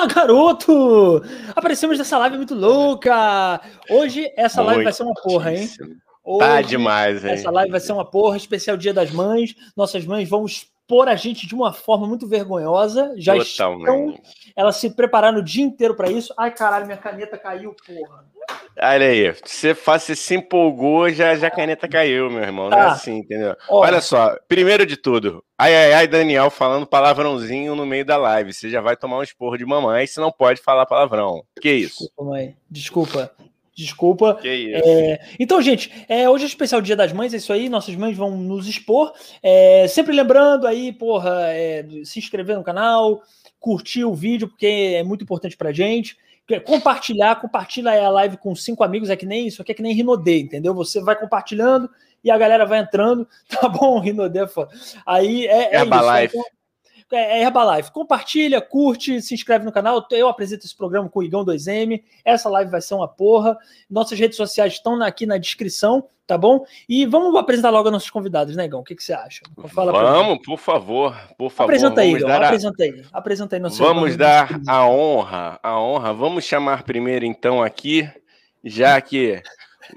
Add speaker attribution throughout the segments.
Speaker 1: Ah, garoto! Aparecemos nessa live muito louca! Hoje essa live vai ser uma porra, hein?
Speaker 2: Tá
Speaker 1: Hoje,
Speaker 2: tá demais, hein?
Speaker 1: Essa live vai ser uma porra, especial Dia das Mães. Nossas mães vão expor a gente de uma forma muito vergonhosa. Já
Speaker 2: Totalmente.
Speaker 1: estão. Elas se prepararam o dia inteiro para isso. Ai, caralho, minha caneta caiu, porra.
Speaker 2: Olha aí, você, faz, você se empolgou, já, já a caneta caiu, meu irmão. Não é
Speaker 1: Tá.
Speaker 2: assim, entendeu?
Speaker 1: Ó.
Speaker 2: Olha só, primeiro de tudo, ai, ai, ai, Daniel falando palavrãozinho no meio da live. Você já vai tomar um esporro de mamãe, você não pode falar palavrão. Que isso?
Speaker 1: Desculpa, mãe. Desculpa. Desculpa.
Speaker 2: Que isso?
Speaker 1: É, então, gente, é, hoje é especial Dia das Mães, é isso aí. Nossas mães vão nos expor. É, sempre lembrando aí, porra, é, se inscrever no canal, curtir o vídeo, porque é muito importante pra gente. Compartilhar, compartilha a live com cinco amigos, é que nem isso aqui, é que nem Rinodê, entendeu? Você vai compartilhando e a galera vai entrando, tá bom, Rinodê, é foda. Aí é, é isso.
Speaker 2: Herbalife.
Speaker 1: Então, é, é Herbalife. Compartilha, curte, se inscreve no canal. Eu apresento esse programa com o Igão 2M. Essa live vai ser uma porra. Nossas redes sociais estão aqui na descrição, tá bom? E vamos apresentar logo nossos convidados, né, Igão? O que, que você acha? Fala.
Speaker 2: Vamos, por favor, por favor.
Speaker 1: Apresenta aí, Igão.
Speaker 2: a-
Speaker 1: Apresenta aí. Apresenta aí nosso
Speaker 2: Vamos dar a honra, a honra. Vamos chamar primeiro, então, aqui, já que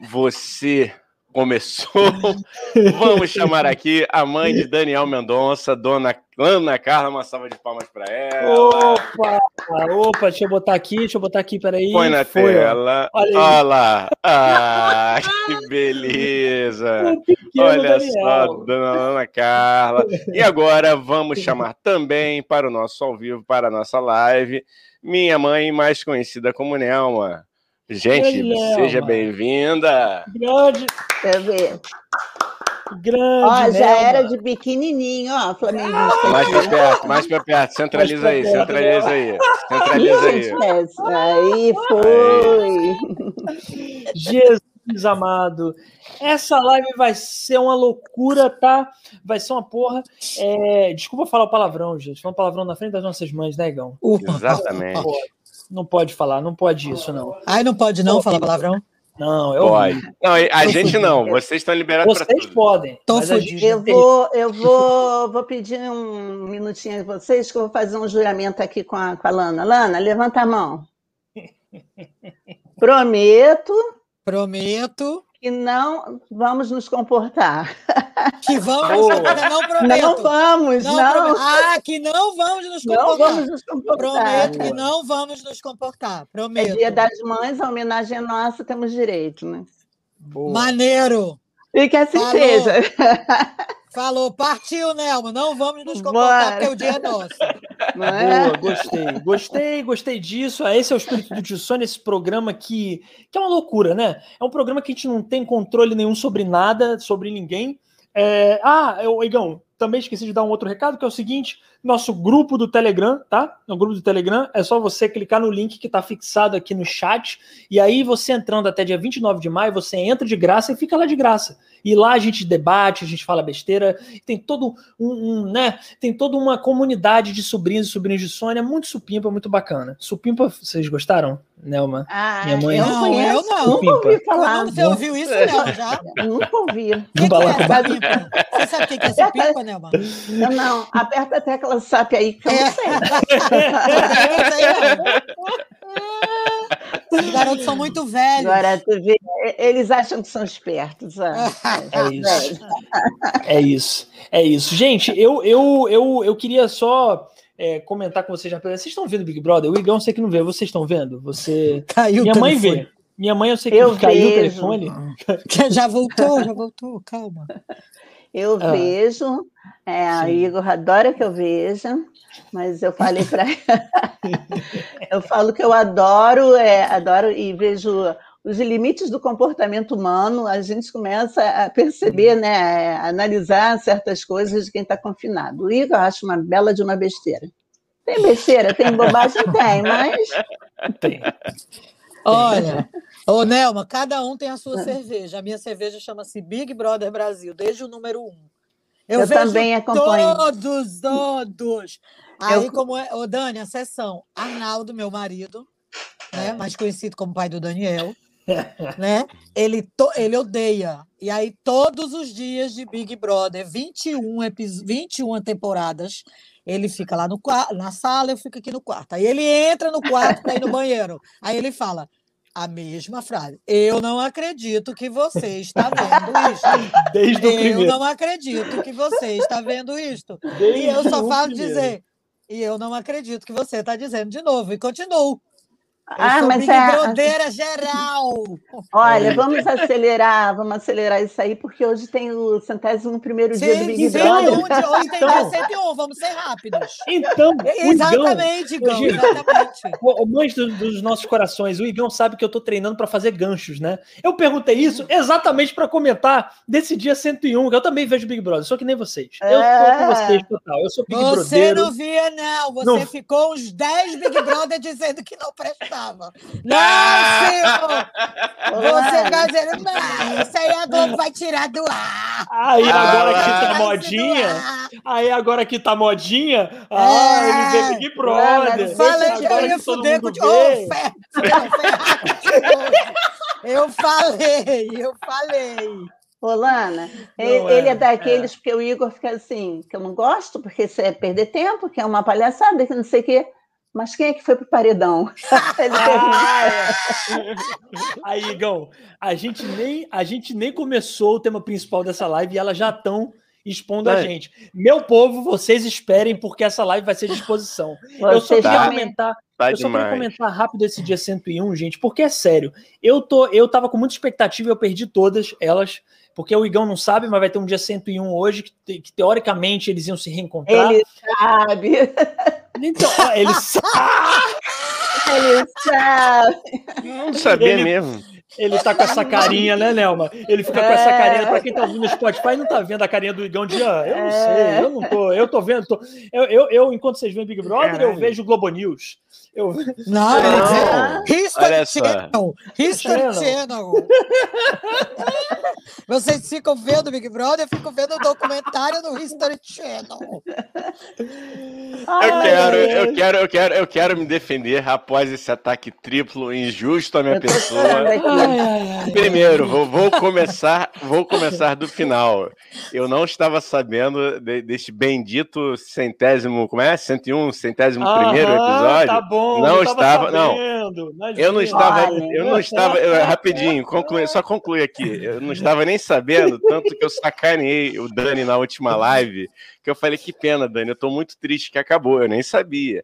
Speaker 2: você começou, vamos chamar aqui a mãe de Daniel Mendonça, dona Ana Carla, uma salva de palmas para ela.
Speaker 1: Opa! Opa, deixa eu botar aqui, deixa eu botar aqui, peraí.
Speaker 2: Põe na
Speaker 1: Foi, ó.
Speaker 2: tela.
Speaker 1: Olha aí.
Speaker 2: Olha lá. Ah, que beleza.
Speaker 1: Pequeno
Speaker 2: Olha
Speaker 1: Daniel.
Speaker 2: só, dona Ana Carla. E agora vamos chamar também para o nosso ao vivo, para a nossa live, minha mãe, mais conhecida como Nelma. Gente, seja bem-vinda.
Speaker 1: Grande,
Speaker 3: Deixa eu ver.
Speaker 1: grande.
Speaker 3: Ó, já
Speaker 1: Nelma.
Speaker 3: era de pequenininho, ó, flamenguista.
Speaker 2: Mais para perto, mais para perto. Centraliza aí,
Speaker 1: perto,
Speaker 2: centraliza aí. Centraliza aí.
Speaker 3: Aí foi.
Speaker 1: Jesus amado. Essa live vai ser uma loucura, tá? Vai ser uma porra. É, Desculpa falar o palavrão, gente. Falar um palavrão na frente das nossas mães, né, Igão?
Speaker 2: Exatamente.
Speaker 1: Não pode falar, não pode isso, não.
Speaker 4: Ai, não pode não falar palavrão?
Speaker 1: Não, é
Speaker 2: Pode. Não, a
Speaker 4: Tô
Speaker 2: gente não. Vocês estão liberados para
Speaker 1: Vocês podem.
Speaker 4: Tô fudido.
Speaker 1: gente
Speaker 3: Eu vou, eu vou, vou pedir um minutinho de vocês, que eu vou fazer um juramento aqui com a, com a Lana. Lana, levanta a mão. Prometo
Speaker 4: Prometo
Speaker 3: que não vamos nos comportar.
Speaker 4: que vamos. Ainda não prometo.
Speaker 3: Não vamos,
Speaker 4: Não
Speaker 3: não.
Speaker 4: Ah, que não vamos nos
Speaker 3: Não
Speaker 4: comportar.
Speaker 3: vamos nos comportar.
Speaker 4: Prometo que não vamos nos comportar.
Speaker 3: É
Speaker 4: Prometo.
Speaker 3: dia das mães, a homenagem é nossa, temos direito, né?
Speaker 1: Boa.
Speaker 4: Maneiro.
Speaker 3: E que assim
Speaker 4: Falou.
Speaker 3: seja.
Speaker 4: Falou, partiu, Nelma. Não vamos nos comportar,
Speaker 3: Bora.
Speaker 4: porque o dia é nosso.
Speaker 3: Não é?
Speaker 1: Boa, gostei, gostei, gostei disso. Ah, Esse é o espírito do Tio Sônia, esse programa que, que é uma loucura, né? É um programa que a gente não tem controle nenhum sobre nada, sobre ninguém. É, Ah, eu, Igão, também esqueci de dar um outro recado, que é o seguinte: nosso grupo do Telegram, tá? No grupo do Telegram, é só você clicar no link que tá fixado aqui no chat, e aí você entrando até dia 29 de maio, você entra de graça e fica lá de graça. E lá a gente debate, a gente fala besteira, tem todo um, um, né? Tem toda uma comunidade de sobrinhos e sobrinhos de Sônia, muito supimpa, muito bacana. Supimpa, vocês gostaram, Nelma?
Speaker 3: Ah,
Speaker 1: Minha mãe-
Speaker 3: eu
Speaker 4: Não,
Speaker 3: conheço,
Speaker 4: eu não.
Speaker 3: Nunca ouvi falar.
Speaker 4: Você ouviu isso, Nelma, já? O
Speaker 3: Nunca ouvi.
Speaker 4: que, que é? Você sabe o que é essa pipa, Nelma?
Speaker 3: Não, não, aperta a tecla SAP aí que eu
Speaker 4: É.
Speaker 3: não sei.
Speaker 4: Eu sei. Os garotos são muito velhos.
Speaker 3: Agora, tu vê, eles acham que são espertos.
Speaker 1: É isso. É isso. É isso. Gente, eu, eu, eu, eu queria só é, comentar com vocês. Vocês estão vendo Big Brother? O Igão eu sei que não vê. Vocês estão vendo? Você.
Speaker 4: Caiu
Speaker 1: Minha
Speaker 4: o
Speaker 1: mãe
Speaker 4: telefone.
Speaker 1: vê. Minha mãe eu sei que
Speaker 3: Eu
Speaker 1: caiu o
Speaker 3: vejo.
Speaker 1: telefone.
Speaker 4: Já voltou, já voltou, calma.
Speaker 3: Eu
Speaker 1: Ah.
Speaker 3: vejo, é, a. Igor adora que eu veja, mas eu falei para eu falo que eu adoro, é, adoro e vejo os limites do comportamento humano, a gente começa a perceber, né, a analisar certas coisas de quem está confinado. O Igor eu acho uma bela de uma besteira. Tem besteira, tem bobagem, tem, mas
Speaker 1: Tem.
Speaker 4: Olha, ô Nelma, cada um tem a sua cerveja. A minha cerveja chama-se Big Brother Brasil, desde o número um.
Speaker 3: Eu
Speaker 4: vejo
Speaker 3: também acompanho.
Speaker 4: Todos, todos. Aí,
Speaker 3: Eu-
Speaker 4: como é, ô Dani, a sessão, Arnaldo, meu marido, né, mais conhecido como pai do Daniel. né? Ele, to, ele odeia. E aí, todos os dias de Big Brother, 21, epi- 21 temporadas, ele fica lá no, na sala, eu fico aqui no quarto. Aí ele entra no quarto para ir no banheiro. Aí ele fala a mesma frase. Eu não acredito que você está vendo isto.
Speaker 1: Desde o
Speaker 4: Eu
Speaker 1: primeiro.
Speaker 4: não acredito que você está vendo isto. E
Speaker 1: Desde
Speaker 4: eu só
Speaker 1: o
Speaker 4: falo
Speaker 1: primeiro.
Speaker 4: dizer. E eu não acredito que você está dizendo de novo. E continuo. Eu
Speaker 3: Ah,
Speaker 4: sou
Speaker 3: mas é-
Speaker 4: Brodeira geral.
Speaker 3: Olha, vamos acelerar, vamos acelerar isso aí, porque hoje tem o centésimo primeiro dia do
Speaker 4: Sim,
Speaker 3: Big
Speaker 4: sim,
Speaker 3: Brother.
Speaker 4: hoje tem
Speaker 1: Então-
Speaker 4: dia 101, vamos ser rápidos.
Speaker 1: Então, Igão,
Speaker 4: Exatamente, Igão,
Speaker 1: Hoje-
Speaker 4: exatamente.
Speaker 1: o- do- dos nossos corações, o Igão sabe que eu tô treinando para fazer ganchos, né? Eu perguntei isso exatamente para comentar desse dia 101, que eu também vejo Big Brother, só que nem vocês. Eu tô com
Speaker 3: É.
Speaker 1: vocês total, eu sou Big
Speaker 4: Você
Speaker 1: Brotheiro.
Speaker 4: não via, não. Você
Speaker 1: Não.
Speaker 4: ficou uns 10 Big Brother dizendo que não prestava. Não, senhor! Você vai dizendo, não, isso aí a Globo vai tirar do ar.
Speaker 1: Aí agora que tá modinha, aí agora que tá modinha, ah, ele vê Big Brother.
Speaker 4: Falei que eu ia fuder com o Eu falei, eu falei.
Speaker 3: Ô, Lana,
Speaker 1: Não,
Speaker 3: ele,
Speaker 1: é,
Speaker 3: é daqueles porque o Igor fica assim, que eu não gosto, porque isso é perder tempo, que é uma palhaçada, que não sei o quê. Mas quem é que foi pro paredão?
Speaker 1: Ah, é. Aí, Igão, a gente, nem, a gente nem começou o tema principal dessa live e elas já estão expondo a
Speaker 2: É.
Speaker 1: gente. Meu povo, vocês esperem, porque essa live vai ser de exposição. eu só queria
Speaker 2: tá-
Speaker 1: comentar,
Speaker 2: Tá
Speaker 1: eu só queria comentar rápido esse dia 101, gente, porque é sério. Eu tô, eu tava com muita expectativa e eu perdi todas elas, porque o Igão não sabe, mas vai ter um dia 101 hoje que, que teoricamente eles iam se reencontrar.
Speaker 3: Ele sabe,
Speaker 1: Então, ó, eles sabem.
Speaker 3: ele sabe.
Speaker 2: Não sabia
Speaker 1: Ele-
Speaker 2: mesmo.
Speaker 1: Ele tá com essa carinha, né, Nelma? Ele fica com essa
Speaker 3: É.
Speaker 1: carinha. Pra quem tá ouvindo no Spotify, não tá vendo a carinha do Igão de ah, eu não
Speaker 3: É.
Speaker 1: sei, eu não tô, eu tô vendo. tô- Eu, eu, eu, enquanto vocês veem Big Brother, eu
Speaker 2: Caralho.
Speaker 1: vejo Globo News. Eu,
Speaker 4: Não, ele
Speaker 2: Não.
Speaker 4: History. Channel. History
Speaker 1: Channel.
Speaker 4: Channel. Vocês ficam vendo Big Brother, eu fico vendo o documentário no History Channel.
Speaker 2: Eu quero, eu quero, eu quero, eu quero me defender após esse ataque triplo injusto à minha
Speaker 3: Eu
Speaker 2: pessoa.
Speaker 1: Ai, ai.
Speaker 2: Primeiro, vou, vou começar, vou começar do final. Eu não estava sabendo de- deste bendito centésimo, como é? 101, centésimo primeiro
Speaker 1: Aham,
Speaker 2: episódio.
Speaker 1: Tá bom,
Speaker 2: Não
Speaker 1: tava
Speaker 2: estava- não.
Speaker 1: sabendo, imagina.
Speaker 2: Eu não estava,
Speaker 3: Olha.
Speaker 2: eu não estava, eu- rapidinho, conclui, só concluir aqui. Eu não estava nem sabendo, tanto que eu sacaneei o Dani na última live, que eu falei que pena, Dani, eu tô muito triste que acabou, eu nem sabia.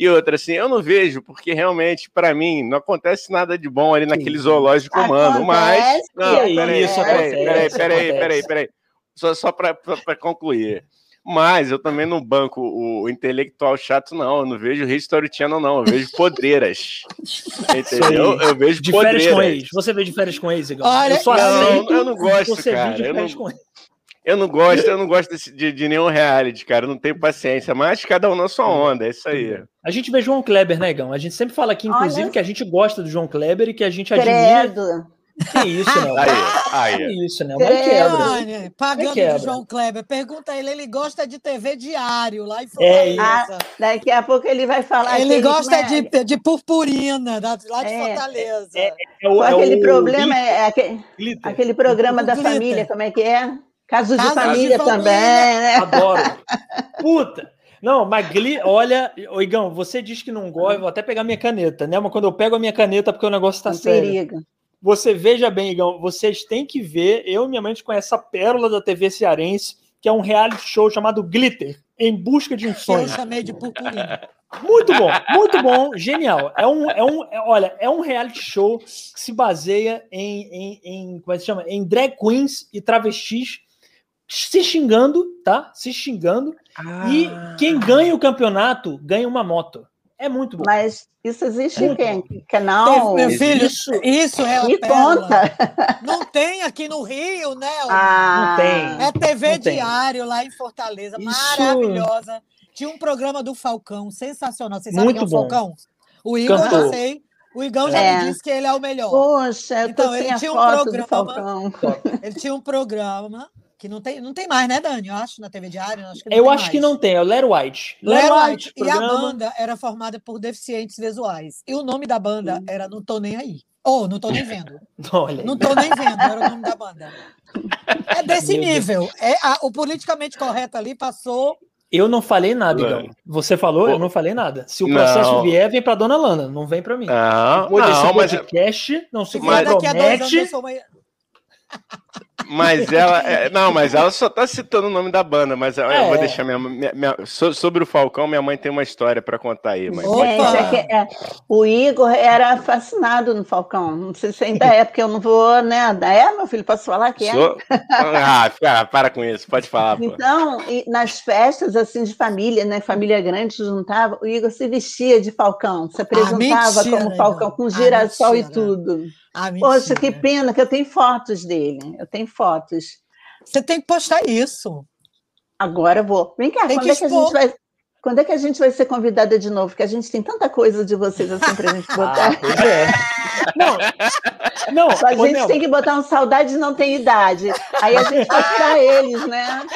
Speaker 2: E outra, assim, eu não vejo, porque realmente, para mim, não acontece nada de bom ali naquele zoológico humano, mas. Não, peraí,
Speaker 1: isso,
Speaker 2: peraí, peraí, peraí, peraí, peraí. Só, só para concluir. Mas eu também não banco o intelectual chato, não. Eu não vejo History Channel, não. Eu vejo podreiras. Entendeu? Eu vejo
Speaker 1: De férias com
Speaker 2: podreiras.
Speaker 1: ex. Você vê de férias com ex, Igão?
Speaker 4: Olha,
Speaker 1: eu só
Speaker 2: não,
Speaker 1: aceito
Speaker 2: eu não gosto,
Speaker 1: você
Speaker 2: cara,
Speaker 1: de
Speaker 2: eu
Speaker 1: férias
Speaker 2: não-
Speaker 1: com ex.
Speaker 2: Eu não gosto, eu não gosto desse- de, de nenhum reality, cara. Eu não tenho paciência. Mas cada um na sua onda, é isso aí.
Speaker 1: A gente vê João Kleber, né? A gente sempre fala aqui, inclusive,
Speaker 3: Olha.
Speaker 1: que a gente gosta do João Kleber e que a gente admira.
Speaker 3: Credo.
Speaker 1: Que isso, Nelma?
Speaker 2: Aí,
Speaker 1: Que
Speaker 2: aí.
Speaker 1: isso, Nelma? Aí quebra.
Speaker 4: Olha, pagando
Speaker 1: quebra.
Speaker 4: de João Kleber, pergunta ele, ele gosta de TV diário lá em
Speaker 1: É,
Speaker 4: Fortaleza.
Speaker 3: Daqui a pouco ele vai falar que
Speaker 4: ele gosta
Speaker 3: não é-
Speaker 4: de, de purpurina, lá de
Speaker 3: É,
Speaker 4: Fortaleza.
Speaker 1: É o,
Speaker 3: Com
Speaker 1: é
Speaker 3: aquele
Speaker 1: o
Speaker 3: problema, é aquele,
Speaker 1: glitter.
Speaker 3: aquele programa
Speaker 4: O
Speaker 3: da
Speaker 4: glitter.
Speaker 3: família, como é que é? Casos de
Speaker 4: Casos de
Speaker 3: família
Speaker 4: família.
Speaker 3: também, né?
Speaker 1: Adoro. Puta. Não, mas gli... olha, ô, Igão, você diz que não gosta, eu vou até pegar minha caneta, né? Mas quando eu pego a minha caneta, porque o negócio tá
Speaker 3: Um
Speaker 1: sério.
Speaker 3: perigo.
Speaker 1: Você veja bem, Igão, vocês têm que ver. Eu e minha mãe conhece essa pérola da TV cearense, que é um reality show chamado Glitter, em busca de um
Speaker 4: que eu
Speaker 1: sonho.
Speaker 4: chamei de purpurina.
Speaker 1: Muito bom, muito bom, genial. É um, é um, é- olha, é um reality show que se baseia em, em, em como é que se chama? Em drag queens e travestis se xingando, tá? Se xingando. E quem ganha o campeonato ganha uma moto. É muito bom.
Speaker 3: Mas isso existe
Speaker 1: Muito
Speaker 3: quem? Que Canal?
Speaker 4: Meu filho,
Speaker 1: Isso-
Speaker 4: isso é
Speaker 3: Me
Speaker 4: pérola.
Speaker 3: conta.
Speaker 4: Não tem aqui no Rio, né?
Speaker 3: Ah,
Speaker 1: tem.
Speaker 4: É TV
Speaker 1: Não tem.
Speaker 4: diário lá em Fortaleza,
Speaker 1: Isso.
Speaker 4: maravilhosa. Tinha um programa do Falcão, sensacional. Vocês sabem
Speaker 1: Muito
Speaker 4: quem é o
Speaker 1: bom.
Speaker 4: Falcão? O Igor
Speaker 1: Cantor.
Speaker 4: já sei. O Igão já
Speaker 3: É.
Speaker 4: me disse que ele é o melhor.
Speaker 3: Poxa, eu tô
Speaker 4: Então,
Speaker 3: sem
Speaker 4: ele tinha um programa-
Speaker 3: Falcão.
Speaker 4: Ele tinha um programa que não tem, não tem mais, né, Dani? Eu acho, na TV Diário. Eu acho que não,
Speaker 1: Eu
Speaker 4: tem
Speaker 1: acho
Speaker 4: mais.
Speaker 1: que não tem, é o Larry White.
Speaker 4: Larry White. E a banda era formada por deficientes visuais. E o nome da banda era Não Tô Nem Aí. Ou Não Tô Nem Vendo.
Speaker 1: Olha.
Speaker 4: Não Tô Nem Vendo, era o nome da banda. É desse
Speaker 1: Meu Deus.
Speaker 4: nível. É, a- o politicamente correto ali passou.
Speaker 1: eu não falei nada. Igão. Você falou,
Speaker 2: Pô.
Speaker 1: eu não falei nada. Se o processo
Speaker 2: Não.
Speaker 1: vier, vem pra dona Lana, não vem pra mim.
Speaker 2: Não,
Speaker 1: Depois desse
Speaker 2: não, mas,
Speaker 1: podcast, não se
Speaker 4: vier daqui a dois anos, eu sou uma...
Speaker 2: mas ela. é, não, mas ela só tá citando o nome da banda, mas eu, eu vou
Speaker 1: É.
Speaker 2: deixar minha, minha- minha- so- sobre o Falcão, minha mãe tem uma história pra contar aí, mãe.
Speaker 3: É que, é, o Igor era fascinado no Falcão. Não sei se ainda é, porque eu não vou, né? É, meu filho, posso falar que é?
Speaker 2: Sou- Ah, cara, para com isso, pode falar, pô.
Speaker 3: Então, e nas festas assim de família, né? Família grande se juntava, o Igor se vestia de Falcão, se apresentava
Speaker 4: Ah, mentira,
Speaker 3: como Falcão, com
Speaker 4: Ah,
Speaker 3: girassol e
Speaker 4: mentira.
Speaker 3: tudo.
Speaker 4: Ah,
Speaker 3: Poxa, que pena que eu tenho fotos dele. Eu tenho fotos.
Speaker 4: Você tem que postar isso.
Speaker 3: Agora eu vou. Vem cá, quando
Speaker 4: que
Speaker 3: é que a vai. Quando é que a gente vai ser convidada de novo? Porque a gente tem tanta coisa de vocês assim pra gente
Speaker 1: Ah,
Speaker 3: botar.
Speaker 1: pois é. Não, não,
Speaker 3: a
Speaker 1: ô,
Speaker 3: gente tem que botar um saudade não tem idade. Aí a gente vai pra eles, né?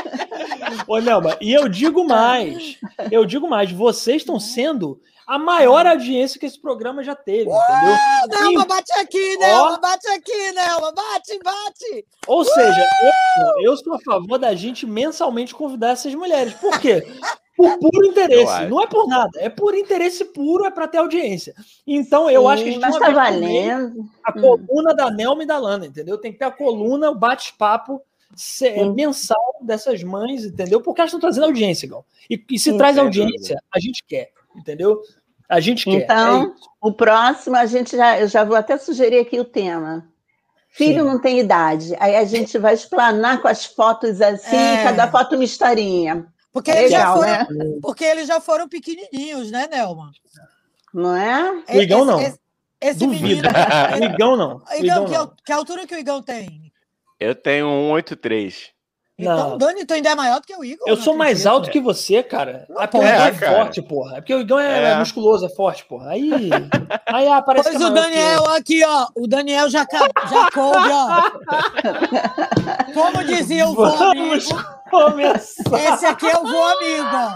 Speaker 1: Ô, Nelma, e eu digo mais, eu digo mais, vocês estão sendo a maior audiência que esse programa já teve, entendeu?
Speaker 4: Nelma, bate aqui. Nelma, bate aqui, Nelma, bate, bate.
Speaker 1: Ou seja, eu, eu sou a favor da gente mensalmente convidar essas mulheres. Por quê? Por puro interesse. Não é por nada. É por interesse puro, é para ter audiência. Então, eu acho que a
Speaker 3: Sim,
Speaker 1: gente
Speaker 3: mas
Speaker 1: tem
Speaker 3: tá valendo.
Speaker 1: a coluna da Nelma e da Lana, entendeu? Tem que ter a coluna, o bate-papo se- é,
Speaker 3: Sim.
Speaker 1: mensal dessas mães, entendeu? Porque elas estão trazendo audiência, Gal. E, e se
Speaker 3: Sim,
Speaker 1: traz audiência, a gente quer, entendeu? A gente quer.
Speaker 3: Então,
Speaker 1: é.
Speaker 3: O próximo, a gente já, eu já vou até sugerir aqui o tema. Filho
Speaker 1: Sim.
Speaker 3: não tem idade. Aí a gente vai explanar com as fotos assim,
Speaker 4: É.
Speaker 3: cada foto uma historinha.
Speaker 4: Porque eles, já
Speaker 3: Legal,
Speaker 4: foram,
Speaker 3: né?
Speaker 4: porque eles já foram pequenininhos, né, Nelma?
Speaker 3: Não é?
Speaker 1: O Igão não.
Speaker 4: Esse, esse
Speaker 1: Duvido.
Speaker 4: menino.
Speaker 1: O Igão não.
Speaker 4: Igão,
Speaker 1: Igão
Speaker 4: que,
Speaker 1: não.
Speaker 4: que altura que o Igão tem?
Speaker 2: Eu tenho um 83.
Speaker 4: Então,
Speaker 1: Não.
Speaker 4: o Dani, tu ainda é maior do que o Igor.
Speaker 1: Eu
Speaker 4: não
Speaker 1: sou mais
Speaker 4: acredito.
Speaker 1: alto que você, cara. Ah, o
Speaker 2: É,
Speaker 1: é
Speaker 2: cara.
Speaker 1: forte, porra. É porque o Igão é,
Speaker 2: É.
Speaker 1: musculoso, é forte, porra. Aí, aí ah, parece
Speaker 4: Pois
Speaker 1: que é
Speaker 4: o Daniel, aqui, ó. O Daniel já, ca- já coube, ó. Como dizia o vô
Speaker 1: Vamos
Speaker 4: amigo,
Speaker 1: começar.
Speaker 4: esse aqui é o vô amigo, ó.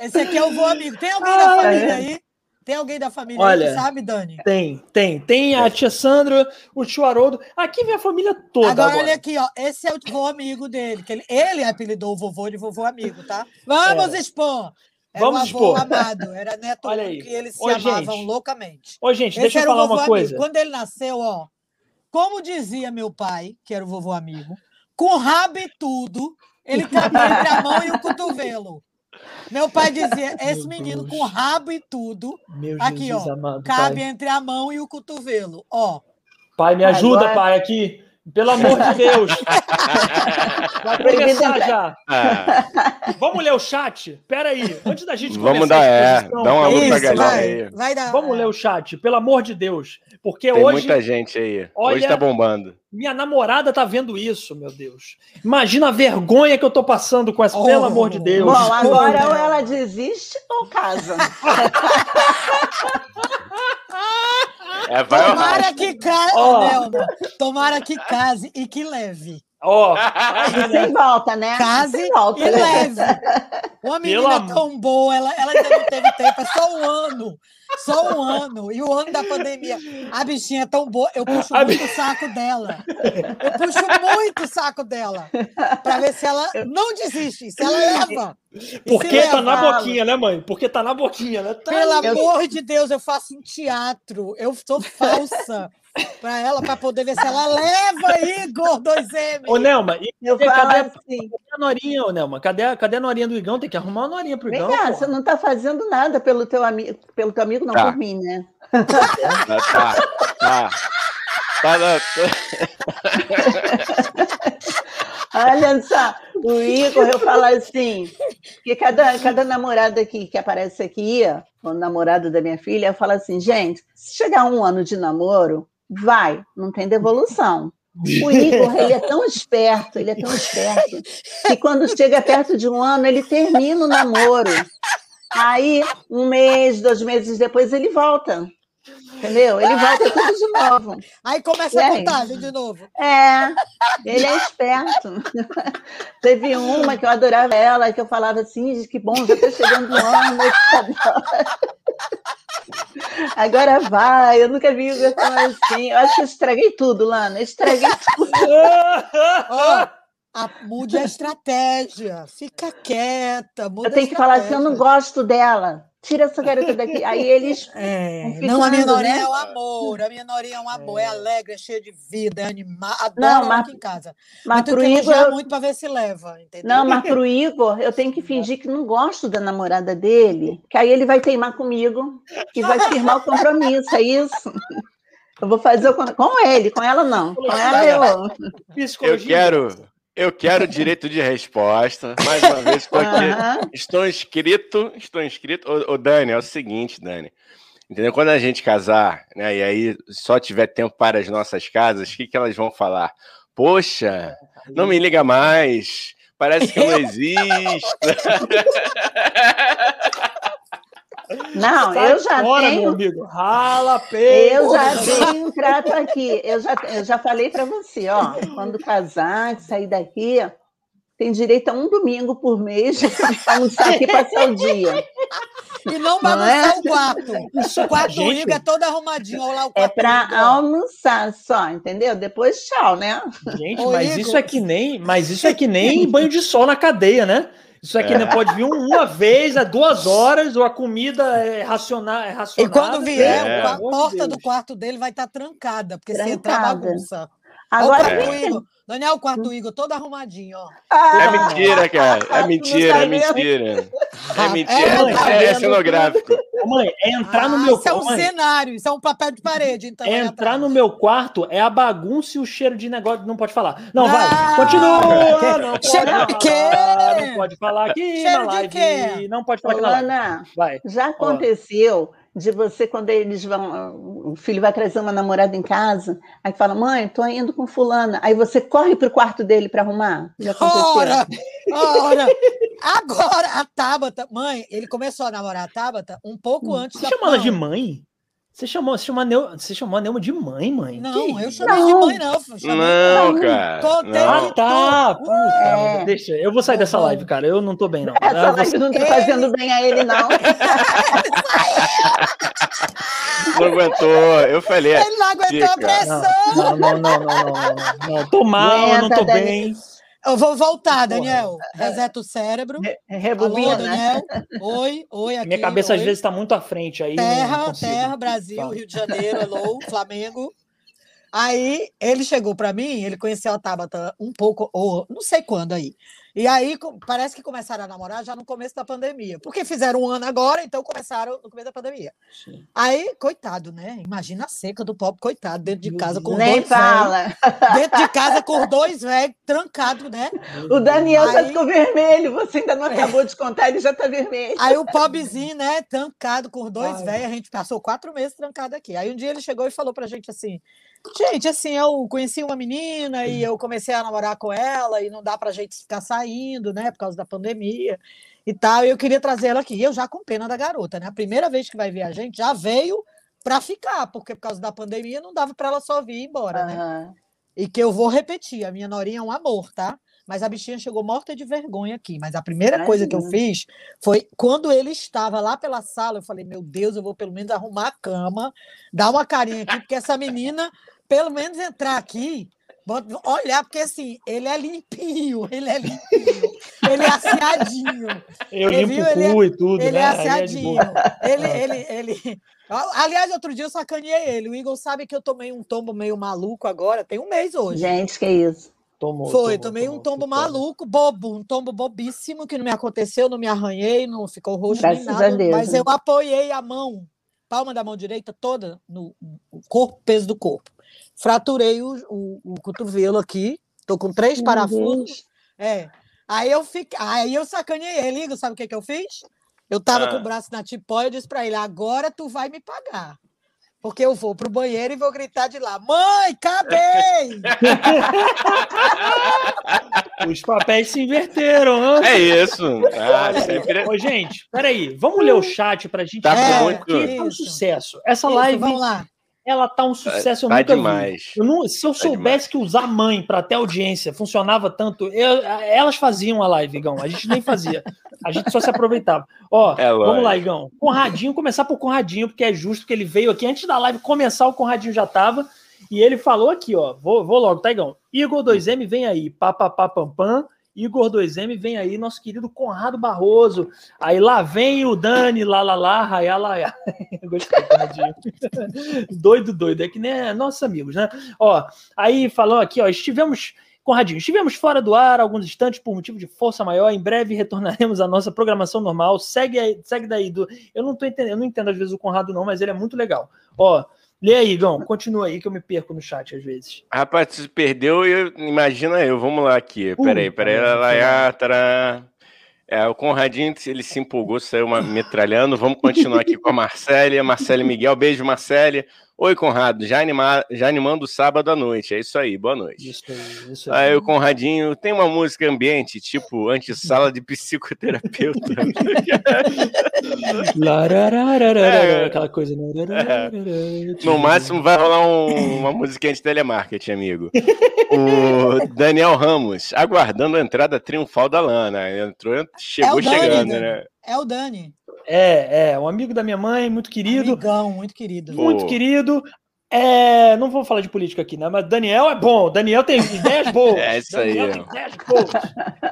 Speaker 4: Esse aqui é o vô amigo. Tem alguém
Speaker 1: Ah,
Speaker 4: família
Speaker 3: é.
Speaker 4: aí? Tem alguém da família
Speaker 1: Olha,
Speaker 4: que sabe, Dani?
Speaker 1: Tem, tem. Tem a tia Sandra, o tio Haroldo. Aqui vem a família toda
Speaker 4: Agora,
Speaker 1: agora.
Speaker 4: olha aqui, ó. Esse é o vô amigo dele. Que ele, ele apelidou o vovô de vovô amigo, tá? Vamos expor. Era
Speaker 1: Vamos
Speaker 4: um
Speaker 1: expor.
Speaker 4: amado, era neto
Speaker 1: Olha aí.
Speaker 4: que eles se
Speaker 1: Ô,
Speaker 4: amavam
Speaker 1: gente,
Speaker 4: loucamente.
Speaker 1: Ô, gente,
Speaker 4: Esse
Speaker 1: deixa eu falar
Speaker 4: vovô
Speaker 1: uma
Speaker 4: amigo.
Speaker 1: coisa.
Speaker 4: Quando ele nasceu, ó, como dizia meu pai, que era o vovô amigo, com rabo e tudo, ele cabia entre a mão e o cotovelo. Meu pai dizia: esse
Speaker 1: Meu
Speaker 4: menino
Speaker 1: Deus.
Speaker 4: com rabo e tudo
Speaker 1: Meu
Speaker 4: Aqui,
Speaker 1: Jesus
Speaker 4: ó,
Speaker 1: amado,
Speaker 4: cabe
Speaker 1: pai.
Speaker 4: entre a mão e o cotovelo. Ó,
Speaker 1: Pai, me ajuda,
Speaker 3: Agora-
Speaker 1: pai, aqui. Pelo amor de Deus. Vai começar já.
Speaker 2: Ah,
Speaker 1: Vamos ler o chat? Pera aí. Antes da gente
Speaker 2: Vamos
Speaker 1: começar
Speaker 2: dar,
Speaker 1: a
Speaker 2: é,
Speaker 1: exposição,
Speaker 2: dá uma luz pra galera
Speaker 1: vai.
Speaker 2: aí.
Speaker 4: vai dar.
Speaker 1: Vamos ler o chat, pelo amor de Deus. Porque
Speaker 2: Tem
Speaker 1: hoje
Speaker 2: muita gente aí. Hoje
Speaker 1: Olha-
Speaker 2: tá bombando.
Speaker 1: minha namorada tá vendo isso, meu Deus. Imagina a vergonha que eu tô passando com essa,
Speaker 4: Oh.
Speaker 1: pelo amor de Deus.
Speaker 3: Bom, agora ou ela desiste ou casa.
Speaker 2: É, vai
Speaker 4: Tomara que case. Nelma. Tomara que case e que leve.
Speaker 1: Ó,
Speaker 3: E sem volta, né?
Speaker 4: Case
Speaker 3: sem volta,
Speaker 4: e
Speaker 3: né?
Speaker 4: leve. Uma menina
Speaker 1: amor.
Speaker 4: tão boa, ela, ela ainda não teve tempo, é só um ano. Só um ano. E o ano da pandemia. A bichinha é tão boa, eu puxo
Speaker 1: A
Speaker 4: muito o saco dela. Eu puxo muito o saco dela. Para ver se ela não desiste, se ela leva.
Speaker 1: Porque tá na
Speaker 3: leva.
Speaker 1: boquinha, né, mãe? Porque tá na boquinha, né? Tá
Speaker 4: Pelo
Speaker 1: aí.
Speaker 4: amor de Deus, eu faço um teatro. Eu sou falsa para ela, para poder ver se ela leva Igor 2M.
Speaker 1: Ô, Nelma, e
Speaker 3: Eu
Speaker 1: cadê,
Speaker 3: falo
Speaker 1: cadê
Speaker 3: assim,
Speaker 1: a Norinha, ô, Nelma? Cadê, a- cadê a Norinha do Igão? Tem que arrumar uma Norinha pro
Speaker 3: vem
Speaker 1: Igão.
Speaker 3: cá,
Speaker 1: pô.
Speaker 3: você não está fazendo nada pelo teu amigo, pelo teu amigo, não
Speaker 2: Tá.
Speaker 3: por mim, né?
Speaker 2: Tá, tá. Tá, tá, tá.
Speaker 3: Olha só, o Igor, eu falo assim, que cada, cada namorado aqui que aparece aqui, o namorado da minha filha, eu falo assim, gente, se chegar um ano de namoro, vai, não tem devolução. O Igor, ele é tão esperto, ele é tão esperto, que quando chega perto de um ano, ele termina o namoro. Aí, um mês, dois meses depois, ele volta. Entendeu? Ele volta tudo de novo.
Speaker 4: Aí começa a contagem de novo.
Speaker 3: É, ele é esperto. Teve uma que eu adorava ela, que eu falava assim, que bom, já está chegando o ano. Agora vai, eu nunca vi o assim. Eu acho que eu estraguei tudo, Lana. Eu estraguei tudo.
Speaker 4: oh, a, mude a estratégia, fica quieta.
Speaker 3: eu tenho que falar assim: eu não gosto dela tira essa garota daqui. Aí eles.
Speaker 4: É, não, a minha Norinha né? é um amor, a minha Norinha é um amor, é, é alegre, é cheia de vida, é animada, adoro não, mas, aqui em casa. Mas, mas pro Igor. Eu... muito para ver se leva, entendeu?
Speaker 3: Não, mas pro Igor, eu tenho que fingir que não gosto da namorada dele, que aí ele vai teimar comigo e vai firmar o compromisso, é isso? Eu vou fazer o... com ele, com ela não. Com ela eu.
Speaker 2: Eu quero. Eu quero direito de resposta. Mais uma vez, aqui. Uhum. Estou inscrito. Estou inscrito. Ô, ô, Dani, é o seguinte, Dani. Entendeu? Quando a gente casar, né? E aí só tiver tempo para as nossas casas, o que, que elas vão falar? Poxa, não me liga mais. Parece que eu não existo.
Speaker 3: Não, Sai eu já fora, tenho.
Speaker 1: Meu amigo. Rala, peito.
Speaker 3: Eu já tenho um trato aqui. Eu já, eu já falei para você, ó. Quando casar, sair daqui, tem direito a um domingo por mês de almoçar aqui passar o dia.
Speaker 4: E não bagunçar é? o quarto. O quarto do Igor é todo arrumadinho. Olha lá o
Speaker 3: é para almoçar só, entendeu? Depois tchau, né?
Speaker 1: Gente, Ô, mas Igor. isso é que nem, mas isso é que nem banho de sol na cadeia, né? Isso aqui é. não pode vir uma vez, a duas horas, ou a comida é, racionar, é racionada.
Speaker 4: E quando vier, é. a porta do quarto dele vai estar trancada, porque trancada. se entrar bagunça. Agora, é. Daniel, o quarto do Igor todo arrumadinho, ó.
Speaker 2: Ah, é mentira, cara. É mentira, é mentira. É mentira. É, é cenográfico.
Speaker 1: Mãe, é entrar ah, no meu
Speaker 4: quarto. Isso é um mãe. cenário, isso é um papel de parede. Então
Speaker 1: é entrar no meu quarto é a bagunça e o cheiro de negócio. Não pode falar. Não, vai. Ah! Continua. Não pode cheiro falar. de quê? Não pode falar aqui cheiro na live. De quê? Não pode falar aqui na
Speaker 3: live. Vai. Já aconteceu. Ó de você, quando eles vão, o filho vai trazer uma namorada em casa, aí fala, mãe, tô indo com fulana. Aí você corre pro quarto dele para arrumar. Já aconteceu?
Speaker 4: Ora, ora, agora a Tabata, mãe, ele começou a namorar a Tabata um pouco hum. antes
Speaker 1: você da chama ela de mãe? Você chamou, você chamou, Neu, você chamou a Neuma de mãe, mãe?
Speaker 4: Não, eu chamei não. de mãe, não.
Speaker 2: não, cara.
Speaker 1: Contei não. Ah, tá. Puta, é. Deixa, eu vou sair dessa live, cara. Eu não tô bem, não.
Speaker 3: Essa live você... não tá fazendo bem a ele, não.
Speaker 2: não aguentou. Eu falei.
Speaker 4: Ele não aguentou a pressão.
Speaker 1: Não, não, não, não, não, não, não. Tô mal, não tô bem.
Speaker 4: Eu vou voltar, Daniel. Reseta o cérebro. Re Rebobina. Alô, Daniel. Oi, oi. Aqui,
Speaker 1: Minha cabeça
Speaker 4: oi.
Speaker 1: às vezes está muito à frente aí.
Speaker 4: Terra, terra, Brasil, Fala. Rio de Janeiro, alô, Flamengo. Aí ele chegou para mim, ele conheceu a Tabata um pouco, ou não sei quando aí. E aí parece que começaram a namorar já no começo da pandemia. Porque fizeram um ano agora, então começaram no começo da pandemia. Sim. Aí, coitado, né? Imagina a seca do pobre, coitado, dentro de casa com
Speaker 3: Nem
Speaker 4: dois
Speaker 3: fala.
Speaker 4: Véio, dentro de casa com dois velhos, trancado, né?
Speaker 3: O Daniel aí, já ficou vermelho, você ainda não acabou é. de contar, ele já está vermelho.
Speaker 4: Aí o pobrezinho, né, trancado com dois velhos, a gente passou quatro meses trancado aqui. Aí um dia ele chegou e falou pra gente assim: Gente, assim, eu conheci uma menina e eu comecei a namorar com ela e não dá pra gente ficar saindo, né, por causa da pandemia e tal. E eu queria trazer ela aqui. E eu já com pena da garota, né? A primeira vez que vai ver a gente já veio para ficar, porque por causa da pandemia não dava para ela só vir e ir embora, uhum. né? E que eu vou repetir, a minha norinha é um amor, tá? Mas a bichinha chegou morta de vergonha aqui. Mas a primeira Ai, coisa que eu fiz foi quando ele estava lá pela sala, eu falei: Meu Deus, eu vou pelo menos arrumar a cama, dar uma carinha aqui, porque essa menina pelo menos entrar aqui, olhar, porque assim, ele é limpinho, ele é limpinho, ele é asseadinho.
Speaker 1: Eu ele, limpo viu? o cu ele, e tudo,
Speaker 4: ele
Speaker 1: né?
Speaker 4: É, é asseadinho. É ele, ele, ele. Aliás, outro dia eu sacaneei ele. O Igor sabe que eu tomei um tombo meio maluco agora, tem um mês hoje.
Speaker 3: Gente, que isso.
Speaker 4: Tomou, Foi, tomou, tomei tomou, um tombo maluco, bobo, um tombo bobíssimo que não me aconteceu, não me arranhei, não ficou roxo Graças nem nada, mas eu apoiei a mão, palma da mão direita toda no corpo, peso do corpo fraturei o, o, o cotovelo aqui, tô com três Meu parafusos. Deus. É. Aí eu fiquei, aí eu sacaneei ele, sabe o que, que eu fiz? Eu tava ah. com o braço na tipóia e disse para ele: agora tu vai me pagar. Porque eu vou pro banheiro e vou gritar de lá: Mãe, acabei!
Speaker 1: Os papéis se inverteram.
Speaker 2: É isso. Ah,
Speaker 1: sempre... Ô, gente, peraí, vamos ler o chat pra gente. Tá
Speaker 2: é, muito...
Speaker 1: um sucesso. Essa isso, live Ela tá um sucesso, eu
Speaker 2: Tá
Speaker 1: nunca
Speaker 2: demais.
Speaker 1: vi. Eu não- se eu soubesse que usar mãe para ter audiência funcionava tanto, eu- elas faziam a live, Igão. A gente nem fazia. A gente só se aproveitava. Ó,
Speaker 2: É
Speaker 1: vamos lá, Igão. Conradinho, começar por Conradinho, porque é justo que ele veio aqui antes da live começar, o Conradinho já tava. E ele falou aqui, ó. Vou, vou logo, tá, Igão? Igor 2M vem aí, papapá pam pam. Igor 2M vem aí, nosso querido Conrado Barroso. Aí lá vem o Dani, lá lá lá, raiá, lá, lá. Gostei, doido, doido. É que nem nossos amigos, né? Ó, aí falou aqui, ó. Estivemos. Conradinho, estivemos fora do ar alguns instantes por motivo de força maior. Em breve retornaremos à nossa programação normal. Segue, aí, segue daí. Do... Eu não tô entendendo, eu não entendo às vezes o Conrado, não, mas ele é muito legal. Ó, lê aí, Igão, continua aí que eu me perco no chat às vezes.
Speaker 2: Rapaz, se perdeu, eu, imagina eu. Vamos lá aqui. Peraí, peraí. tará. É, o Conradinho, ele se empolgou, saiu uma, metralhando. Vamos continuar aqui com a Marcélia. Marcélia Miguel, beijo, Marcélia. Oi, Conrado, já, anima, já animando o sábado à noite. É isso aí, boa noite.
Speaker 1: Isso aí, isso aí.
Speaker 2: Aí o Conradinho tem uma música ambiente, tipo antessala de psicoterapeuta. É.
Speaker 1: Aquela coisa. né?
Speaker 2: No máximo vai rolar um- uma musiquinha de telemarketing, amigo. O Daniel Ramos, aguardando a entrada triunfal da Lana. Entrou, chegou
Speaker 4: É Dani,
Speaker 2: chegando,
Speaker 4: Dani.
Speaker 2: né?
Speaker 4: É o Dani.
Speaker 1: É, é, um amigo da minha mãe, muito querido.
Speaker 4: Amigão, muito querido.
Speaker 1: Muito
Speaker 2: Pô.
Speaker 1: querido. É, não vou falar de política aqui, né? Mas Daniel é bom. Daniel tem ideias boas.
Speaker 2: É isso aí.
Speaker 1: Daniel tem ideias boas.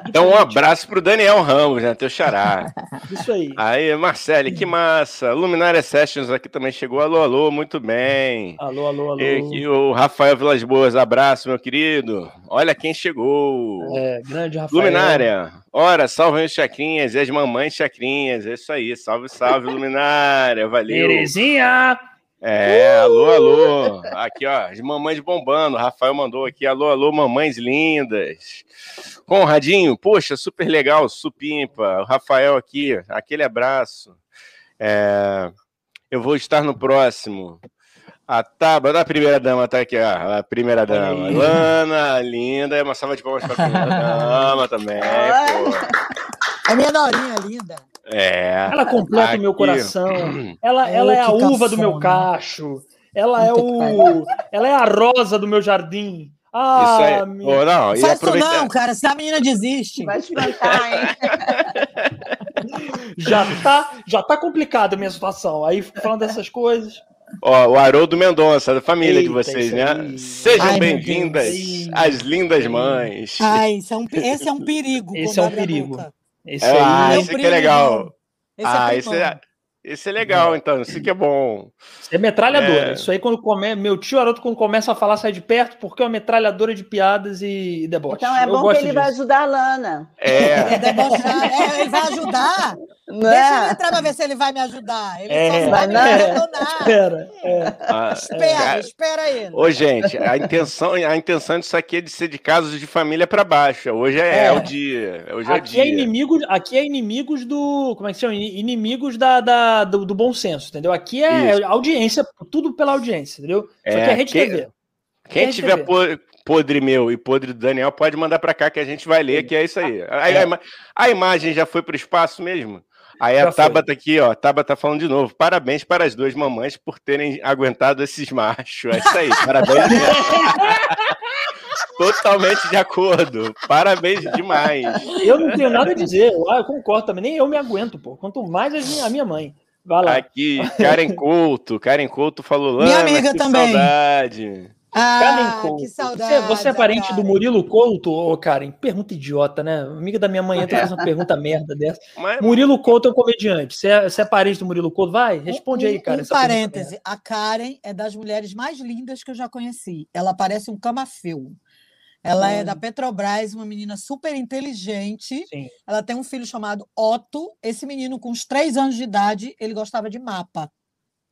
Speaker 2: Então, um abraço pro Daniel Ramos, né? Teu xará.
Speaker 1: Isso aí.
Speaker 2: Aí, Marcele, que massa. Luminária Sessions aqui também chegou. Alô, alô, muito bem.
Speaker 1: Alô, alô, alô.
Speaker 2: E aqui o Rafael Vilas Boas, abraço, meu querido. Olha quem chegou.
Speaker 1: É, grande Rafael.
Speaker 2: Luminária, ora, salve os chacrinhas e as mamães chacrinhas. É isso aí, salve, salve, Luminária, valeu.
Speaker 1: Terezinha!
Speaker 2: É, alô, alô. Aqui, ó, as mamães bombando. O Rafael mandou aqui, alô, alô, mamães lindas. Conradinho, poxa, super legal, supimpa. O Rafael aqui, aquele abraço. É, eu vou estar no próximo. A tábua da primeira dama tá aqui, ó. A primeira dama.
Speaker 1: aí.
Speaker 2: Lana, linda. É Uma salva de palmas pra primeira dama também. pô.
Speaker 4: É minha norinha linda.
Speaker 2: É.
Speaker 1: Ela completa
Speaker 2: Aqui.
Speaker 1: o meu coração. Ela,
Speaker 4: É,
Speaker 1: ela é a uva do meu cacho. Ela é o. Ela é a rosa do meu jardim. Ah,
Speaker 2: Isso aí.
Speaker 1: minha-
Speaker 2: Ô, não,
Speaker 4: Faz isso
Speaker 2: aproveita-
Speaker 4: não, cara. Se a menina desiste.
Speaker 3: Vai espantar, hein?
Speaker 1: já tá, já tá complicada a minha situação. Aí falando dessas coisas.
Speaker 2: Ó, o Haroldo Mendonça, da família de
Speaker 1: Eita,
Speaker 2: vocês,
Speaker 1: isso
Speaker 2: né? Sejam bem-vindas às lindas mães.
Speaker 4: Ai, isso é um, esse é um perigo.
Speaker 1: Esse é um perigo.
Speaker 4: boca.
Speaker 1: Esse
Speaker 2: Ah,
Speaker 1: aí
Speaker 4: Meu
Speaker 2: esse que é
Speaker 4: primo.
Speaker 2: legal.
Speaker 4: Esse
Speaker 2: ah,
Speaker 4: é
Speaker 2: esse é, esse é legal, então. Isso que é bom.
Speaker 1: é metralhadora.
Speaker 2: É.
Speaker 1: Isso aí, quando come... meu tio Haroldo, quando começa a falar, sai de perto, porque é uma metralhadora de piadas e, e deboche.
Speaker 3: Então é
Speaker 1: Eu
Speaker 3: bom que ele vai
Speaker 1: disso.
Speaker 3: ajudar a Lana.
Speaker 2: É.
Speaker 4: É debochar. É, ele vai ajudar.
Speaker 3: Não
Speaker 4: Deixa ele
Speaker 3: é?
Speaker 4: entrar pra ver se ele vai me ajudar. Ele
Speaker 1: É,
Speaker 4: só
Speaker 3: vai
Speaker 4: vai me
Speaker 3: não.
Speaker 4: abandonar.
Speaker 1: Espera. É.
Speaker 2: Ah,
Speaker 4: Espera, espera ele.
Speaker 2: Ô, gente, a intenção, a intenção disso aqui é de ser de casos de família para baixo. Hoje é,
Speaker 1: É.
Speaker 2: o dia. Hoje é o
Speaker 1: Aqui é,
Speaker 2: dia.
Speaker 1: inimigos, aqui é inimigos do. Como é que se chama? Ini- Inimigos da, da- do, do bom senso, entendeu? Aqui é
Speaker 2: Isso.
Speaker 1: audiência, tudo pela audiência, entendeu? Isso aqui
Speaker 2: É,
Speaker 1: é rede
Speaker 2: quem-
Speaker 1: TV.
Speaker 2: Quem
Speaker 1: Quer
Speaker 2: tiver
Speaker 1: TV.
Speaker 2: podre meu e podre do Daniel, pode mandar para cá que a gente vai ler, que é isso aí. A, a ima- a imagem já foi para o espaço mesmo? Aí
Speaker 1: Já
Speaker 2: a Tabata aqui, ó, a Tabata falando de novo. Parabéns para as duas mamães por terem aguentado esses machos. É isso aí, parabéns. Totalmente de acordo. Parabéns demais.
Speaker 1: Eu não tenho nada a dizer. Eu, ah, eu concordo também. Nem eu me aguento, pô. Quanto mais a minha, a minha mãe. Vai lá.
Speaker 2: Aqui, Karen Couto. Karen Couto falou
Speaker 4: Minha
Speaker 2: Lana,
Speaker 4: amiga
Speaker 2: que
Speaker 4: também.
Speaker 2: saudade.
Speaker 1: Karen
Speaker 4: Ah,
Speaker 1: Couto.
Speaker 4: que
Speaker 1: Você,
Speaker 4: saudade.
Speaker 1: você é parente
Speaker 4: Karen.
Speaker 1: do Murilo Couto, ô Karen? Pergunta idiota, né? Amiga da minha mãe entra e faz uma pergunta merda dessa.
Speaker 2: Mas,
Speaker 1: Murilo Couto é um comediante. Você é, você é parente do Murilo Couto? Vai, responde aí,
Speaker 4: Um-
Speaker 1: cara.
Speaker 4: Um,
Speaker 1: essa pergunta
Speaker 4: parêntese. A Karen é das mulheres mais lindas que eu já conheci. Ela parece um camafeu. Ela é
Speaker 1: Olha.
Speaker 4: da Petrobras, uma menina super inteligente.
Speaker 1: Sim.
Speaker 4: Ela tem um filho chamado Otto. Esse menino, com uns três anos de idade, ele gostava de mapa.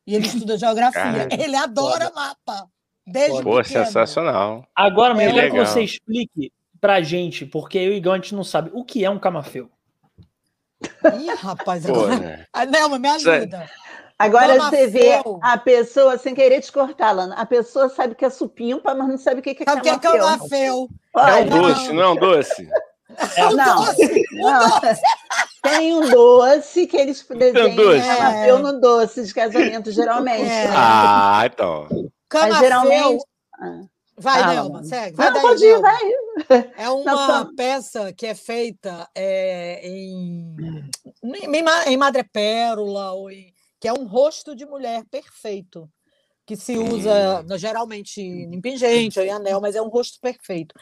Speaker 4: E ele estuda geografia.
Speaker 2: Cara,
Speaker 4: ele adora mapa. Desde
Speaker 2: pô,
Speaker 4: pequeno.
Speaker 2: sensacional.
Speaker 1: Agora, mas
Speaker 4: É
Speaker 1: eu quero que você explique pra gente, porque eu e o Igão a gente não sabe o que é um camafeu.
Speaker 4: Ih, rapaz,
Speaker 2: Pô,
Speaker 4: agora...
Speaker 2: né?
Speaker 4: Ah, Nelma, me
Speaker 2: é-
Speaker 4: ajuda.
Speaker 3: Agora
Speaker 4: Toma
Speaker 3: você vê a pessoa, sem querer te cortar, Lana, a pessoa sabe que é supimpa, mas não sabe o que é
Speaker 4: Sabe o que é
Speaker 3: camafeu.
Speaker 4: camafeu?
Speaker 2: É um doce, não é um doce?
Speaker 3: É. Não, não. Tem um doce que eles desenham
Speaker 2: doce.
Speaker 3: camafeu no doce de casamento, geralmente.
Speaker 4: É.
Speaker 2: Ah, então.
Speaker 3: Mas
Speaker 4: Camafeu.
Speaker 3: geralmente. Ah.
Speaker 4: Vai,
Speaker 3: Fala,
Speaker 4: Nelma, segue. Vai
Speaker 3: Não,
Speaker 4: daí,
Speaker 3: pode ir,
Speaker 4: Nelma.
Speaker 3: vai.
Speaker 4: É uma
Speaker 3: Não,
Speaker 4: peça que é feita é, em, em, em madrepérola, ou em- que é um rosto de mulher perfeito, que se usa geralmente em pingente ou em anel, mas é um rosto perfeito.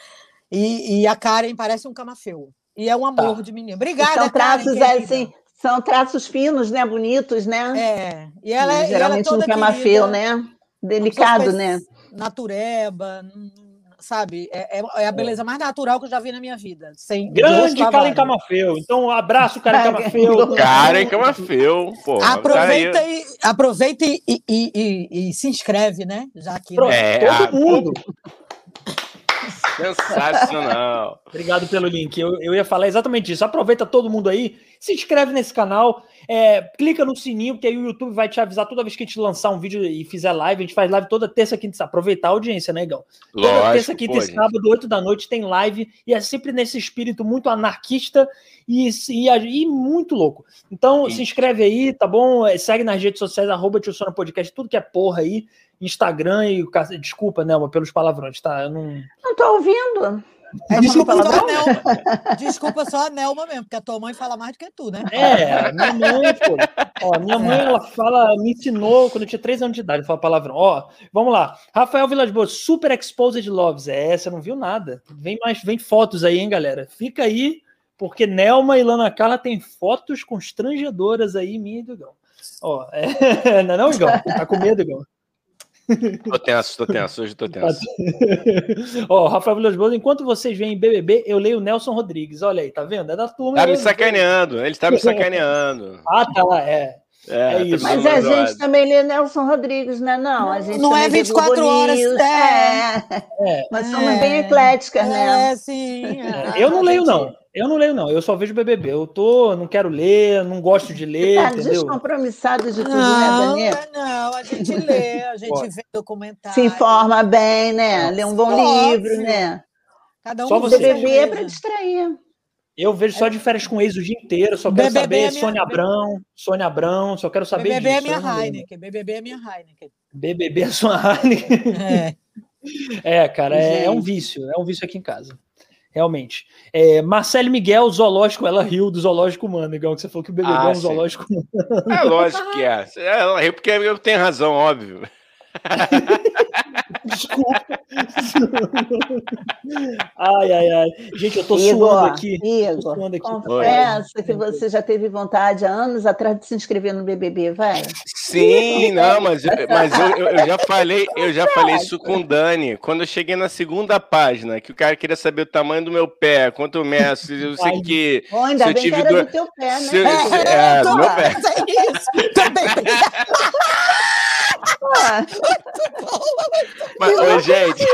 Speaker 4: E, e a Karen parece um camafeu. E é um amor de menina. Obrigada,
Speaker 3: são
Speaker 4: Karen,
Speaker 3: traços
Speaker 4: querida.
Speaker 3: assim, são traços finos, né? Bonitos, né?
Speaker 4: É, e ela é, e ela é
Speaker 3: geralmente
Speaker 4: toda
Speaker 3: no camafeu,
Speaker 4: querida,
Speaker 3: né? Delicado, né?
Speaker 4: Natureba, n- sabe? É, é- é a beleza mais natural que eu já vi na minha vida. Sem
Speaker 1: Grande Karen. Camafeu. Então, um abraço, Karen Camafeu.
Speaker 2: Karen Camafeu, pô. tá
Speaker 4: Aproveita, e, aproveita e, e- e- e- se inscreve, né? Já que
Speaker 1: Pronto,
Speaker 2: É,
Speaker 1: todo
Speaker 2: ah,
Speaker 1: mundo.
Speaker 2: Sensacional.
Speaker 1: Obrigado pelo link. Eu, eu ia falar exatamente isso. Aproveita todo mundo aí, se inscreve nesse canal, é, clica no sininho, que aí o YouTube vai te avisar toda vez que a gente lançar um vídeo e fizer live. A gente faz live toda terça, quinta e sábado. Aproveitar a audiência, né, Igão? Toda terça,
Speaker 2: Lógico,
Speaker 1: quinta e
Speaker 2: gente.
Speaker 1: sábado, 8 da noite, tem live. E é sempre nesse espírito muito anarquista e, e, e muito louco. Então,
Speaker 2: Sim.
Speaker 1: se inscreve aí, tá bom? É, Segue nas redes sociais, arroba Tio Sona Podcast, tudo que é porra aí. Instagram e Desculpa, Nelma, pelos palavrões, tá? Eu não.
Speaker 3: Não tô ouvindo.
Speaker 4: É, desculpa, só a? Nelma, desculpa só a Nelma mesmo, porque a tua mãe fala mais do que tu, né?
Speaker 1: É, minha mãe, pô. Ó, minha mãe, ela fala, me ensinou quando eu tinha 3 anos de idade, fala palavrão. Ó, vamos lá. Rafael Vilas Boas, Super Exposed Loves. É, você não viu nada. Vem mais, vem fotos aí, hein, galera. Fica aí, porque Nelma e Lana Carla tem fotos constrangedoras aí, minha e do Igão. Ó, é, não é não, Igão? Tá com medo, Igão?
Speaker 2: Tô tenso, tô tenso, hoje tô tenso.
Speaker 1: Ó, Rafael Vilas Boas, enquanto vocês veem BBB, eu leio Nelson Rodrigues. Olha aí, tá vendo? É da turma.
Speaker 2: Tá me sacaneando, ele tá me sacaneando.
Speaker 1: Ah, tá, é.
Speaker 2: É,
Speaker 1: É isso.
Speaker 2: tá
Speaker 3: Mas a gente também lê Nelson Rodrigues, né? Não, a gente
Speaker 4: Não é
Speaker 3: também vê
Speaker 4: 24
Speaker 3: Globo
Speaker 4: horas,
Speaker 3: News.
Speaker 4: é.
Speaker 3: É. Nós somos
Speaker 4: É.
Speaker 3: bem ecléticas, né?
Speaker 4: É, sim. a-
Speaker 1: Eu não leio, não. Eu não leio, não. Eu só vejo BBB. Eu tô, não quero ler, não gosto de ler,
Speaker 3: Tá
Speaker 1: entendeu?
Speaker 3: descompromissado de tudo, né,
Speaker 4: Não,
Speaker 3: Daniel?
Speaker 4: não, não, a gente lê, a gente vê documentário.
Speaker 3: Se informa bem, né? Lê um bom
Speaker 4: Óbvio.
Speaker 3: livro, né?
Speaker 4: Cada um
Speaker 1: Só você.
Speaker 3: BBB é para distrair.
Speaker 1: Eu vejo só de férias com ex o dia inteiro. Só quero
Speaker 4: BBB
Speaker 1: saber
Speaker 4: é minha-
Speaker 1: Sônia Abrão, Sônia Abrão, só quero saber
Speaker 4: BBB é
Speaker 1: disso.
Speaker 4: minha
Speaker 1: não leio.
Speaker 4: Heineken, BBB é minha Heineken.
Speaker 1: BBB é sua Heineken.
Speaker 4: É.
Speaker 1: É, cara, é, é um vício. É um vício aqui em casa. Realmente. É, Marcelo Miguel, zoológico, ela riu do zoológico humano, igual que você falou que o BBB
Speaker 2: Ah,
Speaker 1: é um
Speaker 2: sim.
Speaker 1: zoológico humano.
Speaker 2: É lógico que é. Ela riu porque eu tenho razão, óbvio.
Speaker 1: Desculpa. ai, ai, ai. Gente, eu tô suando
Speaker 3: Igor,
Speaker 1: aqui. Tô
Speaker 3: Igor,
Speaker 1: suando aqui.
Speaker 3: confessa que você já teve vontade há anos atrás de se inscrever no BBB, vai?
Speaker 2: Sim, não, mas, eu- mas eu, eu- eu já falei, eu já falei isso com o Dani. Quando eu cheguei na segunda página, que o cara queria saber o tamanho do meu pé, quanto meço, eu sei que.
Speaker 3: Bom, ainda
Speaker 2: Se eu
Speaker 3: bem que
Speaker 2: tive
Speaker 3: era
Speaker 2: dor-
Speaker 3: do teu pé, né?
Speaker 2: se eu- se- é, do meu pé.
Speaker 4: É isso. Também.
Speaker 3: Ah,
Speaker 2: Mas, ô, gente,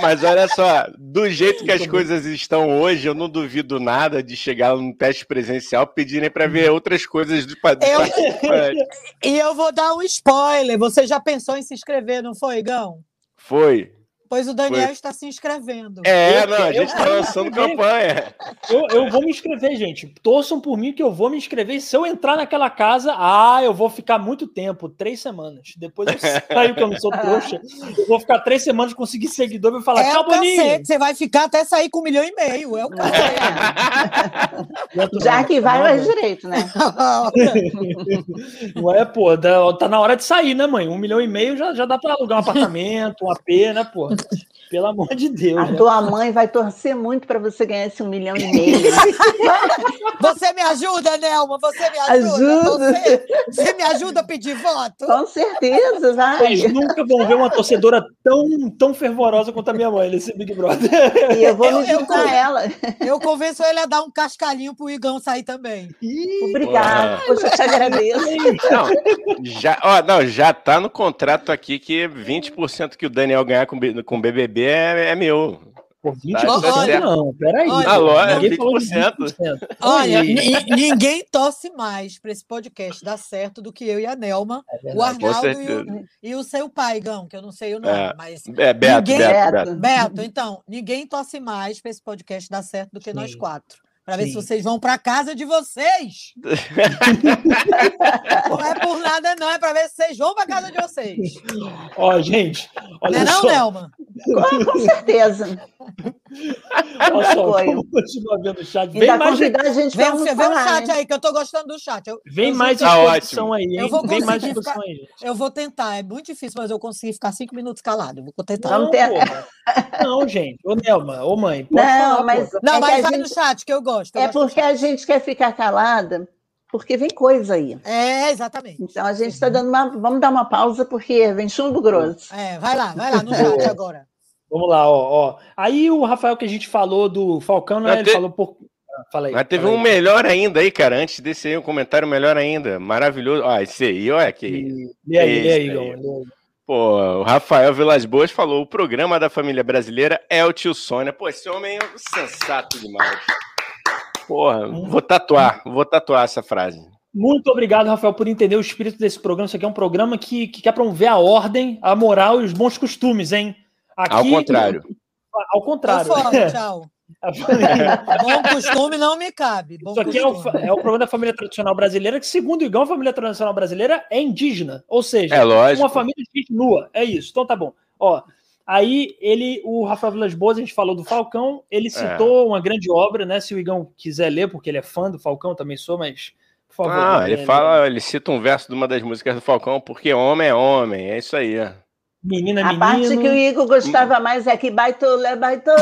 Speaker 2: mas olha só, do jeito que as coisas estão hoje, eu não duvido nada de chegar num teste presencial pedirem para ver outras coisas do
Speaker 4: Eu-
Speaker 2: padrinho.
Speaker 4: E eu vou dar um spoiler. Você já pensou em se inscrever, não foi, Gão?
Speaker 2: Foi.
Speaker 4: Pois o Daniel
Speaker 2: Foi.
Speaker 4: está se inscrevendo.
Speaker 2: É,
Speaker 1: Eu-
Speaker 2: não, a
Speaker 1: eu
Speaker 2: gente tá
Speaker 1: quero
Speaker 2: lançando campanha.
Speaker 1: Eu, eu vou me inscrever, gente. Torçam por mim que eu vou me inscrever. Se eu entrar naquela casa, ah, eu vou ficar muito tempo três semanas. Depois eu saio, que eu não sou trouxa. Eu vou ficar três semanas, conseguir seguidor e vou falar,
Speaker 4: é
Speaker 1: tchau, Boninho.
Speaker 4: você vai ficar até sair com um milhão e meio. É o cacete.
Speaker 3: já que vai, faz direito, né?
Speaker 1: Não é, pô, tá na hora de sair, né, mãe? Um milhão e meio já, já dá pra alugar um apartamento, um AP, né, pô? Pelo amor de Deus.
Speaker 3: A
Speaker 1: né?
Speaker 3: tua mãe vai torcer muito para você ganhar esse um milhão e meio.
Speaker 4: Você me ajuda, Nelma? Você me ajuda?
Speaker 3: Ajudo.
Speaker 4: Você, você me ajuda a pedir voto?
Speaker 3: Com certeza, vai.
Speaker 1: Vocês nunca vão ver uma torcedora tão, tão fervorosa quanto a minha mãe nesse Big Brother.
Speaker 3: E eu vou
Speaker 4: Eu-
Speaker 3: me
Speaker 4: eu
Speaker 3: juntar a ela.
Speaker 4: Eu convenço ele a dar um cascalhinho pro Igão sair também.
Speaker 3: Obrigada. Poxa, eu te agradeço.
Speaker 2: Não, já, ó, não, já tá no contrato aqui que 20% que o Daniel ganhar com, B- com BBB é, é meu.
Speaker 1: Pô, 20%
Speaker 2: Tá
Speaker 4: certo.
Speaker 1: não, peraí.
Speaker 4: Olha,
Speaker 2: Alô, é
Speaker 1: Ninguém falou de
Speaker 2: 20%.
Speaker 1: 20%.
Speaker 4: Olha, ninguém torce mais para esse podcast dar certo do que eu e a Nelma,
Speaker 1: É
Speaker 4: o Arnaldo e o, e o seu pai, Gão, que eu não sei o nome,
Speaker 2: É.
Speaker 4: mas.
Speaker 2: É, Beto,
Speaker 4: Ninguém-
Speaker 2: Beto,
Speaker 3: Beto.
Speaker 2: Beto.
Speaker 4: Então, ninguém torce mais para esse podcast dar certo do que nós
Speaker 1: Sim.
Speaker 4: quatro. Para ver se vocês vão para casa de vocês. não é por nada, não, é para ver se vocês vão para casa de vocês.
Speaker 1: Ó, gente,
Speaker 4: Não
Speaker 1: olha
Speaker 4: é não,
Speaker 1: só.
Speaker 4: Nelma?
Speaker 3: Com, com certeza.
Speaker 1: Olha só, vamos continuar vendo o chat. Vem
Speaker 3: Ainda
Speaker 1: mais,
Speaker 3: convidar a gente
Speaker 4: Vem,
Speaker 3: para
Speaker 4: vem o chat
Speaker 3: né?
Speaker 4: aí, que eu tô gostando do chat. Eu,
Speaker 1: vem
Speaker 4: eu
Speaker 1: mais
Speaker 4: juro
Speaker 2: Tá
Speaker 1: aí, hein?
Speaker 4: Eu vou
Speaker 1: Vem mais
Speaker 4: conseguir
Speaker 1: exposição aí. gente.
Speaker 4: Eu vou tentar, é muito difícil, mas eu consegui ficar cinco minutos calado. Eu Vou tentar.
Speaker 1: Não,
Speaker 3: Vamos ter-.
Speaker 1: Não, gente. Ô, Nelma, ô, mãe, pode
Speaker 3: Não,
Speaker 1: falar,
Speaker 3: mas-
Speaker 1: pô.
Speaker 4: Não,
Speaker 3: É
Speaker 4: mas vai
Speaker 3: gente-
Speaker 4: no chat, que eu gosto.
Speaker 3: É porque a gente quer ficar calada, porque vem coisa aí.
Speaker 4: É, exatamente.
Speaker 3: Então a gente está dando uma. Vamos dar uma pausa, porque vem chumbo grosso.
Speaker 4: É, vai lá, vai lá no chat agora.
Speaker 1: Vamos lá, ó, ó. Aí o Rafael que a gente falou do Falcão, né? Ele
Speaker 2: te-
Speaker 1: falou por. Ah, Fala aí.
Speaker 2: Mas teve um melhor ainda aí, cara. Antes desse aí, um comentário melhor ainda. Maravilhoso. Ó, esse aí, olha que.
Speaker 1: E- Lê aí, lê aí,
Speaker 2: aí. Pô, o Rafael Vilas Boas falou: o programa da família brasileira é o tio Sônia. Pô, esse homem é um sensato demais. Porra, vou tatuar, vou tatuar essa frase.
Speaker 1: Muito obrigado, Rafael, por entender o espírito desse programa. Isso aqui é um programa que, que quer promover a ordem, a moral e os bons costumes, hein? Aqui,
Speaker 2: Ao contrário.
Speaker 1: Ao contrário.
Speaker 4: fora, tchau. Bom costume não me cabe. Bom
Speaker 1: Isso aqui é o, é o programa da família tradicional brasileira, que, segundo o Igão, a família tradicional brasileira é indígena. Ou seja,
Speaker 2: É
Speaker 1: uma família de gente nua. É isso. Então tá bom. Ó, aí ele, o Rafael Vilas Boas, a gente falou do Falcão,
Speaker 2: É.
Speaker 1: ele citou uma grande obra, né? Se o Igão quiser ler, porque ele é fã do Falcão, também sou, mas por favor.
Speaker 2: Ah,
Speaker 1: né,
Speaker 2: ele fala, ele cita um verso de uma das músicas do Falcão, porque homem é homem, é isso aí.
Speaker 1: Menina,
Speaker 3: A
Speaker 1: menino.
Speaker 3: parte que o Igor gostava mais é que baitola, é baitola.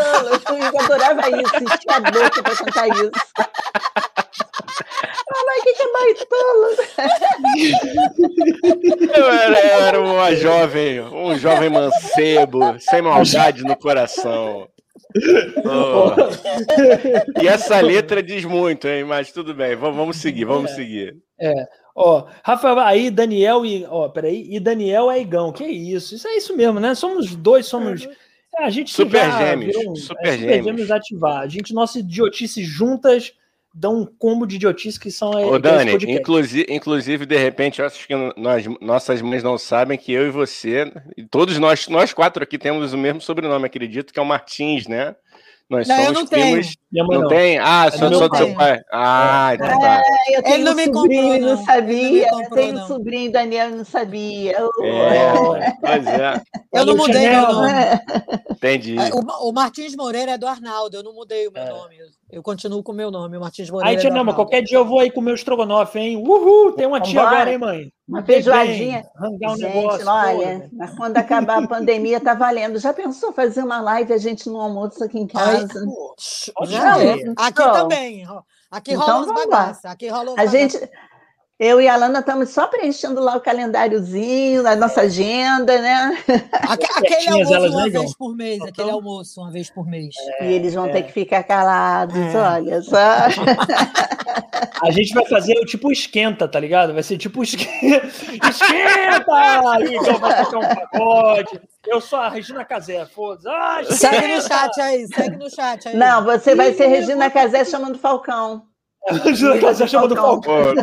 Speaker 3: O Igor adorava isso, enchia a boca para cantar isso. Mas o que, é baitola?
Speaker 2: Eu era, eu era uma jovem, um jovem mancebo, sem maldade no coração. Oh. E essa letra diz muito, hein? Mas tudo bem, vamos, seguir, vamos seguir.
Speaker 1: Ó, Rafael, aí Daniel e. Ó, peraí. E Daniel é Igão. Que isso? Isso é isso mesmo, né? Somos dois, somos. É, a gente
Speaker 2: Super gêmeos,
Speaker 1: virou um-
Speaker 2: super
Speaker 1: é, super
Speaker 2: gêmeos.
Speaker 1: gêmeos ativar. A gente, nossa idiotice juntas dão um combo de idiotice que são.
Speaker 2: Ô,
Speaker 1: é
Speaker 2: Dani,
Speaker 1: esse podcast.
Speaker 2: inclusive, inclusive, de repente, eu acho que nós, nossas mães não sabem que eu e você, e todos nós, nós quatro aqui temos o mesmo sobrenome, acredito, que é o Martins, né? Nós
Speaker 4: Não, eu
Speaker 2: somos
Speaker 4: não tenho.
Speaker 2: primos. Não,
Speaker 1: não.
Speaker 2: tem? Ah, só,
Speaker 1: meu
Speaker 2: só do seu
Speaker 4: pai.
Speaker 2: Ah, então tá.
Speaker 3: Eu tenho
Speaker 4: não
Speaker 3: um
Speaker 4: me
Speaker 3: sobrinho
Speaker 4: comprou,
Speaker 3: e não
Speaker 4: não.
Speaker 3: sabia.
Speaker 4: Ele não me
Speaker 3: Eu
Speaker 4: comprou,
Speaker 3: tenho um sobrinho, Daniel, não sabia.
Speaker 2: É, pois é,
Speaker 4: Eu não mudei meu nome.
Speaker 2: entendi.
Speaker 4: É, O, o Martins Moreira é do Arnaldo, eu não mudei o meu
Speaker 1: É.
Speaker 4: nome. Eu, continuo com o meu nome, o Martins Moreira.
Speaker 1: Aí, tia Nelma,
Speaker 4: Arnaldo.
Speaker 1: qualquer dia eu vou aí comer o estrogonofe, hein? Uhul! Tem uma tia
Speaker 3: Vambora.
Speaker 1: agora, hein, mãe?
Speaker 3: Uma feijoadinha.
Speaker 1: vem, Rangar um
Speaker 3: Gente,
Speaker 1: negócio.
Speaker 3: olha,
Speaker 1: porra.
Speaker 3: mas quando acabar a pandemia, tá valendo. Já pensou fazer uma live a gente no almoço aqui em casa?
Speaker 4: Já é. Aqui
Speaker 3: Então.
Speaker 4: também. Aqui
Speaker 3: Então
Speaker 4: rola bagaços. Aqui rola os
Speaker 3: A
Speaker 4: bagaços.
Speaker 3: gente, eu e a Lana estamos só preenchendo lá o calendáriozinho, a nossa agenda, né?
Speaker 4: Aque- Aquele almoço
Speaker 1: elas,
Speaker 4: uma
Speaker 1: né, Igão?
Speaker 4: vez por mês, aquele almoço uma vez por mês.
Speaker 3: e eles vão
Speaker 1: é.
Speaker 3: ter que ficar calados,
Speaker 4: É.
Speaker 3: olha só.
Speaker 1: A gente vai fazer o tipo esquenta, tá ligado? Vai ser tipo esquenta. esquenta! E o Igão vai tocar um pagode. Eu sou a Regina Casé, foda-se. Ah,
Speaker 4: Segue no chat aí, segue no chat aí.
Speaker 3: Não, você vai ser Regina Casé chamando Falcão.
Speaker 1: Regina Casé chama do
Speaker 3: Falcão.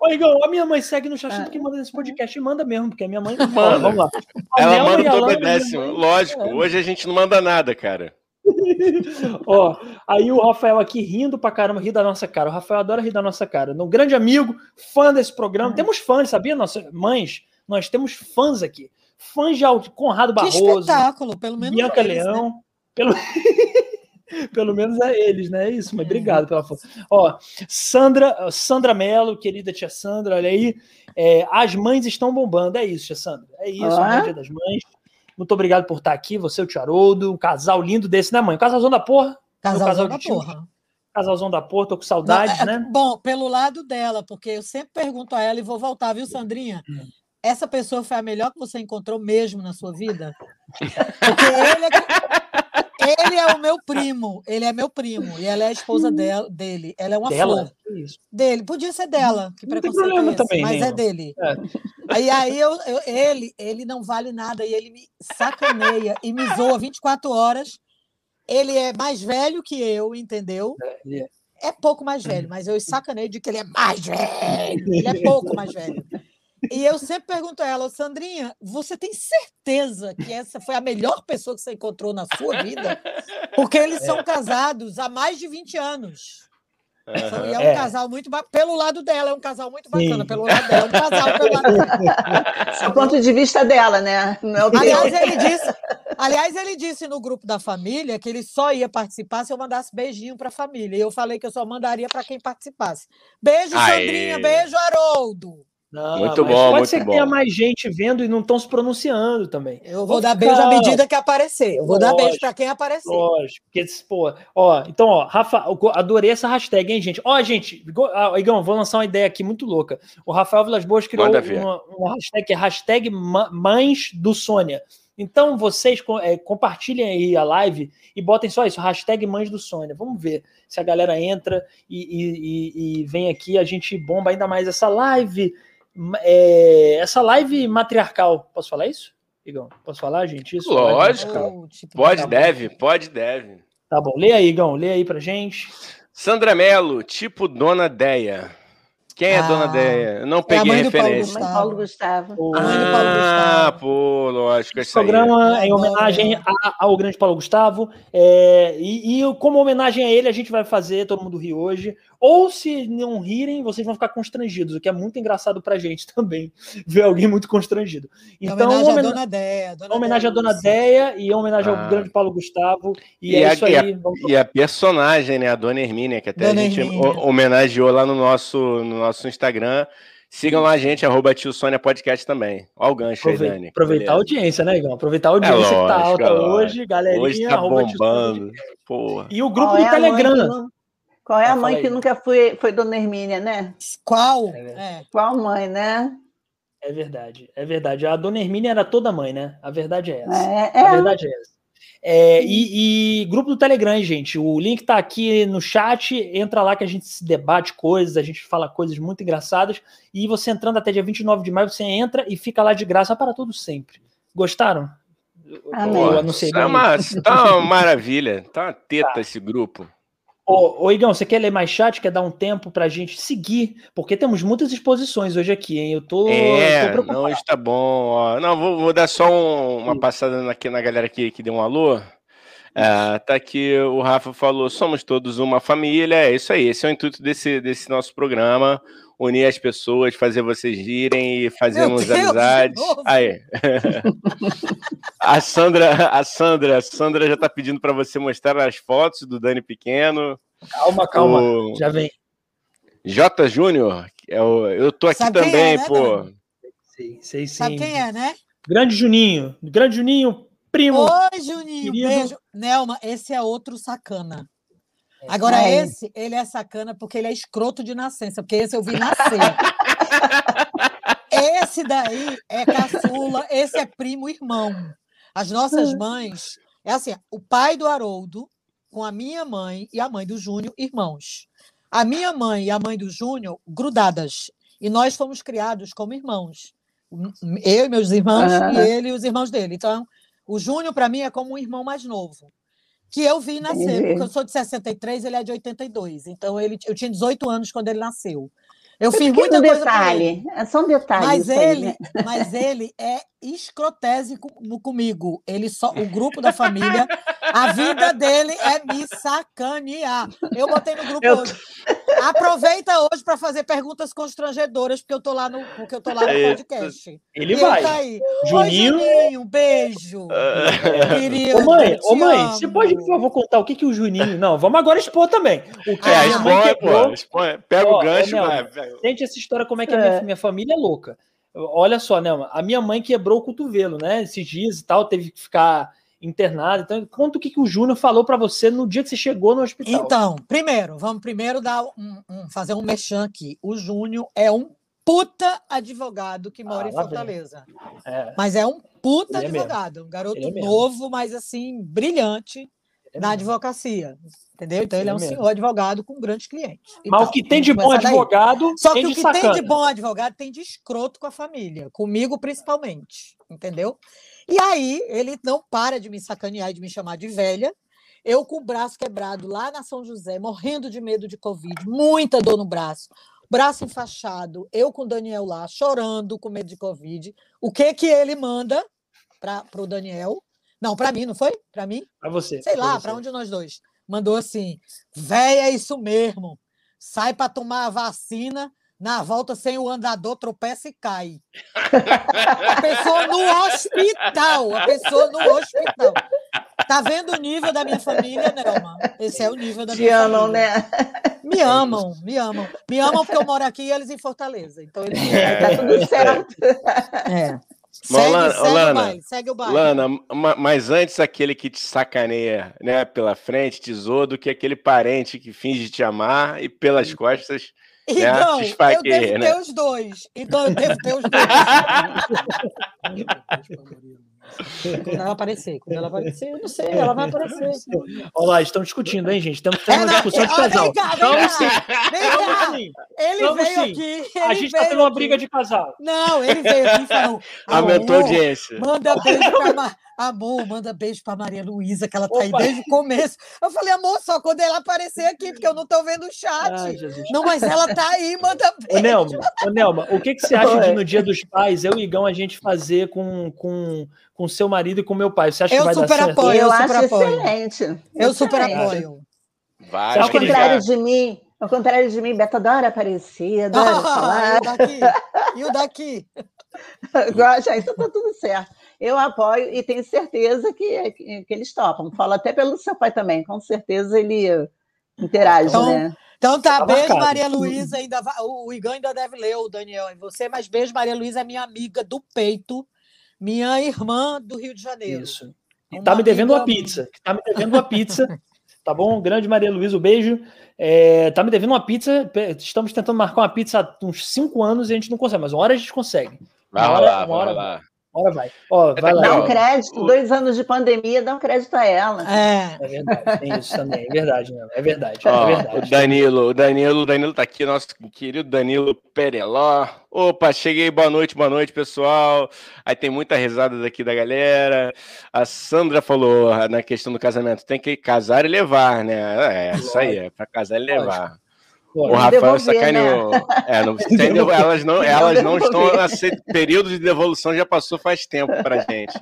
Speaker 1: Ô, Igão, a minha mãe segue no chat
Speaker 3: Ah.
Speaker 1: porque manda nesse podcast e manda mesmo, porque a minha mãe
Speaker 2: Manda.
Speaker 1: Vamos lá. A
Speaker 2: Ela
Speaker 1: Nelma
Speaker 2: manda o obedece. Lógico,
Speaker 1: É.
Speaker 2: hoje a gente não manda nada, cara.
Speaker 1: Ó, aí o Rafael aqui rindo pra caramba, ri da nossa cara. O Rafael adora rir da nossa cara. Um grande amigo, fã desse programa.
Speaker 3: Uhum.
Speaker 1: Temos fãs, sabia? Nossas mães, nós temos fãs aqui. Fãs de Conrado
Speaker 4: Que
Speaker 1: Barroso,
Speaker 4: espetáculo, pelo menos.
Speaker 1: Bianca
Speaker 4: eles, né?
Speaker 1: Leão. Pelo... Pelo menos é eles, né? É isso, mas obrigado pela força. Ó, Sandra, Sandra Mello, querida tia Sandra, olha aí. É, as mães estão bombando. É isso, tia Sandra. É isso, é dia das mães. Muito obrigado por estar aqui, você, o Tio Haroldo, um casal lindo desse, né, mãe? Um casalzão da porra.
Speaker 4: Casalzão
Speaker 1: casal
Speaker 4: da
Speaker 1: tios.
Speaker 4: porra.
Speaker 1: Casalzão da porra, tô com saudades,
Speaker 4: Não, é-
Speaker 1: né?
Speaker 4: Bom, pelo lado dela, porque eu sempre pergunto a ela e vou voltar, viu, Sandrinha?
Speaker 1: Hum.
Speaker 4: Essa pessoa foi a melhor que você encontrou mesmo na sua vida? Porque ele é que, Ele é o meu primo, ele é meu primo, e ela é a esposa dela, dele. Ela é uma
Speaker 1: Dela?
Speaker 4: flor.
Speaker 1: Isso?
Speaker 4: Dele, podia ser dela, que
Speaker 1: Não tem
Speaker 4: preconceito
Speaker 1: problema
Speaker 4: é esse,
Speaker 1: também,
Speaker 4: mas
Speaker 1: né,
Speaker 4: é dele.
Speaker 1: É.
Speaker 4: Aí, aí eu, eu- ele, ele não vale nada, e ele me sacaneia e me zoa 24 horas. Ele é mais velho que eu, entendeu?
Speaker 1: Ele é-
Speaker 4: É pouco mais velho, mas eu sacaneio de que ele é mais velho. Ele é pouco mais velho. E eu sempre pergunto a ela, Sandrinha, você tem certeza que essa foi a melhor pessoa que você encontrou na sua vida? Porque eles são casados há mais de 20 anos. São- E é um
Speaker 1: É.
Speaker 4: casal muito pelo lado dela, é um casal muito bacana,
Speaker 1: Sim.
Speaker 4: pelo lado dela, é um casal pelo lado dela.
Speaker 3: É o ponto de vista dela, né? Não é o
Speaker 4: Aliás, ele disse, aliás, ele disse no grupo da família que ele só ia participar se eu mandasse beijinho para a família. E eu falei que eu só mandaria para quem participasse. Beijo,
Speaker 2: Aê.
Speaker 4: Sandrinha, beijo, Haroldo.
Speaker 1: Não,
Speaker 2: Muito
Speaker 1: mas
Speaker 2: bom,
Speaker 1: Pode
Speaker 2: muito
Speaker 1: ser que
Speaker 2: bom.
Speaker 1: tenha mais gente vendo e não estão se pronunciando também.
Speaker 4: Eu vou
Speaker 1: Vamos
Speaker 4: dar beijo à
Speaker 1: ficar-
Speaker 4: medida que aparecer. Eu vou dar beijo
Speaker 1: Lógico.
Speaker 4: para quem aparecer.
Speaker 1: Lógico, porque, pô, ó, então, ó, Rafa, adorei essa hashtag, hein, gente? Ó, gente, ah, Igão, vou lançar uma ideia aqui muito louca. O Rafael Vilas Boas criou uma, uma hashtag que é hashtag Mães do Sônia. Então, vocês é, compartilhem aí a live e botem só isso, hashtag Mães do Sônia. Vamos ver se a galera entra e, e- e- e vem aqui, a gente bomba ainda mais essa live, é, essa live matriarcal. Posso falar isso, Igão? Posso falar, gente? Isso?
Speaker 2: Lógico.
Speaker 4: tipo,
Speaker 2: Pode,
Speaker 1: Tá bom.
Speaker 2: deve, pode, deve.
Speaker 1: Tá bom, lê aí, Igão, lê aí pra gente.
Speaker 2: Sandra Mello, tipo Dona Deia. Quem é
Speaker 4: Ah,
Speaker 2: Dona Deia? Eu não peguei
Speaker 4: mãe do Paulo
Speaker 2: referência.
Speaker 3: Mãe Paulo Gustavo.
Speaker 1: O-
Speaker 4: A mãe do Paulo
Speaker 2: Ah,
Speaker 4: Gustavo.
Speaker 2: pô, lógico,
Speaker 1: Esse
Speaker 2: isso aí.
Speaker 1: programa é em homenagem a- ao grande Paulo Gustavo. é, e, e como homenagem a ele, a gente vai fazer Todo Mundo Ri hoje. Ou se não rirem, vocês vão ficar constrangidos, o que é muito engraçado pra gente também, ver alguém muito constrangido. Então,
Speaker 4: homenagem à
Speaker 1: homena-
Speaker 4: Dona Deia. Dona
Speaker 1: homenagem à Dona. Deia e homenagem
Speaker 2: Ah.
Speaker 1: ao grande Paulo Gustavo. E,
Speaker 2: E
Speaker 1: é
Speaker 2: a-
Speaker 1: isso
Speaker 2: e a-
Speaker 1: aí. Vamos...
Speaker 2: E a personagem, né? A Dona Hermínia, que até
Speaker 4: Dona
Speaker 2: a gente
Speaker 4: Hermínia.
Speaker 2: ho- homenageou lá no nosso, no nosso Instagram. Sigam lá a gente, arroba tio Sônia Podcast também. Olha o gancho aí,
Speaker 1: Aproveitar,
Speaker 2: Dani.
Speaker 1: aproveitar a audiência, né, Igão? Aproveitar a audiência que tá
Speaker 2: lógico,
Speaker 1: alta
Speaker 2: é
Speaker 1: hoje, galerinha.
Speaker 2: Hoje tá
Speaker 1: arroba Tio Sônia.
Speaker 2: bombando. Porra.
Speaker 1: E o grupo do
Speaker 3: é que
Speaker 1: Telegram.
Speaker 3: Qual é a mãe que nunca foi, foi Dona Hermínia, né?
Speaker 4: Qual?
Speaker 1: É.
Speaker 4: É.
Speaker 3: Qual mãe, né?
Speaker 1: É verdade, é verdade. A dona Hermínia era toda mãe, né? A verdade é essa.
Speaker 3: É,
Speaker 1: A
Speaker 3: é.
Speaker 1: verdade é essa. É, e, e grupo do Telegram, gente. O link tá aqui no chat. Entra lá que a gente se debate coisas, a gente fala coisas muito engraçadas. E você entrando até dia 29 de maio, você entra e fica lá de graça para tudo sempre. Gostaram?
Speaker 3: Amém.
Speaker 1: Eu
Speaker 2: Pô,
Speaker 1: anunciei
Speaker 2: tá,
Speaker 1: bem.
Speaker 2: uma, tá uma maravilha. Tá uma teta esse grupo.
Speaker 1: Ô, ô, Igão, você quer ler mais chat? Quer dar um tempo pra gente seguir? Porque temos muitas exposições hoje aqui, hein? Eu tô,
Speaker 2: É,
Speaker 1: tô
Speaker 2: não, está bom. ó. Não, vou, vou dar só um- uma passada na, aqui na galera que, que deu um alô. É, tá aqui, o Rafa falou: somos todos uma família. É isso aí, esse é o intuito desse, desse nosso programa. Unir as pessoas, fazer vocês rirem e fazermos
Speaker 4: Deus,
Speaker 2: amizades. Aí. a Sandra, a Sandra, a Sandra já tá pedindo para você mostrar as fotos do Dani Pequeno.
Speaker 1: Calma, calma.
Speaker 2: O
Speaker 1: Já vem.
Speaker 2: J Júnior, é o- eu tô aqui
Speaker 4: Sabe quem
Speaker 2: também,
Speaker 4: é, né,
Speaker 2: pô.
Speaker 4: Dani?
Speaker 1: Sei, sei sim.
Speaker 4: Sabe quem é, né?
Speaker 1: Grande Juninho. Grande Juninho, primo.
Speaker 4: Oi, Juninho,
Speaker 1: Querido.
Speaker 4: beijo. Nelma, esse é outro sacana. Agora,
Speaker 3: Ai.
Speaker 4: esse, ele é sacana porque ele é escroto de nascença, porque esse eu vi nascer. esse daí é caçula, esse é primo irmão. As nossas mães, é assim, o pai do Haroldo com a minha mãe e a mãe do Júnior, irmãos. A minha mãe e a mãe do Júnior, grudadas. E nós fomos criados como irmãos. Eu e meus irmãos,
Speaker 3: Aham.
Speaker 4: e ele e os irmãos dele. Então, o Júnior, para mim, é como um irmão mais novo. Que eu vi nascer, porque eu sou de 63, ele é de 82. Então, ele, eu tinha 18 anos quando ele nasceu. Eu fiz
Speaker 3: Pequeno
Speaker 4: muita coisa ele.
Speaker 3: detalhe. É só um detalhe.
Speaker 4: Mas
Speaker 3: isso aí,
Speaker 4: ele,
Speaker 3: né?
Speaker 4: mas ele é escrotésico no- comigo. Ele só, o grupo da família, a vida dele é me sacanear. Eu botei no grupo
Speaker 3: Eu-
Speaker 4: hoje. Aproveita hoje para fazer perguntas constrangedoras, porque eu tô lá no, porque eu tô lá no podcast.
Speaker 1: Ele
Speaker 4: E
Speaker 1: vai.
Speaker 4: tá aí.
Speaker 1: Juninho.
Speaker 4: Oi, Juninho, beijo. Querido,
Speaker 1: Ô mãe, ô mãe,
Speaker 4: amo.
Speaker 1: você pode, por favor, contar o que, que o Juninho. Não, vamos agora expor também. O que
Speaker 2: É,
Speaker 1: a
Speaker 4: Ah,
Speaker 1: minha mãe
Speaker 2: expõe,
Speaker 1: quebrou.
Speaker 2: pô. expõe. Pega
Speaker 1: Ó,
Speaker 2: o gancho, vai.
Speaker 1: Sente essa história, como é que a minha,
Speaker 3: É.
Speaker 1: minha família é louca. Olha só, né? A minha mãe quebrou o cotovelo, né? Esses dias e tal, teve que ficar internada. Então, conta o que, que o Júnior falou pra você no dia que você chegou no hospital.
Speaker 4: Então, primeiro, vamos primeiro dar um, um- fazer um merchan aqui. O Júnior é um puta advogado que mora
Speaker 1: Ah,
Speaker 4: em. Fortaleza.
Speaker 1: É,
Speaker 4: Mas é um puta
Speaker 1: Ele é
Speaker 4: advogado, um garoto
Speaker 1: é
Speaker 4: novo, mas assim, brilhante.
Speaker 1: É
Speaker 4: na advocacia. Entendeu? Então ele é um
Speaker 1: É mesmo.
Speaker 4: senhor advogado com grandes clientes.
Speaker 1: Mas
Speaker 4: Então,
Speaker 1: o que tem de bom
Speaker 4: começar daí.
Speaker 1: advogado,
Speaker 4: Só que o que
Speaker 1: sacana.
Speaker 4: tem de bom advogado tem de escroto com a família, comigo principalmente, entendeu? E aí ele não para de me sacanear e de me chamar de velha. Eu com o braço quebrado lá na São José, morrendo de medo de Covid, muita dor no braço, braço enfaixado, eu com o Daniel lá, chorando com medo de Covid. O que que ele manda para o Daniel? Não, para mim, não foi? Para mim?
Speaker 1: Pra você.
Speaker 4: sei lá, para onde nós dois. Mandou assim: véia, é isso mesmo. Sai para tomar a vacina, na volta sem o andador, tropeça e cai. A pessoa no hospital, a pessoa no hospital. Tá vendo o nível da minha família, Nelma? Esse é o nível da
Speaker 3: Te
Speaker 4: minha
Speaker 3: amam,
Speaker 4: família.
Speaker 3: né?
Speaker 4: Me amam, me amam. Me amam porque eu moro aqui e eles em Fortaleza. Então eles.
Speaker 3: Tá tudo certo.
Speaker 4: É.
Speaker 2: Mas,
Speaker 4: Segue,
Speaker 2: Lana-
Speaker 4: segue o
Speaker 2: Lana,
Speaker 4: baile, segue o baile.
Speaker 2: Lana, ma- mas antes aquele que te sacaneia né, pela frente, te zoa, do que aquele parente que finge te amar e pelas costas.
Speaker 4: Então,
Speaker 2: te
Speaker 4: eu devo
Speaker 2: né?
Speaker 4: ter os dois. Então, eu devo ter os dois. Quando ela aparecer, quando ela aparecer, eu não sei, ela vai aparecer.
Speaker 1: Olha lá, estão discutindo, hein, gente? Estamos tendo
Speaker 4: É,
Speaker 1: uma
Speaker 4: não,
Speaker 1: discussão de
Speaker 4: ó, vem
Speaker 1: casal.
Speaker 4: cá, vem
Speaker 1: Vamos
Speaker 4: cá,
Speaker 1: sim,
Speaker 4: vem
Speaker 1: vamos
Speaker 4: cá.
Speaker 1: sim.
Speaker 4: Ele
Speaker 1: Vamos
Speaker 4: veio
Speaker 1: sim.
Speaker 4: aqui.
Speaker 1: A gente está tendo uma briga de casal.
Speaker 4: Não, ele veio aqui e falou.
Speaker 2: Aumentou a
Speaker 4: "Amor,
Speaker 2: audiência.
Speaker 4: Manda beijo pra Ma... Amor, manda beijo pra Maria Luísa, que ela tá aí
Speaker 1: Opa.
Speaker 4: desde o começo. Eu falei, amor, só quando ela aparecer aqui, porque eu não tô vendo o chat.
Speaker 1: Ai,
Speaker 4: não, mas ela tá aí, manda
Speaker 1: Ô,
Speaker 4: beijo.
Speaker 1: Nelma, ô, Nelma, o que, que você acha de no Dia dos Pais, eu e Igão, a gente fazer com, com, com seu marido e com meu pai? Você acha
Speaker 4: Eu
Speaker 1: que vai
Speaker 4: super
Speaker 1: dar certo?
Speaker 4: apoio.
Speaker 3: Eu
Speaker 4: super
Speaker 3: acho
Speaker 4: apoio.
Speaker 3: excelente.
Speaker 4: Eu super apoio.
Speaker 2: Vai,
Speaker 3: Ao contrário
Speaker 1: já-
Speaker 3: de mim, ao contrário de mim, Beto adora aparecer, adora
Speaker 4: Ah,
Speaker 3: falar.
Speaker 4: e o daqui? E o daqui?
Speaker 3: Gosta, então tá tudo certo. Eu apoio e tenho certeza que, que, eles topam. Falo até pelo seu pai também, com certeza ele interage,
Speaker 4: Então,
Speaker 3: né?
Speaker 4: Então tá,
Speaker 1: Tá
Speaker 4: beijo,
Speaker 1: marcado.
Speaker 4: Maria Luísa. Ainda vai, o Igão ainda deve ler o Daniel e você, mas beijo, Maria Luísa é minha amiga do peito, minha irmã do Rio de Janeiro.
Speaker 1: Isso. E
Speaker 4: Uma
Speaker 1: tá me devendo uma pizza. Tá me devendo uma pizza. Tá bom? Grande Maria Luísa, um beijo. É, tá me devendo uma pizza. Estamos tentando marcar uma pizza há uns cinco anos e a gente não consegue, mas uma hora a gente consegue.
Speaker 2: Vai
Speaker 1: Uma hora-
Speaker 2: rolar,
Speaker 1: uma
Speaker 2: vai
Speaker 1: hora
Speaker 2: rolar.
Speaker 1: Uma hora vai. Ó, vai
Speaker 2: Não,
Speaker 3: Dá um crédito, dois anos de pandemia, dá um crédito a ela.
Speaker 4: É.
Speaker 1: É verdade, tem isso também. É verdade, né? É verdade.
Speaker 2: Ó,
Speaker 1: é
Speaker 2: o
Speaker 1: verdade.
Speaker 2: Danilo, o Danilo, o Danilo tá aqui, nosso querido Danilo Pereló. Opa, cheguei, boa noite, boa noite, pessoal. Aí tem muita risada daqui da galera. A Sandra falou ah, na questão do casamento, tem que casar e levar, né? É, isso aí, é pra casar e levar. O. Rafael sacaneou. É, não, tem elas não, elas não estão. Esse período de devolução já passou faz tempo pra gente.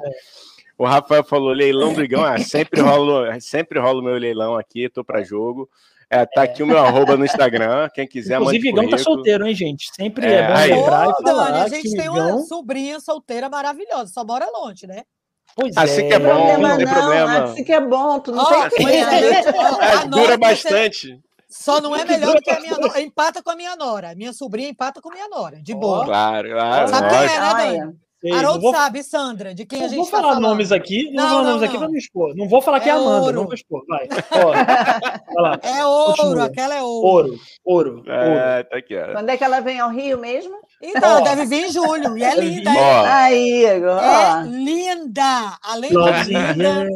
Speaker 2: O Rafael falou: leilão do Igão. Ah, sempre rola, sempre rola o meu leilão aqui, tô pra jogo. É, tá aqui o meu arroba no Instagram. Quem quiser,
Speaker 1: Inclusive, Igão tá solteiro, hein, gente? Sempre
Speaker 2: É,
Speaker 1: é, bom
Speaker 2: aí.
Speaker 1: lembrar
Speaker 4: Ô,
Speaker 1: e
Speaker 4: Dani, a
Speaker 1: que
Speaker 4: gente tem uma sobrinha solteira maravilhosa, só mora longe, né?
Speaker 1: Pois
Speaker 2: Assim
Speaker 1: é,
Speaker 2: que é bom,
Speaker 3: problema
Speaker 2: não tem
Speaker 3: não,
Speaker 2: problema.
Speaker 3: assim que é bom, tu não
Speaker 4: Ó,
Speaker 3: tem que
Speaker 2: É, dura
Speaker 4: você-
Speaker 2: bastante.
Speaker 4: Só não é melhor do que a minha nora. Empata com a minha nora. Minha sobrinha empata com a minha nora, de boa.
Speaker 2: Claro, claro.
Speaker 4: Sabe quem é, né, Dani? Haroldo
Speaker 1: vou,
Speaker 4: sabe, Sandra, de quem a
Speaker 1: não
Speaker 4: gente
Speaker 1: vou
Speaker 4: tá
Speaker 1: falar
Speaker 4: falando.
Speaker 1: nomes aqui, não,
Speaker 4: Não,
Speaker 1: vou falar
Speaker 4: não,
Speaker 1: nomes aqui
Speaker 4: não.
Speaker 1: pra não expor. Não vou falar que é,
Speaker 4: É
Speaker 1: Amanda,
Speaker 4: ouro.
Speaker 1: não vou expor. Vai. Ó, vai lá.
Speaker 4: É ouro,
Speaker 1: Continua.
Speaker 4: aquela é ouro.
Speaker 1: Ouro, ouro, ouro.
Speaker 2: É, tá aqui, ó.
Speaker 3: quando é que ela vem ao Rio mesmo?
Speaker 4: Então,
Speaker 1: Ó.
Speaker 4: deve vir em julho. E é linda?
Speaker 2: Ó,
Speaker 3: Aí,
Speaker 4: É
Speaker 3: agora.
Speaker 4: linda. Além de linda,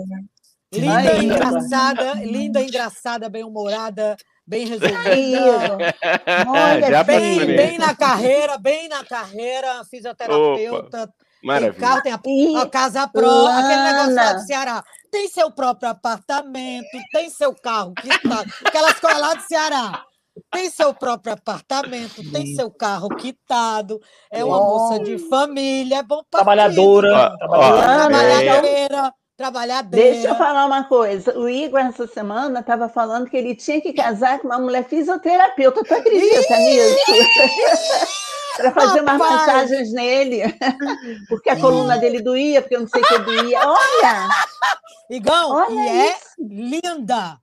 Speaker 4: linda, engraçada, linda, engraçada, bem humorada, bem resolvida.
Speaker 3: Olha,
Speaker 2: Já
Speaker 3: bem-
Speaker 4: Bem, na carreira, bem na carreira, fisioterapeuta, tem
Speaker 2: Maravilha.
Speaker 4: carro, tem a, a casa própria, aquele negócio lá do Ceará. Tem seu próprio apartamento, tem seu carro quitado. Aquelas coisas lá do Ceará. Tem seu próprio apartamento, tem seu carro quitado, é uma moça de família, é bom pra
Speaker 1: Trabalhadora.
Speaker 2: Ó,
Speaker 1: trabalhadora.
Speaker 4: Trabalhadeira, trabalhadeira.
Speaker 3: Deixa eu falar uma coisa. O Igor, essa semana, estava falando que ele tinha que casar com uma mulher fisioterapeuta. Tu acredita nisso? Para fazer umas massagens nele. Porque a coluna dele doía, porque eu não sei o que doía. Olha!
Speaker 4: Igão,
Speaker 3: Olha
Speaker 4: e é linda.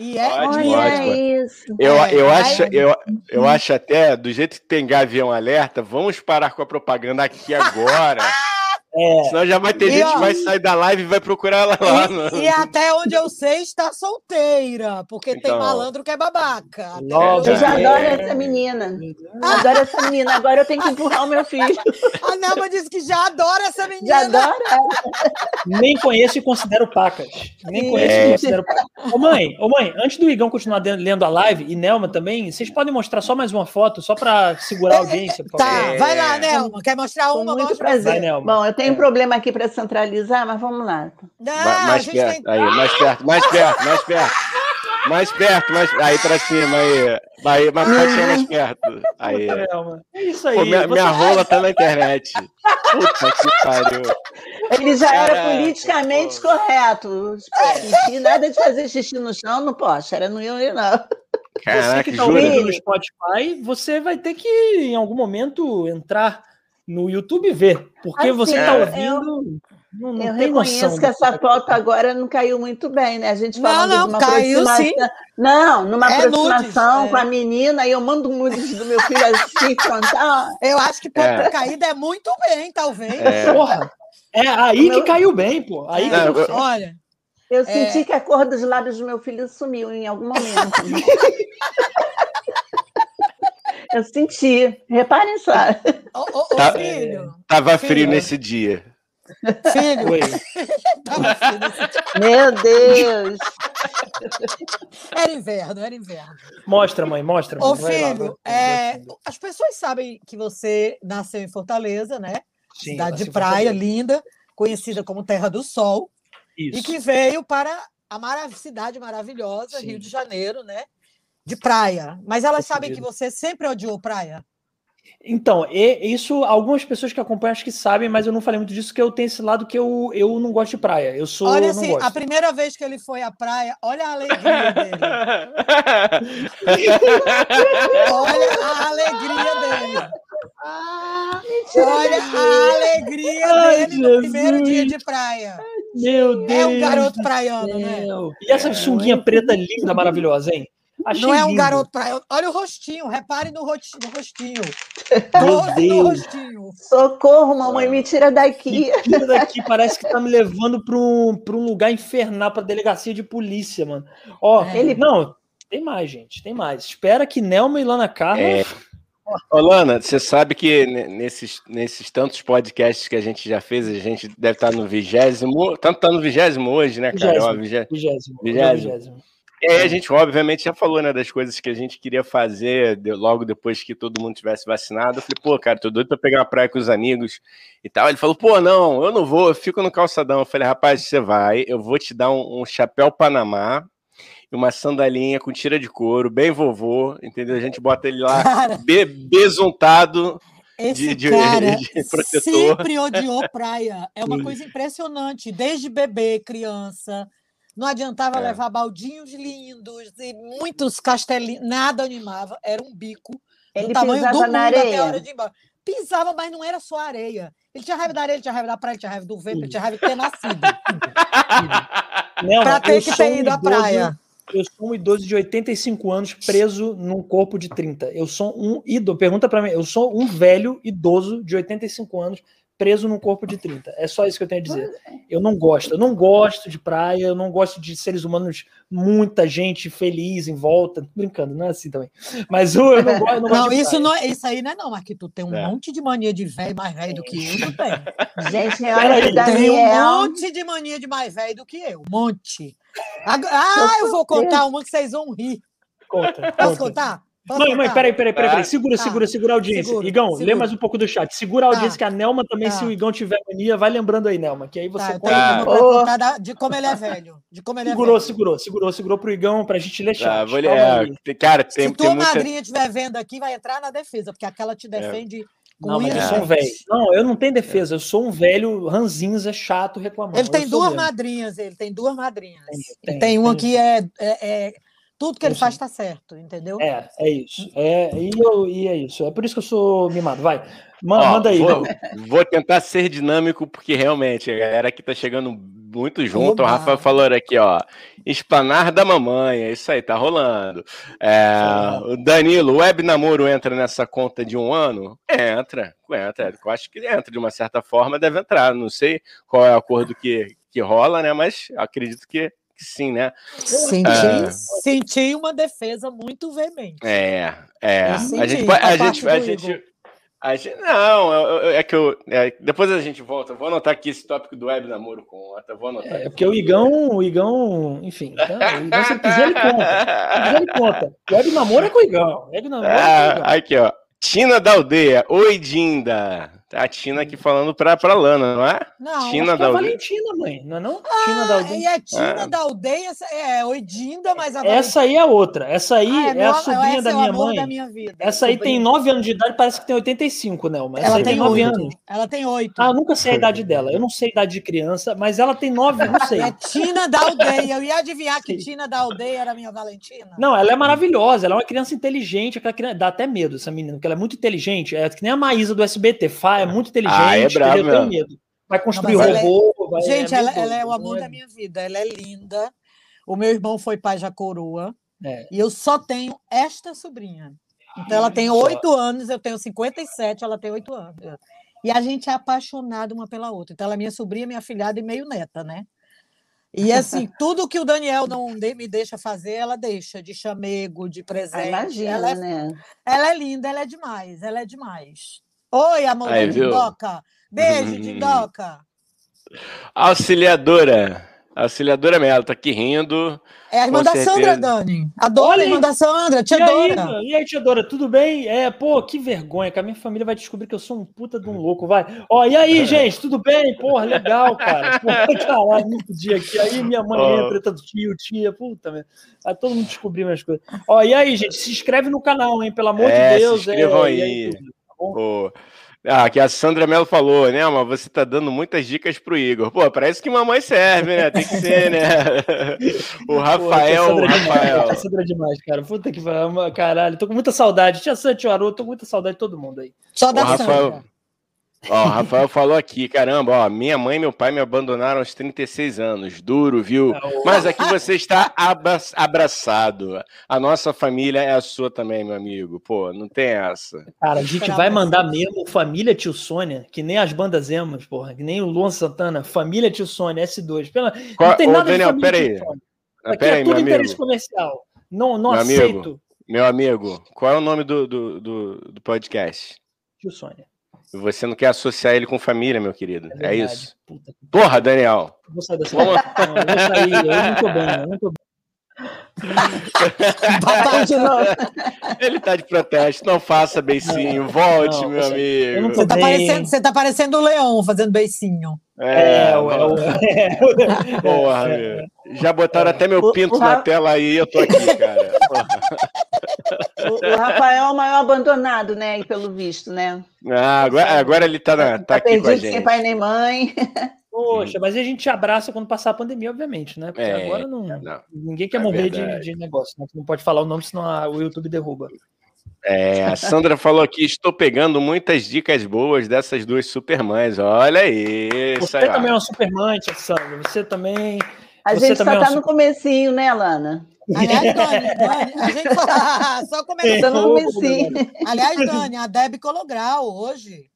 Speaker 4: E é
Speaker 2: Ótimo,
Speaker 3: olha
Speaker 2: ótimo.
Speaker 3: isso.
Speaker 2: Eu,
Speaker 4: É,
Speaker 2: eu,
Speaker 4: aí-
Speaker 2: acho, eu, eu acho até, do jeito que tem Gavião Alerta, vamos parar com a propaganda aqui agora.
Speaker 1: É.
Speaker 2: Senão já vai ter
Speaker 4: E,
Speaker 2: gente
Speaker 4: ó,
Speaker 2: que vai sair da live e vai procurar ela lá.
Speaker 4: E, e até onde eu sei, está solteira, porque tem
Speaker 2: Então.
Speaker 4: malandro que é babaca.
Speaker 1: Logo,
Speaker 3: Eu já
Speaker 2: É.
Speaker 3: adoro essa menina. Adoro essa menina. Agora eu tenho que empurrar o meu filho.
Speaker 4: A Nelma disse que já adora essa
Speaker 3: Já
Speaker 4: menina.
Speaker 3: adoro ela.
Speaker 1: Nem conheço e considero pacas. Nem conheço
Speaker 2: É.
Speaker 1: e considero pacas. Ô mãe, ô mãe, antes do Igão continuar lendo a live, e Nelma também, vocês podem mostrar só mais uma foto, só para segurar a audiência,
Speaker 4: Tá.
Speaker 2: É.
Speaker 4: vai lá, Nelma. Quer mostrar
Speaker 3: Com
Speaker 4: uma?
Speaker 3: muito
Speaker 4: Mostra.
Speaker 1: Vai,
Speaker 3: prazer.
Speaker 1: Nelma.
Speaker 3: Bom, eu tenho
Speaker 1: É.
Speaker 3: um problema aqui para centralizar, mas vamos lá.
Speaker 4: Não,
Speaker 2: mais perto,
Speaker 4: tem...
Speaker 2: aí, mais perto, mais perto, mais perto. Mais perto, mais Aí pra cima, aí. Aí, mas pode ser mais perto. Aí.
Speaker 1: É isso aí.
Speaker 2: Pô, minha,
Speaker 1: Você-
Speaker 2: minha rola tá na internet. Puta que pariu.
Speaker 3: Ele já era
Speaker 2: Caraca,
Speaker 3: politicamente
Speaker 2: pô.
Speaker 3: correto. Xixi, nada de fazer xixi no chão, não posso. Era no eu não.
Speaker 1: Você
Speaker 2: Caraca,
Speaker 1: que tá ouvindo no Spotify, você vai ter que, em algum momento, entrar no YouTube ver. Porque
Speaker 3: Assim,
Speaker 1: você tá
Speaker 2: eu-
Speaker 1: ouvindo. não, não
Speaker 3: Eu
Speaker 1: tem
Speaker 3: reconheço
Speaker 1: noção.
Speaker 3: que essa
Speaker 1: tá
Speaker 3: foto agora não caiu muito bem, né? A gente
Speaker 4: Não,
Speaker 3: falando
Speaker 4: não,
Speaker 3: de uma
Speaker 4: caiu
Speaker 3: aproximação. Não, numa
Speaker 4: É
Speaker 3: aproximação
Speaker 4: nudes,
Speaker 3: com
Speaker 4: é.
Speaker 3: a menina, e eu mando um nudes do meu filho assim, contar.
Speaker 4: Eu acho que pode
Speaker 2: É.
Speaker 4: ter caído é muito bem, talvez.
Speaker 2: É.
Speaker 1: Porra! É aí
Speaker 3: Meu-
Speaker 1: que caiu bem, pô. Aí que
Speaker 2: Não,
Speaker 1: deu
Speaker 2: eu-.
Speaker 4: Olha,
Speaker 3: Eu
Speaker 4: É.
Speaker 3: senti que a cor dos lábios do meu filho sumiu em algum momento. eu senti. Reparem só.
Speaker 4: ô, ô, ô,
Speaker 2: Tá-
Speaker 4: filho,
Speaker 2: Tava
Speaker 4: Filho.
Speaker 2: frio nesse dia.
Speaker 4: filho,
Speaker 1: Oi.
Speaker 4: tava filho.
Speaker 3: Meu Deus!
Speaker 4: Era inverno, era inverno.
Speaker 1: Mostra, mãe, mostra.
Speaker 4: Ô,
Speaker 1: mãe. Lá,
Speaker 4: filho,
Speaker 1: vai.
Speaker 4: é, as pessoas sabem que você nasceu em Fortaleza, né?
Speaker 1: Sim,
Speaker 4: Cidade de praia linda, conhecida como Terra do Sol,
Speaker 1: Isso.
Speaker 4: e que veio para a marav cidade maravilhosa,
Speaker 1: Sim.
Speaker 4: Rio de Janeiro, né? De praia. Mas elas sabem que você sempre odiou praia.
Speaker 1: Então, e- isso, algumas pessoas que acompanham acho que sabem, mas eu não falei muito disso, que eu tenho esse lado que eu, eu não gosto de praia. Eu sou.
Speaker 4: olha
Speaker 1: não
Speaker 4: assim,
Speaker 1: gosto.
Speaker 4: a primeira vez que ele foi à praia, olha a alegria dele. Olha a alegria dele. Olha a alegria
Speaker 1: Ai,
Speaker 4: dele no primeiro
Speaker 1: Jesus.
Speaker 4: dia de praia.
Speaker 1: Meu Deus.
Speaker 4: É um garoto praiano, né?
Speaker 1: E essa sunguinha preta linda, maravilhosa, hein? Achei
Speaker 4: Não é um
Speaker 1: lindo.
Speaker 4: garoto praiano. Olha o rostinho, repare no rosti- no rostinho.
Speaker 1: Meu Deus.
Speaker 4: rostinho.
Speaker 3: Socorro, mamãe, me tira daqui.
Speaker 1: Que tira daqui, parece que tá me levando para um, pra um lugar infernal, pra delegacia de polícia, mano. Ó,
Speaker 4: É.
Speaker 1: ele. Não, tem mais, gente, tem mais. Espera que Nelma e Lana Carla.
Speaker 2: É. Ô, Lana, você sabe que ne- nesses, nesses tantos podcasts que a gente já fez, a gente deve estar no vigésimo. Tanto tá no vigésimo hoje, né, cara? Ó, vigé-
Speaker 1: Vigésimo.
Speaker 2: Vigésimo.
Speaker 1: vigésimo.
Speaker 2: E aí a gente, obviamente, já falou, né, das coisas que a gente queria fazer logo depois que todo mundo tivesse vacinado. Eu falei, pô, cara, tô doido pra pegar uma praia com os amigos e tal. Ele falou, pô, não, eu não vou, eu fico no calçadão. Eu falei, rapaz, você vai, eu vou te dar um, um chapéu Panamá e uma sandalinha com tira de couro, bem vovô, entendeu? A gente bota ele lá
Speaker 4: Cara,
Speaker 2: be besuntado.
Speaker 4: esse
Speaker 2: de- de-
Speaker 4: cara
Speaker 2: de protetor.
Speaker 4: sempre odiou praia. É uma coisa impressionante. Desde bebê, criança. Não adiantava
Speaker 2: É.
Speaker 4: levar baldinhos lindos e muitos castelinhos. Nada animava. Era um bico.
Speaker 3: Ele
Speaker 4: do tamanho do mundo
Speaker 3: na
Speaker 4: até a hora de ir embora. Pisava, mas não era só areia. Ele tinha raiva da areia, ele tinha raiva da praia, ele tinha raiva do vento, ele tinha raiva de ter nascido. Pra ter que ter ido à praia.
Speaker 1: Eu sou um idoso de 85 anos preso num corpo de 30. Eu sou um idoso. Pergunta pra mim. Eu sou um velho idoso de 85 anos preso num corpo de 30. É só isso que eu tenho a dizer. Eu não gosto. Eu não gosto de praia. Eu não gosto de seres humanos, muita gente feliz em volta. Brincando, não é assim também. Mas eu, eu não gosto. eu não gosto
Speaker 4: Não,
Speaker 1: de
Speaker 4: isso,
Speaker 1: praia.
Speaker 4: não é, isso aí não é não, mas que tu tem um
Speaker 2: É.
Speaker 4: monte de mania de velho, mais velho do que eu, tu tem.
Speaker 3: Gente, é hora
Speaker 4: Tem um monte de mania de mais velho do que eu. Um monte. Ah, eu vou contar uma que vocês vão rir.
Speaker 1: Conta,
Speaker 4: Posso
Speaker 1: conta.
Speaker 4: contar? Posso
Speaker 1: Mãe, mãe, peraí, peraí, peraí, peraí.
Speaker 2: Tá.
Speaker 1: Segura,
Speaker 4: Tá.
Speaker 1: segura, segura a audiência.
Speaker 4: Seguro,
Speaker 1: Igão, lê
Speaker 4: seguro.
Speaker 1: mais um pouco do chat. Segura a
Speaker 4: Tá.
Speaker 1: audiência, que a Nelma também,
Speaker 4: Tá.
Speaker 1: se o Igão tiver mania, vai lembrando aí, Nelma, que aí você
Speaker 4: Tá,
Speaker 1: conta.
Speaker 2: Tá.
Speaker 4: de como ele é velho. De como ele é
Speaker 1: Segurou,
Speaker 4: velho.
Speaker 1: segurou, segurou, segurou pro Igão pra gente ler chat.
Speaker 2: Tá, vou ler- é, tem- cara, tem,
Speaker 4: Se
Speaker 2: tem
Speaker 4: tua
Speaker 2: muita.
Speaker 4: madrinha estiver vendo aqui, vai entrar na defesa, porque aquela te defende com
Speaker 1: Não, mas eu sou um velho. Não, eu não tenho defesa. Eu sou um velho ranzinza, chato, reclamando.
Speaker 4: Ele tem duas
Speaker 1: mesmo.
Speaker 4: madrinhas, ele tem duas madrinhas.
Speaker 1: Tem, tem,
Speaker 4: tem uma
Speaker 1: tem.
Speaker 4: que é, é- é- Tudo que ele
Speaker 1: Tem
Speaker 4: faz está certo, entendeu?
Speaker 1: É, é isso. É, e, eu, e é isso. É por isso que eu sou mimado. Vai. Ma-
Speaker 2: Ó,
Speaker 1: manda aí.
Speaker 2: Vou, vou tentar ser dinâmico, porque realmente a galera aqui tá chegando muito junto. Oba. O Rafael falou aqui, ó. Espanar da mamãe, é isso aí, tá rolando. É, o Danilo, o web namoro entra nessa conta de um ano? Entra, entra. Eu acho que entra de uma certa forma, deve entrar. Não sei qual é o acordo que, que rola, né? Mas acredito que, que sim, né?
Speaker 4: Senti, é... senti uma defesa muito veemente.
Speaker 2: É, é. a gente, a gente, a gente a gente, não, eu, eu, é que eu. É, depois a gente volta. Vou anotar aqui esse tópico do web namoro com outra. Vou anotar.
Speaker 1: É, porque o Igão, o Igão, enfim. Então, o Igão, se quiser, ele conta. Se quiser, ele conta. Web namoro é com o Igão. Web namoro é com o Igão.
Speaker 2: Ah, aqui, ó. Tina da aldeia. Oi, Dinda. A Tina aqui falando pra, pra Lana, não é?
Speaker 1: Não, Tina da é aldeia. Valentina, mãe, não é não?
Speaker 4: Ah, Tina da aldeia. E a Tina ah. da aldeia é Oidinda, mas a
Speaker 1: Essa aí é outra. Essa aí ah, é, é, a sobrinha da é minha mãe. Da minha vida, essa aí tem 9 anos de idade, parece que tem 85, né? Mas
Speaker 4: ela tem 9 anos. Ela tem 8.
Speaker 1: Ah, eu nunca sei a idade dela. Eu não sei a idade de criança, mas ela tem 9, não sei.
Speaker 4: É Tina da aldeia. Eu ia adivinhar que Tina da aldeia era a minha Valentina.
Speaker 1: Não, ela é maravilhosa. Ela é uma criança inteligente. Aquela criança... Dá até medo essa menina, porque ela é muito inteligente. É que nem a Maísa do SBT. Fá é muito inteligente. Ah,
Speaker 2: é bravo, eu tenho medo.
Speaker 1: Vai construir não, robô.
Speaker 4: É... Vai... Gente, é ela, ela, é o amor da minha vida. Ela é linda. O meu irmão foi pai já coroa. É. E eu só tenho esta sobrinha. Então ela tem oito anos, eu tenho 57, ela tem oito anos. E a gente é apaixonado uma pela outra. Então ela é minha sobrinha, minha filhada e meio neta, né? E assim, tudo que o Daniel não me deixa fazer, ela deixa, de chamego, de presente.
Speaker 3: Imagina,
Speaker 4: ela é,
Speaker 3: né?
Speaker 4: Ela é linda, ela é demais, ela é demais. Oi, amor Aí, de Doca. Beijo, de Doca.
Speaker 2: Auxiliadora. Auxiliadora Melo, tá aqui rindo.
Speaker 4: É a irmã da certeza. Sandra, Dani. Adoro a irmã da Sandra, tia
Speaker 1: e
Speaker 4: Dora.
Speaker 1: Aí, e aí, tia Dora, tudo bem? É, pô, que vergonha, que a minha família vai descobrir que eu sou um puta de um louco, vai. Ó, e aí, gente, tudo bem? Porra, legal, cara. Porra, caralho, muito dia aqui. Aí minha mãe oh. entra, tanto tio, tia, puta, velho. Vai todo mundo descobrir minhas coisas. Ó, e aí, gente, se inscreve no canal, hein, pelo amor é, de Deus.
Speaker 2: Se inscrevam é, aí. aí Ah, que a Sandra Mello falou, né, mas você tá dando muitas dicas pro Igor. Pô, parece que mamãe serve, né? Tem que ser, né? o Rafael. Pô,
Speaker 1: a
Speaker 2: Rafael.
Speaker 1: a Sandra é demais, cara. Puta que caralho. Tô com muita saudade. Tia Santi Harô, tô com muita saudade de todo mundo aí.
Speaker 4: Da Rafael.
Speaker 2: Ó, o Rafael falou aqui, caramba, ó, minha mãe e meu pai me abandonaram aos 36 anos, duro, viu? Mas aqui você está abraçado. A nossa família é a sua também, meu amigo. Pô, não tem essa.
Speaker 1: Cara, a gente vai mandar mesmo família Tio Sônia, que nem as bandas emos, porra, que nem o Luan Santana, família Tio Sônia, S2. Pela...
Speaker 2: Qual... Não tem nada Ô, Daniel, de família
Speaker 1: peraí. Aqui pera é aí, tudo interesse amigo. comercial. Não, não
Speaker 2: meu
Speaker 1: aceito.
Speaker 2: Amigo, meu amigo, qual é o nome do, do, do, do podcast?
Speaker 1: Tio Sônia.
Speaker 2: Você não quer associar ele com família, meu querido. É, é isso. Puta, Porra, Daniel.
Speaker 1: Vou sair dessa. Vamos... Não, eu vou sair. Eu não tô bem, eu não tô bem.
Speaker 4: Novo.
Speaker 2: Ele tá de protesto, não faça beicinho, volte, não, meu amigo.
Speaker 4: Você tá, parecendo, você tá parecendo o leão fazendo beicinho.
Speaker 2: É, é, é, é, Porra, meu. Já botaram até meu pinto o, o na Ra... tela aí, eu tô aqui, cara.
Speaker 3: O, o, Rafael é o maior abandonado, né? Pelo visto, né?
Speaker 2: Ah, agora, agora ele tá, na, tá, tá aqui com a gente.
Speaker 3: sem pai nem mãe.
Speaker 1: Poxa, mas a gente abraça quando passar a pandemia, obviamente, né? Porque é, agora não, não, ninguém quer é morrer de, de, negócio, né? Não pode falar o nome, senão a, o YouTube derruba.
Speaker 2: É, a Sandra falou aqui: estou pegando muitas dicas boas dessas duas supermães. Olha aí.
Speaker 1: Você também é uma supermãe, tia Sandra. Você também.
Speaker 3: A
Speaker 1: você
Speaker 3: gente só está é no comecinho, né, Lana?
Speaker 4: Aliás, Dani, Dani a gente só, só começando no comecinho. Aliás, Dani, a Deb Colograu hoje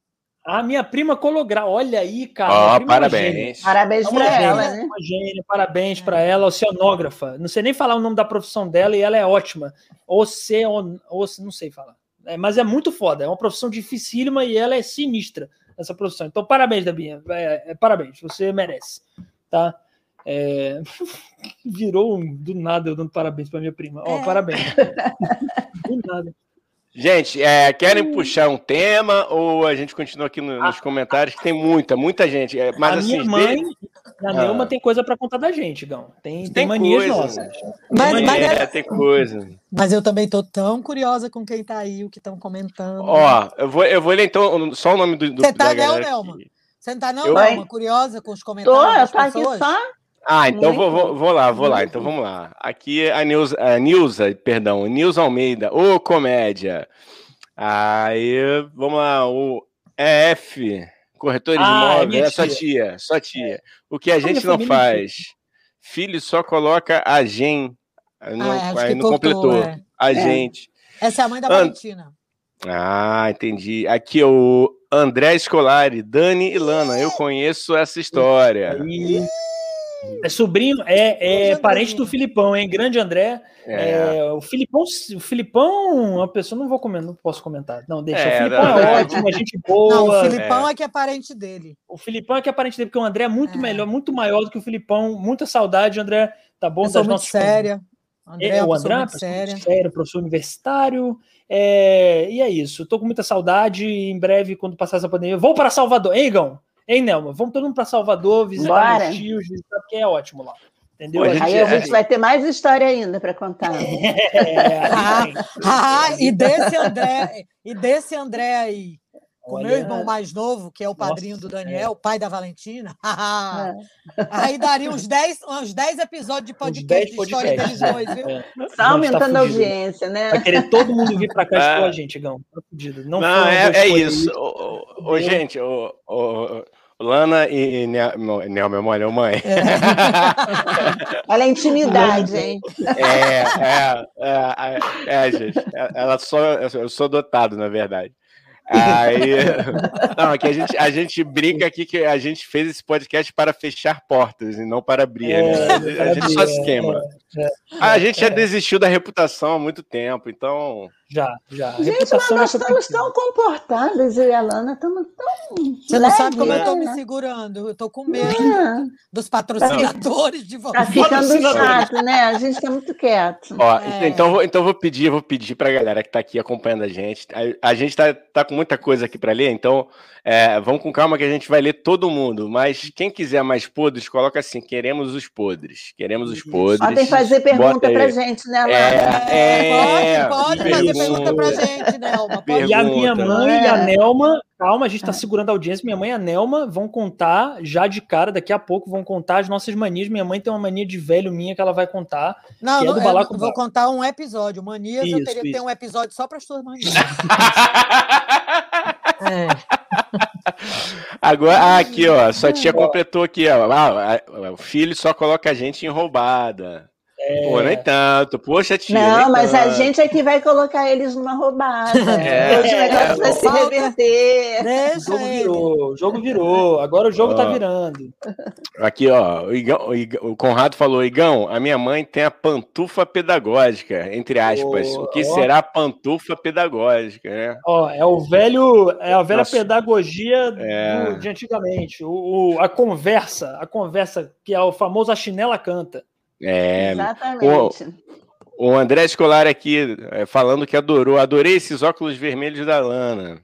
Speaker 1: a minha prima Colograu, olha aí, cara.
Speaker 2: Oh, parabéns.
Speaker 3: Parabéns para ela, né?
Speaker 1: Uma gênia, parabéns para ela, oceanógrafa. Não sei nem falar o nome da profissão dela e ela é ótima. Ocean, oce, não sei falar. É, mas é muito foda, é uma profissão dificílima e ela é sinistra, essa profissão. Então, parabéns, Dabinha. É, é, parabéns, você merece. Tá? É... Virou do nada eu dando parabéns para minha prima. Ó, oh, parabéns. do nada.
Speaker 2: Gente, é, querem puxar um tema ou a gente continua aqui no, nos comentários? Que tem muita, muita gente. É, mas,
Speaker 1: a
Speaker 2: assim,
Speaker 1: minha mãe, a Neuma, ah. tem coisa para contar da gente, Gão. Tem, tem, tem manias coisa, nossas.
Speaker 2: Mas, tem, mas, é, tem coisa.
Speaker 4: Mas eu também tô tão curiosa com quem tá aí, o que estão comentando.
Speaker 2: Ó, eu vou, eu vou ler então só o nome do. do
Speaker 4: Você tá, não, Nelma? Você não tá, não, eu... Nelma? Curiosa com os comentários?
Speaker 3: Tô, eu tô aqui só.
Speaker 2: Ah, então vou, vou, vou, lá, vou lá. Então vamos lá. Aqui é a Nilza, a Nilza perdão, Nilza Almeida, ô comédia. Aí, vamos lá, o EF Corretor de
Speaker 1: Ah, é
Speaker 2: imóveis, é sua
Speaker 1: tia.
Speaker 2: sua tia. O que a
Speaker 1: minha
Speaker 2: gente não
Speaker 1: família
Speaker 2: faz, filho só coloca a gen, não,
Speaker 4: Ah, acho
Speaker 2: aí não completou,
Speaker 4: é.
Speaker 2: a
Speaker 3: É.
Speaker 2: gente.
Speaker 4: Essa é a mãe da
Speaker 2: An-
Speaker 4: Valentina.
Speaker 2: Ah, entendi. Aqui o André Escolari, Dani e Lana, eu conheço essa história.
Speaker 1: Aí, é sobrinho, é, é parente do Filipão, hein? Grande André.
Speaker 2: É.
Speaker 1: É, o Filipão, o Filipão, uma pessoa, não vou comentar, não posso comentar. Não, deixa.
Speaker 2: É,
Speaker 1: o Filipão
Speaker 2: não,
Speaker 1: é
Speaker 2: é.
Speaker 1: ótimo, a gente boa.
Speaker 4: Não, o
Speaker 1: O,
Speaker 4: Filipão é. que é parente dele.
Speaker 1: Filipão é que é parente dele, porque o André é muito
Speaker 4: É.
Speaker 1: melhor, muito maior do que o Filipão. Muita saudade, André. Tá bom?
Speaker 4: Pessoa
Speaker 1: das
Speaker 4: muito
Speaker 1: nossas
Speaker 4: séria. André é
Speaker 1: É, o André, é
Speaker 4: séria.
Speaker 1: muito sério, professor universitário. É, e é isso. Tô com muita saudade. e Em breve, quando passar essa pandemia, vou para Salvador. Hein, Igão? Hein, Nelma? Vamos todo mundo para Salvador, visitar
Speaker 3: Bora.
Speaker 1: meus tios, visitar, porque é ótimo lá. Entendeu?
Speaker 2: Pô, a gente-
Speaker 3: Aí a
Speaker 2: é-
Speaker 3: gente vai ter mais história ainda para contar.
Speaker 1: É,
Speaker 4: Ah. Ah, e desse André, e desse André aí, com o
Speaker 1: Olha,
Speaker 4: meu irmão mais novo, que é o padrinho
Speaker 1: Nossa,
Speaker 4: do Daniel, o pai da Valentina.
Speaker 3: É.
Speaker 4: Aí daria uns 10, uns 10 episódios de podcast
Speaker 1: 10
Speaker 4: de história deles dois, viu?
Speaker 1: É.
Speaker 3: Só
Speaker 1: tá
Speaker 3: aumentando a
Speaker 1: fudido.
Speaker 3: audiência, né?
Speaker 1: Vai querer todo mundo vir para cá
Speaker 2: Ah.
Speaker 1: expor a gente, Igão. Tá fudido. Não,
Speaker 2: Não, é, é isso. Ô, ô, ô,
Speaker 1: Entendeu?
Speaker 2: gente, ô, ô, ô, Lana e, e meu- Nel, meu mãe, mãe.
Speaker 3: Olha a intimidade, hein?
Speaker 2: É, é, é, é, é, gente. Ela só, eu sou dotado, na verdade. Aí, não, aqui a gente, a gente brinca aqui que a gente fez esse podcast para fechar portas e não para abrir.
Speaker 1: É,
Speaker 2: né? A gente
Speaker 1: abrir,
Speaker 2: só
Speaker 1: é,
Speaker 2: esquema.
Speaker 1: é,
Speaker 2: Ah, a gente já desistiu da reputação há muito tempo, então.
Speaker 1: Já, já.
Speaker 3: Gente, mas
Speaker 1: reputação
Speaker 3: nós
Speaker 1: é
Speaker 3: estamos tão comportadas, eu e a Lana estamos tão.
Speaker 4: Você não sabe como eu estou me
Speaker 3: né?
Speaker 4: segurando. Eu estou com medo
Speaker 3: Ah,
Speaker 4: dos patrocinadores de
Speaker 3: Tá
Speaker 4: vocês.
Speaker 3: ficando
Speaker 1: Patrocinadores.
Speaker 3: chato, né? A gente está muito quieto.
Speaker 2: Ó,
Speaker 4: É.
Speaker 2: então, vou, então vou pedir, vou pedir para a galera que está aqui acompanhando a gente. A, a gente tá, tá com muita coisa aqui para ler, então é, vamos com calma que a gente vai ler todo mundo. Mas quem quiser mais podres, coloca assim: queremos os podres. Queremos os podres.
Speaker 3: Podem fazer pergunta pra gente, né, Lana?
Speaker 2: É, é,
Speaker 4: pode, pode fazer pergunta pra gente, Nelma.
Speaker 1: E a minha mãe e a
Speaker 3: É.
Speaker 1: Nelma, calma, a gente tá segurando a audiência. Minha mãe e a Nelma vão contar já de cara, daqui a pouco vão contar as nossas manias. Minha mãe tem uma mania de velho minha que ela vai contar.
Speaker 4: Não,
Speaker 1: que é
Speaker 4: não,
Speaker 1: do
Speaker 4: eu vou contar um episódio. Manias, eu
Speaker 1: Isso,
Speaker 4: teria que ter um episódio só para as tuas manias. É.
Speaker 2: Agora, ah, aqui, ó. Sua tia completou aqui, ó. Ah, ah, o filho só coloca a gente em roubada. Pô, nem tanto. Poxa, tia.
Speaker 3: Não,
Speaker 2: nem
Speaker 3: mas a
Speaker 2: tanto.
Speaker 3: gente é que vai colocar eles numa roubada.
Speaker 2: É,
Speaker 3: Hoje o negócio
Speaker 2: é,
Speaker 3: vai se reverter.
Speaker 1: O jogo
Speaker 4: ele.
Speaker 1: virou, o jogo virou. Agora o jogo tá
Speaker 2: Ó.
Speaker 1: virando.
Speaker 2: Aqui, ó, o, Igão- o Igão- o Conrado falou: Igão, a minha mãe tem a pantufa pedagógica, entre aspas.
Speaker 1: Ô,
Speaker 2: o que
Speaker 1: ó.
Speaker 2: será a pantufa pedagógica, né?
Speaker 1: Ó, é o velho, é a velha
Speaker 2: Nossa.
Speaker 1: pedagogia do-
Speaker 2: É.
Speaker 1: de antigamente. O, o- a conversa, a conversa que é o famoso a chinela canta.
Speaker 2: É.
Speaker 3: Exatamente.
Speaker 2: O André Escolar aqui é, falando que adorou. Adorei esses óculos vermelhos da Lana.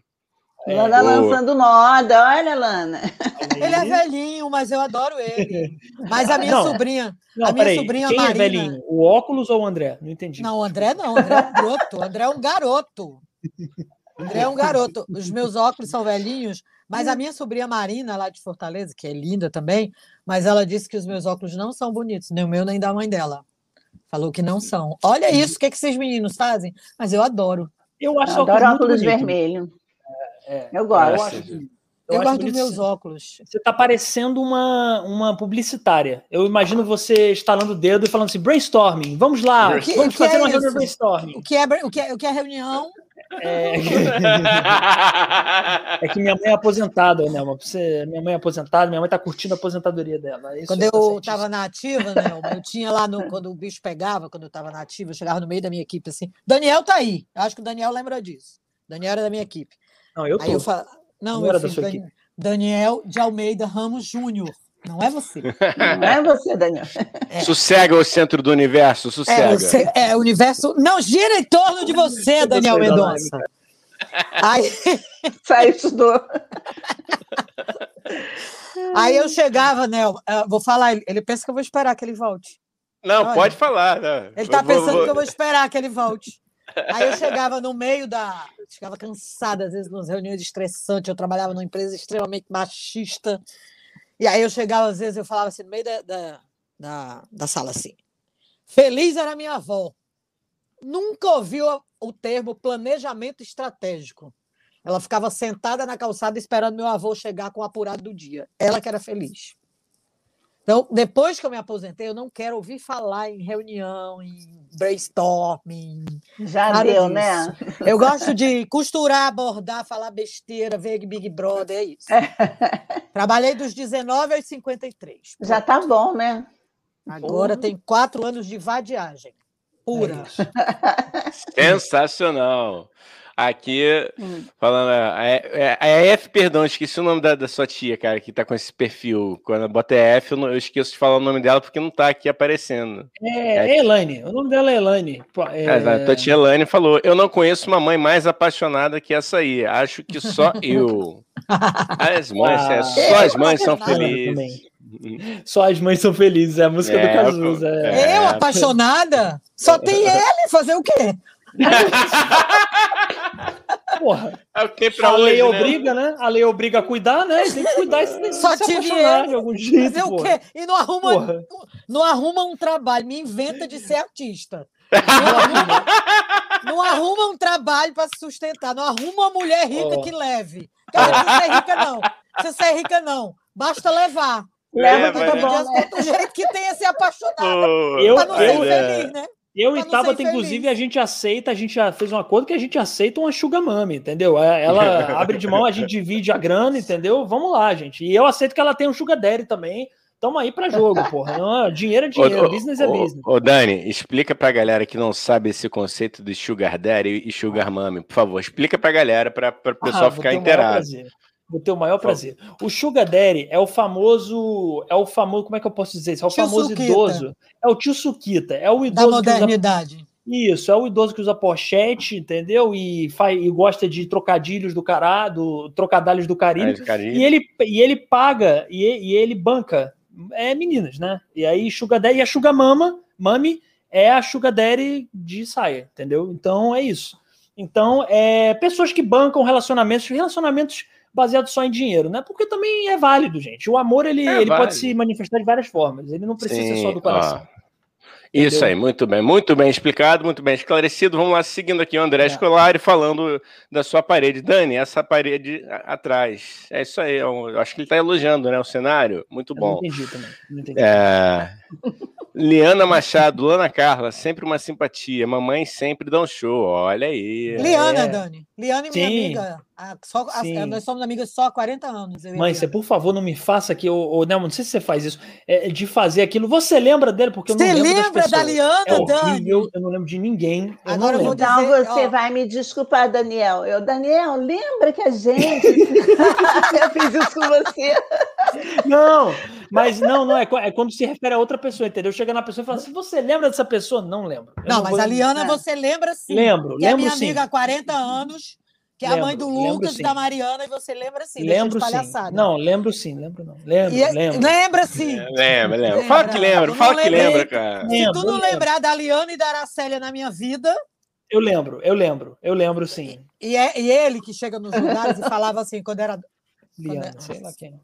Speaker 1: É,
Speaker 3: Lana
Speaker 2: boa.
Speaker 3: lançando moda, olha, Lana.
Speaker 4: Ele é velhinho, mas eu adoro ele. Mas a minha
Speaker 1: Não.
Speaker 4: sobrinha.
Speaker 1: Não,
Speaker 4: a minha
Speaker 1: peraí.
Speaker 4: sobrinha
Speaker 1: Quem é
Speaker 4: Marina-
Speaker 1: velhinho? O óculos ou o André? Não entendi.
Speaker 4: Não, o André não. O André é um broto. O André é um garoto. O André é um garoto. Os meus óculos são velhinhos, mas a minha sobrinha Marina, lá de Fortaleza, que é linda também, mas ela disse que os meus óculos não são bonitos, nem o meu, nem da mãe dela. Falou que não são. Olha isso, o que, é que esses meninos fazem? Mas eu adoro.
Speaker 1: Eu acho
Speaker 3: Eu adoro óculos
Speaker 1: bonito.
Speaker 3: vermelho.
Speaker 1: É,
Speaker 3: Eu gosto.
Speaker 1: Eu, acho, eu
Speaker 4: Eu, gosto dos meus óculos.
Speaker 1: Você tá parecendo uma, uma publicitária. Eu imagino você estalando o dedo e falando assim: brainstorming, vamos lá,
Speaker 2: O
Speaker 4: que-
Speaker 1: vamos fazer
Speaker 4: é
Speaker 1: uma reunião brainstorming.
Speaker 4: O que é, o que é, o que é reunião?
Speaker 1: É, é que minha mãe é aposentada, né? Você, minha mãe é aposentada, minha mãe tá curtindo a aposentadoria dela. Isso
Speaker 4: Quando eu estava na ativa, né? Eu tinha lá no. Quando o bicho pegava, quando eu estava na ativa, eu chegava no meio da minha equipe assim. Daniel tá aí. Acho que o Daniel lembra disso. Daniel era da minha equipe.
Speaker 1: Não, eu tô.
Speaker 4: Aí eu falo. Não,
Speaker 1: Não era da sua
Speaker 4: Dan- Daniel de Almeida Ramos Júnior. Não é você.
Speaker 3: Não é você, Daniel.
Speaker 2: Sossega o centro do universo,
Speaker 4: É,
Speaker 2: sossega.
Speaker 4: você, é, o universo não gira em torno de você, Daniel Mendonça. Aí,
Speaker 3: Sai estudou.
Speaker 4: aí eu chegava, né? eu, Vou falar, ele- pensa que eu vou esperar que ele volte.
Speaker 2: Não,
Speaker 4: Olha.
Speaker 2: pode falar. né?
Speaker 4: Ele tá
Speaker 2: Eu vou-
Speaker 4: pensando
Speaker 2: vou-
Speaker 4: que eu vou esperar que ele volte. Aí eu chegava no meio da. Chegava cansada, às vezes, nas reuniões estressantes. Eu trabalhava numa empresa extremamente machista. E aí eu chegava, às vezes, eu falava assim, no meio da, da, da, da sala assim. Feliz era minha avó. Nunca ouviu o termo planejamento estratégico. Ela ficava sentada na calçada esperando meu avô chegar com o apurado do dia. Ela que era feliz. Então, depois que eu me aposentei, eu não quero ouvir falar em reunião, em brainstorming.
Speaker 3: Já
Speaker 4: nada
Speaker 3: deu,
Speaker 4: disso.
Speaker 3: né?
Speaker 4: Eu gosto de costurar, abordar, falar besteira, ver Big Brother, é isso. Trabalhei dos 19 aos 53.
Speaker 3: Já tá bom, né?
Speaker 4: Agora tem quatro anos de vadiagem. Pura.
Speaker 2: Sensacional. Aqui,
Speaker 3: Hum.
Speaker 2: falando. A, a, a F, perdão, esqueci o nome da, da sua tia, cara, que tá com esse perfil. Quando eu boto F, eu, não- eu esqueço de falar o nome dela porque não tá aqui aparecendo.
Speaker 1: É, é Elaine. O nome dela é Elaine. É-
Speaker 2: É, A tua tia Elaine falou: Eu não conheço uma mãe mais apaixonada que essa aí. Acho que só eu. As mães, é,
Speaker 1: Ah.
Speaker 2: só as mães são felizes.
Speaker 1: Só as mães são felizes, é a música
Speaker 2: É,
Speaker 1: do Cazuza. é.
Speaker 2: é.
Speaker 4: Eu, apaixonada, só tem ele fazer o quê?
Speaker 1: Porra,
Speaker 2: É o que tem pra
Speaker 1: a lei
Speaker 2: hoje, né?
Speaker 1: obriga, né? A lei obriga a cuidar, né? Tem que cuidar e tem que
Speaker 4: Só
Speaker 1: se apaixonar de algum jeito,
Speaker 4: Fazer o
Speaker 1: porra.
Speaker 4: quê? E não arruma,
Speaker 1: Porra.
Speaker 4: não arruma um trabalho, me inventa de ser artista. Não arruma, não arruma um trabalho para se sustentar, não arruma uma mulher rica que leve. Quer dizer, não precisa ser rica, não. Não precisa ser rica, não. Basta levar.
Speaker 3: Leva
Speaker 2: É,
Speaker 3: que
Speaker 2: mas-
Speaker 3: tá bom, né?
Speaker 4: do jeito que tenha se apaixonado.
Speaker 2: Pô,
Speaker 1: Eu-
Speaker 4: Para não ser
Speaker 1: eu-
Speaker 4: infeliz, né?
Speaker 1: Eu e Tabata, inclusive, a gente aceita, a gente já fez um acordo que a gente aceita uma sugar mami, entendeu? É, Ela abre de mão, a gente divide a grana, entendeu? Vamos lá, gente. E eu aceito que ela tenha um sugar daddy também. Tamo aí pra jogo, porra. Não, dinheiro é dinheiro,
Speaker 2: Ô, ô,
Speaker 1: business é
Speaker 2: ô,
Speaker 1: business.
Speaker 2: Ô, Dani, explica pra galera que não sabe esse conceito de Sugar Daddy e Sugar Mommy, por favor. Explica pra galera, pra, pra pessoal
Speaker 1: Ah,
Speaker 2: ficar
Speaker 1: ter o o maior prazer. O Sugar Daddy é o famoso. É o famoso. Como é que eu posso dizer isso? É o
Speaker 4: Tio
Speaker 1: famoso
Speaker 4: Suquita.
Speaker 1: idoso. É o tio Suquita. É o
Speaker 4: Da
Speaker 1: idoso que usa
Speaker 4: modernidade.
Speaker 1: Isso, é o idoso que usa pochete, entendeu? E, faz, e gosta de trocadilhos do cará, do trocadalhos do
Speaker 2: carinho.
Speaker 1: E ele, e ele paga, e, e ele banca é, meninas, né? E aí Sugar Daddy e a Sugar Mama, Mami, é a Sugar Daddy de saia, entendeu? Então é isso. Então, é pessoas que bancam relacionamentos, relacionamentos baseados só em dinheiro, né? Porque também é válido, gente. O amor, ele,
Speaker 2: É
Speaker 1: ele
Speaker 2: válido.
Speaker 1: pode se manifestar de várias formas. Ele não precisa ser só
Speaker 2: Sim,
Speaker 1: do coração.
Speaker 2: ó. Isso
Speaker 1: Entendeu?
Speaker 2: aí, muito bem, muito bem explicado, muito bem esclarecido. Vamos lá, seguindo aqui o André
Speaker 1: É.
Speaker 2: Scolari falando da sua parede. Dani, essa parede atrás. É isso aí, eu eu acho que ele está elogiando, né? O cenário. Muito
Speaker 1: Eu
Speaker 2: bom.
Speaker 1: não entendi também. Não entendi.
Speaker 2: É... Liana Machado, Lana Carla, sempre uma simpatia. Mamãe sempre dá um show. Olha aí.
Speaker 4: Liana,
Speaker 1: É.
Speaker 4: Dani. Liana e minha
Speaker 1: Sim.
Speaker 4: amiga. a- só, a-
Speaker 1: Sim.
Speaker 4: nós somos amigas só há 40 anos.
Speaker 1: Mãe, você, por favor, não me faça aqui, ô, ô, Nelmo, não sei se você faz isso, é, de fazer aquilo. Você lembra dele? Porque eu não
Speaker 4: Você
Speaker 1: lembro das
Speaker 4: lembra da. Liana,
Speaker 1: É
Speaker 4: Dani?
Speaker 1: eu não lembro de ninguém. Eu
Speaker 4: Agora
Speaker 1: não
Speaker 4: eu vou
Speaker 1: lembro.
Speaker 3: Então
Speaker 4: dizer,
Speaker 3: você
Speaker 4: ó.
Speaker 3: vai me desculpar, Daniel. Eu, Daniel, lembra que a gente. eu fiz isso com você.
Speaker 1: Não, mas não, não, é, é quando se refere a outra pessoa, entendeu? Chega na pessoa e fala assim: você lembra dessa pessoa? Não lembro. Eu
Speaker 4: Não, mas
Speaker 1: vou-
Speaker 4: a Liana
Speaker 3: É.
Speaker 4: você lembra sim.
Speaker 1: Lembro,
Speaker 4: que é
Speaker 1: lembro
Speaker 4: minha
Speaker 1: sim.
Speaker 4: amiga há 40 anos, que é a mãe
Speaker 1: Lembro,
Speaker 4: do
Speaker 1: lembro
Speaker 4: Lucas e da Mariana, e você lembra sim.
Speaker 1: Lembro
Speaker 4: de
Speaker 1: sim.
Speaker 4: palhaçada.
Speaker 1: Não, lembro sim, lembro não. Lembro,
Speaker 4: E é-
Speaker 1: lembro.
Speaker 4: Lembra sim.
Speaker 2: Lembra, lembra. Fala que
Speaker 4: Lembra.
Speaker 2: fala
Speaker 4: não
Speaker 2: que lembra, cara.
Speaker 4: Se
Speaker 1: Lembro,
Speaker 4: tu não
Speaker 1: lembro.
Speaker 4: lembrar da Liana e da Aracélia na minha vida,
Speaker 1: Eu lembro, eu lembro, eu lembro sim.
Speaker 4: e, é, e ele que chega nos lugares e falava assim, quando era.
Speaker 1: Liana,
Speaker 4: é-
Speaker 1: sei lá quem.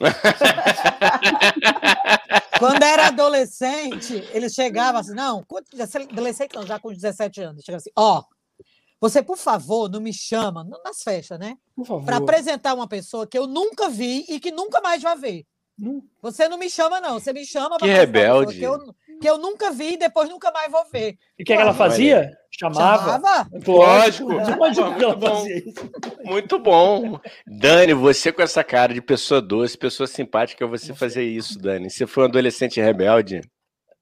Speaker 4: Quando era adolescente, ele chegava assim, não, quando- adolescente não, já com 17 anos, chegava assim, ó, você, por favor, não me chama, não nas festas, né?
Speaker 1: Por favor.
Speaker 4: Para apresentar uma pessoa que eu nunca vi e que nunca mais vai ver.
Speaker 1: Não-
Speaker 4: Você não me chama, não. Você me chama
Speaker 2: Que
Speaker 4: uma pessoa
Speaker 2: rebelde.
Speaker 4: Que eu, que eu nunca vi e depois nunca mais vou ver.
Speaker 1: E o que, é que ela fazia? Chamava.
Speaker 4: Chamava?
Speaker 1: Lógico. Você ver que ela
Speaker 2: Muito bom.
Speaker 1: fazia isso.
Speaker 2: Muito bom. Dani, você com essa cara de pessoa doce, pessoa simpática, você fazer isso, Dani. Você foi um adolescente rebelde.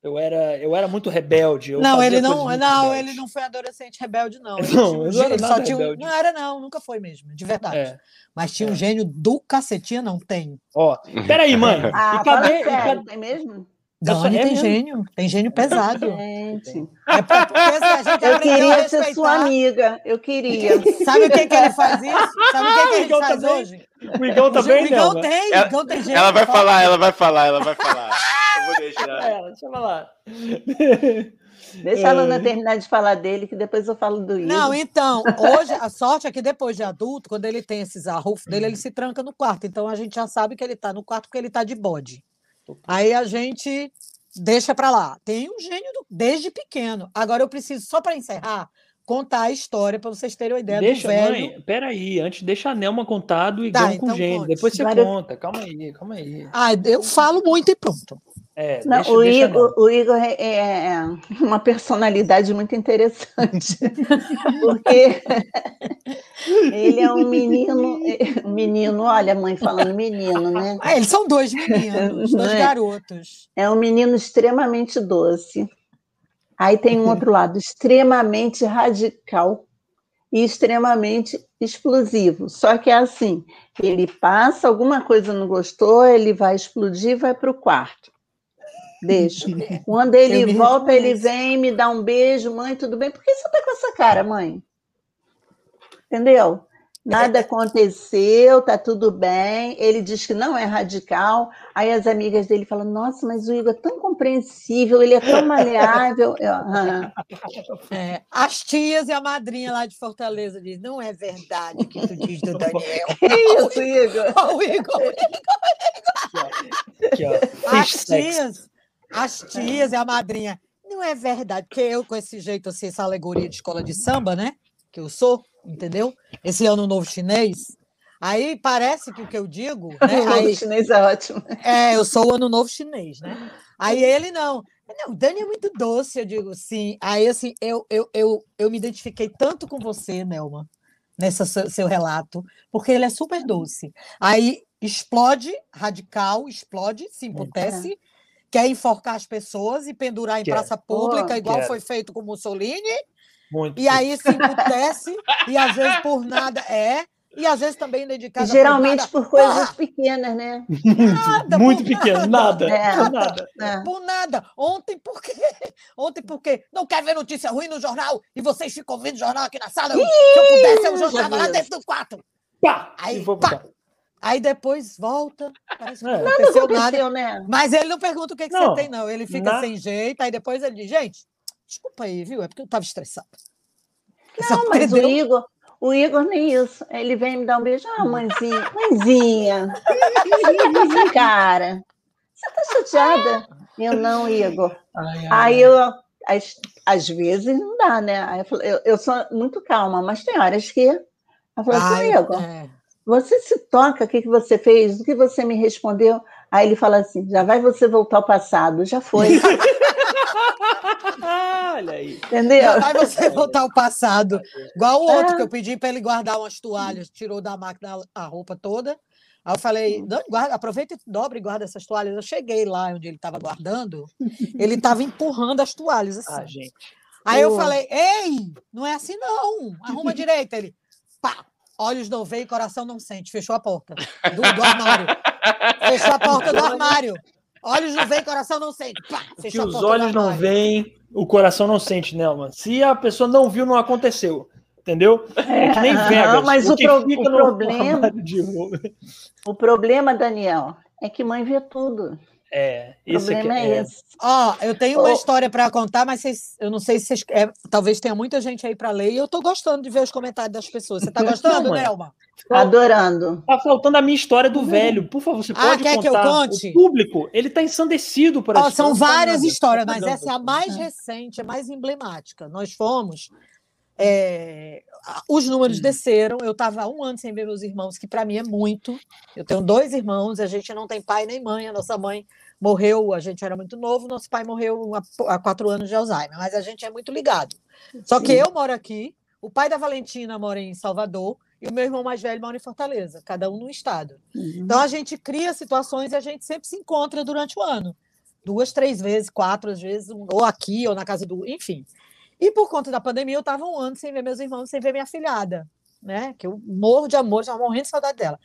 Speaker 1: Eu era, eu era muito rebelde. eu
Speaker 4: não,
Speaker 1: fazia
Speaker 4: ele não, não, ele não foi adolescente rebelde, não. Ele
Speaker 1: Não,
Speaker 4: tinha um
Speaker 1: eu não
Speaker 4: gê-
Speaker 1: era
Speaker 4: ele
Speaker 1: nada
Speaker 4: só tinha um-
Speaker 1: rebelde.
Speaker 4: Não era, não, nunca foi mesmo, de verdade.
Speaker 1: É.
Speaker 4: Mas tinha um
Speaker 1: É.
Speaker 4: gênio do cacetinha, não tem.
Speaker 1: Ó, peraí, mãe.
Speaker 3: Ah,
Speaker 1: e cadê, e cadê-
Speaker 3: tem mesmo?
Speaker 4: Dani
Speaker 1: é
Speaker 4: tem
Speaker 1: mesmo?
Speaker 4: gênio, tem gênio pesado.
Speaker 3: Gente,
Speaker 4: É por- porque a gente
Speaker 3: eu queria ser sua amiga. Eu queria.
Speaker 4: Sabe o que, que ele faz isso? Sabe o que, que ele
Speaker 1: Igão
Speaker 4: faz
Speaker 1: também?
Speaker 4: hoje?
Speaker 1: O Igão
Speaker 4: O
Speaker 1: também,
Speaker 4: Igão
Speaker 1: não?
Speaker 4: tem,
Speaker 2: Ela-
Speaker 4: tem gênio.
Speaker 2: Ela vai
Speaker 4: fala.
Speaker 2: falar, ela vai falar, ela vai falar. Eu vou deixar.
Speaker 1: É, deixa eu falar.
Speaker 3: Deixa a Luna
Speaker 1: É.
Speaker 3: terminar de falar dele, que depois eu falo do Igor.
Speaker 4: Não, então, hoje a sorte é que depois de adulto, quando ele tem esses arrufos dele, ele se tranca no quarto. Então a gente já sabe que ele tá no quarto porque ele tá de bode. Aí a gente deixa para lá. Tem um gênio do- desde pequeno. Agora eu preciso, só para encerrar, contar a história para vocês terem uma ideia
Speaker 1: Deixa,
Speaker 4: do velho.
Speaker 1: mãe, peraí, antes deixa a Nelma contar do
Speaker 4: Tá,
Speaker 1: Igão com
Speaker 4: então
Speaker 1: gênio.
Speaker 4: conte.
Speaker 1: Depois você
Speaker 3: Várias-
Speaker 1: conta. Calma aí, calma aí.
Speaker 4: Ah, eu falo muito e pronto.
Speaker 1: É,
Speaker 3: Não,
Speaker 1: deixa,
Speaker 3: o,
Speaker 1: deixa
Speaker 3: Igor, o Igor é, é uma personalidade muito interessante, porque ele é um menino, um menino, olha a mãe falando menino, né?
Speaker 4: Ah, eles são dois meninos, dois
Speaker 3: é?
Speaker 4: garotos.
Speaker 3: É um menino extremamente doce. Aí tem um outro lado, extremamente radical e extremamente explosivo. Só que é assim, ele passa, alguma coisa não gostou, ele vai explodir e vai para o quarto. Deixa. Quando
Speaker 4: Eu
Speaker 3: ele volta, ele vem, me dá um beijo, mãe, tudo bem? Por que você tá com essa cara, mãe? Entendeu? Nada aconteceu, tá tudo bem. Ele diz que não é radical. Aí as amigas dele falam: Nossa, mas o Igor é tão compreensível, ele é tão maleável. Eu, "Ah,
Speaker 4: É, as tias e a madrinha lá de Fortaleza dizem: não é verdade o que tu diz do Daniel.
Speaker 3: que isso, Igor?
Speaker 4: Ó, o Igor,
Speaker 1: Aqui, ó.
Speaker 4: as tias, as tias e a madrinha. Não é verdade, porque eu, com esse jeito, assim, essa alegoria de escola de samba, né? Que eu sou, entendeu? Esse ano novo chinês. Aí parece que o que eu digo, né?
Speaker 3: O
Speaker 4: Aí,
Speaker 3: chinês é ótimo.
Speaker 4: é, eu sou o ano novo chinês, né? Aí ele não. Não, o Dani é muito doce, eu digo sim. Aí, assim, eu, eu, eu, eu me identifiquei tanto com você, Nelma, nesse seu, relato, porque ele é super doce. Aí explode, radical, explode, se emputece, quer enforcar as pessoas e pendurar em
Speaker 1: Quer.
Speaker 4: praça pública,
Speaker 3: Oh,
Speaker 4: igual
Speaker 1: quero.
Speaker 4: foi feito com Mussolini,
Speaker 1: Muito.
Speaker 4: e aí se emputece, e às vezes por nada é, e às vezes também dedicada
Speaker 3: Geralmente por coisas
Speaker 4: Porra!
Speaker 3: pequenas, né?
Speaker 4: nada,
Speaker 1: Muito
Speaker 4: por
Speaker 1: pequeno, nada.
Speaker 3: É.
Speaker 1: nada.
Speaker 3: É.
Speaker 4: Por nada. Ontem, por quê? Ontem, porque não quer ver notícia ruim no jornal e vocês ficam vendo jornal aqui na sala. Eu- se eu pudesse, eu jogava lá dentro do quarto.
Speaker 1: Pá!
Speaker 4: Aí,
Speaker 1: E vou
Speaker 4: pá. Aí depois volta. Parece que
Speaker 1: É.
Speaker 4: não
Speaker 1: Nada
Speaker 4: aconteceu nada.
Speaker 3: Né?
Speaker 4: Mas ele não pergunta o que, que
Speaker 1: Não,
Speaker 4: você tem, não. Ele fica
Speaker 1: na-
Speaker 4: sem jeito. Aí depois ele diz: gente, desculpa aí, viu? É porque eu estava estressado.
Speaker 3: Não, mas o? Igor, o Igor nem isso. Ele vem me dar um beijo. Ah, mãezinha, mãezinha. Essa cara. Você tá chateada? Eu não, Igor.
Speaker 1: Ai, ai,
Speaker 3: Aí eu, às, às vezes não dá, né? Aí eu, falo- eu, eu sou muito calma, mas tem horas que. Eu falo assim, Igor,
Speaker 4: é.
Speaker 3: Você se toca, o que, que você fez? O que você me respondeu? Aí ele fala assim: já vai você voltar ao passado, já foi.
Speaker 1: Olha aí.
Speaker 3: Entendeu?
Speaker 4: Já vai você voltar ao passado. Igual o outro
Speaker 3: É.
Speaker 4: que eu pedi para ele guardar umas toalhas, tirou da máquina a roupa toda. Aí eu falei, "Dani, guarda, aproveita e dobra e guarda essas toalhas. Eu cheguei lá onde ele estava guardando, ele estava empurrando as toalhas assim.
Speaker 1: Ah, gente.
Speaker 4: Aí eu
Speaker 3: Boa.
Speaker 4: falei, ei, não é assim não, arruma direito. Ele, pá, olhos não veem, coração não sente. Fechou a porta do, do armário. Fechou a porta do armário. Olhos não veem, coração não sente. Pá, a
Speaker 1: os olhos não veem, o coração não sente, Nelma. Se a pessoa não viu, não aconteceu. Entendeu? É que nem
Speaker 3: Não,
Speaker 1: Vegas.
Speaker 3: mas o
Speaker 1: que
Speaker 3: pro- o
Speaker 1: no
Speaker 3: problema-
Speaker 1: de.
Speaker 3: O problema, Daniel, é que mãe vê tudo.
Speaker 1: É, isso aqui
Speaker 3: problema
Speaker 1: é.
Speaker 3: é esse.
Speaker 4: Ó, eu tenho uma
Speaker 3: Ô.
Speaker 4: história para contar, mas vocês- eu não sei se vocês. é, talvez tenha muita gente aí para ler e eu tô gostando de ver os comentários das pessoas. Você tá gostando. Nelma?
Speaker 3: Adorando.
Speaker 1: Tá faltando a minha história do velho. Por favor, você
Speaker 4: Uhum. Ah,
Speaker 1: pode
Speaker 4: quer que eu
Speaker 1: contar.
Speaker 4: conte?
Speaker 1: O público, ele tá ensandecido por essa
Speaker 4: são
Speaker 1: história, não tá
Speaker 4: várias histórias, mas essa é a mais recente, a mais emblemática. Nós fomos. É, os números desceram. Eu estava há um ano sem ver meus irmãos, que para mim é muito. Eu tenho dois irmãos, a gente não tem pai nem mãe. A nossa mãe morreu, a gente era muito novo, nosso pai morreu há, quatro anos de Alzheimer, mas a gente é muito ligado. Só que
Speaker 3: Sim.
Speaker 4: eu moro aqui, o pai da Valentina mora em Salvador e o meu irmão mais velho mora em Fortaleza, cada um num estado.
Speaker 3: Uhum.
Speaker 4: Então a gente cria situações e a gente sempre se encontra durante o ano. Duas, três vezes, quatro às vezes, ou aqui, ou na casa do. Enfim. E por conta da pandemia, eu estava um ano sem ver meus irmãos, sem ver minha filhada, né? Que eu morro de amor, já morrendo de saudade dela.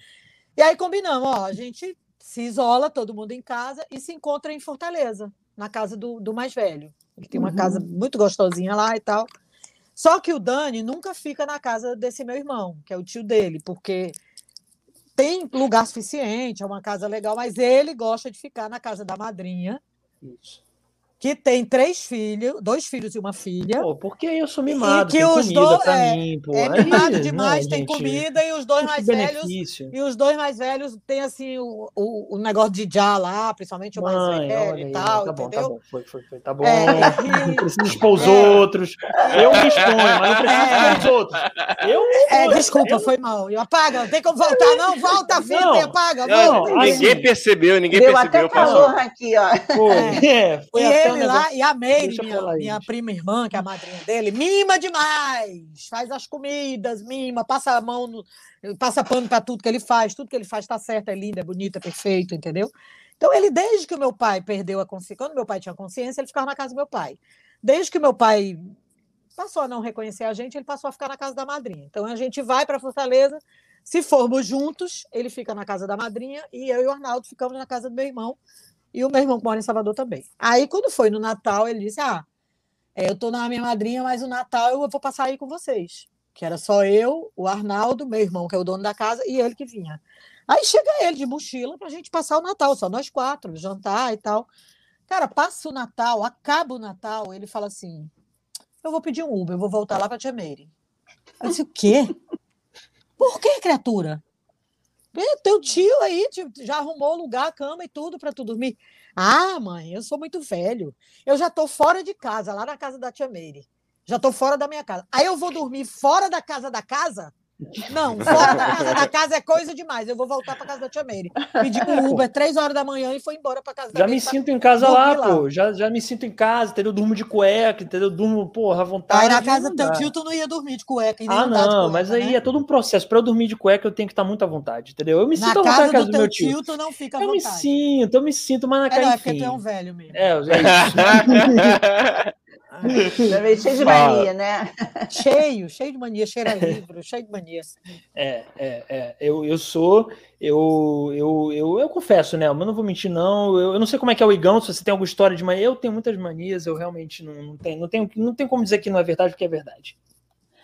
Speaker 4: E aí combinamos, ó, a gente se isola, todo mundo em casa, e se encontra em Fortaleza, na casa do, do mais velho. Ele tem uma
Speaker 3: Uhum.
Speaker 4: casa muito gostosinha lá e tal. Só que o Dani nunca fica na casa desse meu irmão, que é o tio dele, porque tem lugar suficiente, é uma casa legal, mas ele gosta de ficar na casa da madrinha,
Speaker 1: Isso.
Speaker 4: Que tem três filhos, dois filhos e uma filha.
Speaker 1: Pô, porque eu sou mimado,
Speaker 4: que
Speaker 1: tem
Speaker 4: os
Speaker 1: comida
Speaker 4: dois-
Speaker 1: pra
Speaker 4: é,
Speaker 1: mim, pô.
Speaker 4: é mimado demais, tem
Speaker 1: gente,
Speaker 4: comida e os dois mais velhos
Speaker 1: benefício.
Speaker 4: E os dois mais velhos têm assim o, o, o negócio de já lá, principalmente o mais
Speaker 1: Mãe,
Speaker 4: velho
Speaker 1: olha
Speaker 4: e tal,
Speaker 1: tá bom,
Speaker 4: entendeu?
Speaker 1: tá bom, foi, foi, foi, tá bom.
Speaker 4: É,
Speaker 1: Não
Speaker 4: e-
Speaker 1: preciso expor os
Speaker 4: É.
Speaker 1: outros. Eu me exponho, mas não preciso
Speaker 4: É.
Speaker 1: expor os outros. Eu
Speaker 4: é, desculpa, foi mal. E apaga, tem como voltar, não? Volta a fita
Speaker 1: Não,
Speaker 4: e apaga,
Speaker 1: não,
Speaker 4: volta.
Speaker 2: Ninguém percebeu, ninguém
Speaker 3: Deu
Speaker 2: percebeu.
Speaker 3: até
Speaker 2: passou.
Speaker 3: calor aqui, ó.
Speaker 1: Foi, é, foi
Speaker 4: E
Speaker 1: até um
Speaker 4: ele lá, e a Meire, minha, minha prima irmã, que é a madrinha dele, mima demais. Faz as comidas, mima, passa a mão, no, passa pano para tudo que ele faz. Tudo que ele faz está certo, é lindo, é bonito, é perfeito, entendeu? Então, ele, desde que o meu pai perdeu a consciência, quando meu pai tinha consciência, ele ficava na casa do meu pai. Desde que o meu pai passou a não reconhecer a gente, ele passou a ficar na casa da madrinha. Então, a gente vai para Fortaleza. Se formos juntos, ele fica na casa da madrinha e eu e o Arnaldo ficamos na casa do meu irmão. E o meu irmão que mora em Salvador também. Aí, quando foi no Natal, ele disse: Ah, é, eu tô na minha madrinha, mas o Natal eu vou passar aí com vocês. Que era só eu, o Arnaldo, meu irmão, que é o dono da casa, e ele que vinha. Aí chega ele de mochila pra gente passar o Natal, só nós quatro, jantar e tal. Cara, passa o Natal, acaba o Natal, ele fala assim: Eu vou pedir um Uber, eu vou voltar lá pra Tia Meire. Eu disse: O quê? Por que, criatura? "É, Teu tio aí já arrumou lugar, cama e tudo para tu dormir. Ah, mãe, eu sou muito velho. Eu já estou fora de casa, lá na casa da tia Meire. Já estou fora da minha casa. Aí eu vou dormir fora da casa da casa? Não, fora da casa da casa é coisa demais. Eu vou voltar para casa da tia Meire. Pedi um Uber três horas da manhã e foi embora para casa da
Speaker 1: Já me
Speaker 4: pra-
Speaker 1: sinto em casa lá,
Speaker 4: lá.
Speaker 1: pô. Já, já me sinto em casa, entendeu? Durmo de cueca, entendeu? Durmo, porra, à vontade.
Speaker 4: Aí na casa do teu tio tu não ia dormir de cueca
Speaker 1: Ah, não,
Speaker 4: cueca,
Speaker 1: mas aí
Speaker 4: né?
Speaker 1: é todo um processo. Pra eu dormir de cueca, eu tenho que estar muito à vontade, entendeu? Eu me
Speaker 4: Na
Speaker 1: sinto à vontade
Speaker 4: casa
Speaker 1: na casa
Speaker 4: do
Speaker 1: do meu tio.
Speaker 4: tio tu não fica à
Speaker 1: Eu me
Speaker 4: vontade.
Speaker 1: sinto, eu me sinto, mas na
Speaker 4: É,
Speaker 1: cara,
Speaker 4: não, é porque tu é um velho mesmo.
Speaker 1: É, é isso.
Speaker 3: Também cheio de mania, né?
Speaker 4: Cheio, cheio de mania, cheira livro, cheio de mania.
Speaker 1: É, é, é. Eu, eu sou, eu, eu, eu, eu confesso, né? Mas não vou mentir, não. Eu, eu não sei como é que é o Igão, se você tem alguma história de mania. Eu tenho muitas manias, eu realmente não, não tenho, não tenho, não tenho como dizer que não é verdade, porque é verdade.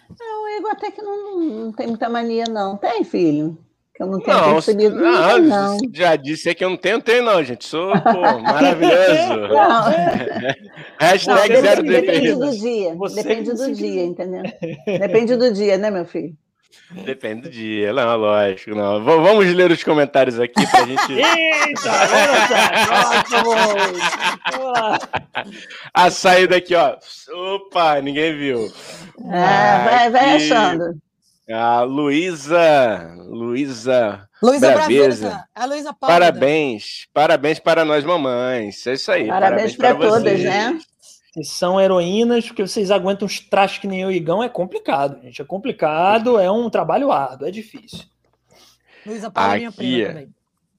Speaker 3: O Igor até que não, não tem muita mania, não. Tem, filho? Que eu não tenho
Speaker 2: Não,
Speaker 3: percebido. Não,
Speaker 2: não,
Speaker 3: não.
Speaker 2: já disse que eu não tenho, tenho não, gente. Sou, pô, maravilhoso.
Speaker 3: Não,
Speaker 2: Hashtag
Speaker 3: não,
Speaker 2: zero
Speaker 3: depende, do dia.
Speaker 1: Você
Speaker 3: depende do dia, entendeu? Depende do dia, né, meu filho?
Speaker 2: Depende do dia, não, lógico, não. V- vamos ler os comentários aqui pra gente.
Speaker 1: Eita.
Speaker 2: A saída aqui, ó. Opa, ninguém viu.
Speaker 3: Ah, vai, vai achando.
Speaker 2: A Luísa, Luísa,
Speaker 4: Luísa
Speaker 2: Braveza.
Speaker 4: A Luísa Paula.
Speaker 2: parabéns, parabéns para nós mamães. É isso aí.
Speaker 3: Parabéns
Speaker 2: para
Speaker 3: todas, né?
Speaker 1: Vocês são heroínas, porque vocês aguentam uns trajes que nem eu e Igão, é complicado, gente. É complicado, é um trabalho árduo, é difícil.
Speaker 4: Luísa Paula é minha prima também.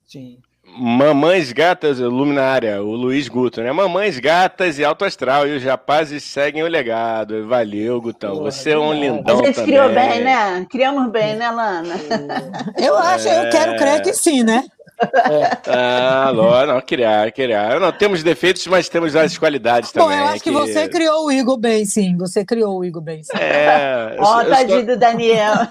Speaker 1: Sim.
Speaker 2: Mamães gatas, luminária, o Luiz Guto, né? Mamães gatas e alto astral, e os rapazes seguem o legado. Valeu, Gutão.
Speaker 1: Porra,
Speaker 2: Você é um lindão
Speaker 3: A gente
Speaker 2: também.
Speaker 3: criou bem, né? Criamos bem, né, Lana?
Speaker 4: Eu acho, eu quero crer que sim, né?
Speaker 2: Ah, lógico, não, criar, criar. Não, temos defeitos, mas temos as qualidades
Speaker 4: Bom,
Speaker 2: também.
Speaker 4: eu acho que você criou o Igor bem, sim. Você criou o Igor bem, sim.
Speaker 2: É. eu
Speaker 3: Ó,
Speaker 2: eu
Speaker 3: tadinho do Daniel.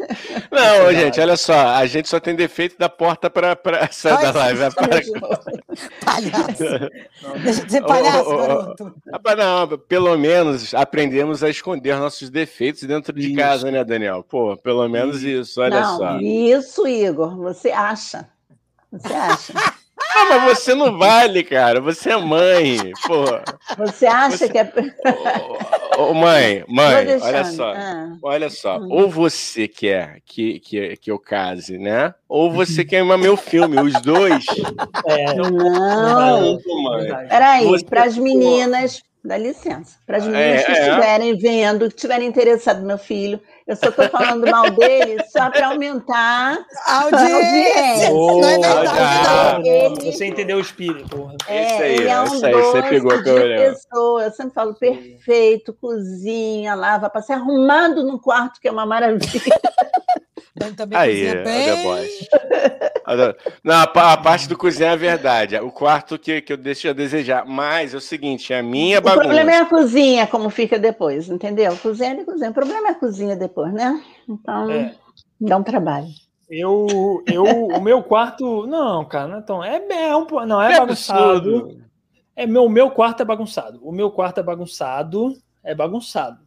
Speaker 2: Não,
Speaker 1: Verdade.
Speaker 2: gente, olha só. A gente só tem defeito da porta para sair da live.
Speaker 4: sim, Palhaço. Deixa de ser palhaço,
Speaker 2: ô, ô,
Speaker 4: garoto.
Speaker 2: Não, pelo menos aprendemos a esconder nossos defeitos dentro de
Speaker 1: Isso.
Speaker 2: casa, né, Daniel? Pô, pelo menos isso, olha
Speaker 3: não,
Speaker 2: só.
Speaker 3: isso, Igor, você acha. Você acha.
Speaker 2: Ah, mas você não vale, cara. Você é mãe. Pô,
Speaker 3: Você acha que é.
Speaker 2: ô, ô, mãe, mãe, olha só.
Speaker 3: Ah.
Speaker 2: Olha só,
Speaker 3: Hum.
Speaker 2: ou você quer que, que, que eu case, né? Ou você quer meu filme, os dois.
Speaker 1: É,
Speaker 3: Não.
Speaker 1: Verdade.
Speaker 3: Peraí,
Speaker 2: Você-
Speaker 3: para as meninas, dá licença, para as meninas
Speaker 2: É,
Speaker 3: que
Speaker 2: é.
Speaker 3: estiverem vendo, que estiverem interessadas no meu filho, eu só estou falando mal dele só para aumentar.
Speaker 4: A audiência.
Speaker 1: Ô,
Speaker 4: Não é verdade,
Speaker 2: ah,
Speaker 4: não.
Speaker 3: Ele-
Speaker 1: Você entendeu o espírito.
Speaker 3: É,
Speaker 2: Isso aí,
Speaker 3: ele é um
Speaker 2: isso aí, você pegou
Speaker 3: de
Speaker 2: que eu olhava.
Speaker 3: pessoa. Eu sempre falo perfeito, cozinha, lava, passa arrumado no quarto, que é uma maravilha.
Speaker 4: Dani também
Speaker 2: Aí,
Speaker 4: cozinha
Speaker 2: olha
Speaker 4: bem.
Speaker 2: a voz. Olha, Não, a, a parte do cozinhar é verdade. O quarto que, que eu deixo a desejar. Mas é o seguinte, a minha
Speaker 3: O
Speaker 2: bagunça.
Speaker 3: problema é a cozinha, como fica depois, entendeu? Cozinha e cozinha. O problema é a cozinha depois, né? Então,
Speaker 1: É.
Speaker 3: dá um trabalho.
Speaker 1: Eu, eu, o meu quarto. Não, cara, não é. É, é um, não, é,
Speaker 2: É
Speaker 1: bagunçado.
Speaker 2: absurdo.
Speaker 1: É meu, meu quarto é bagunçado. O meu quarto é bagunçado. É bagunçado.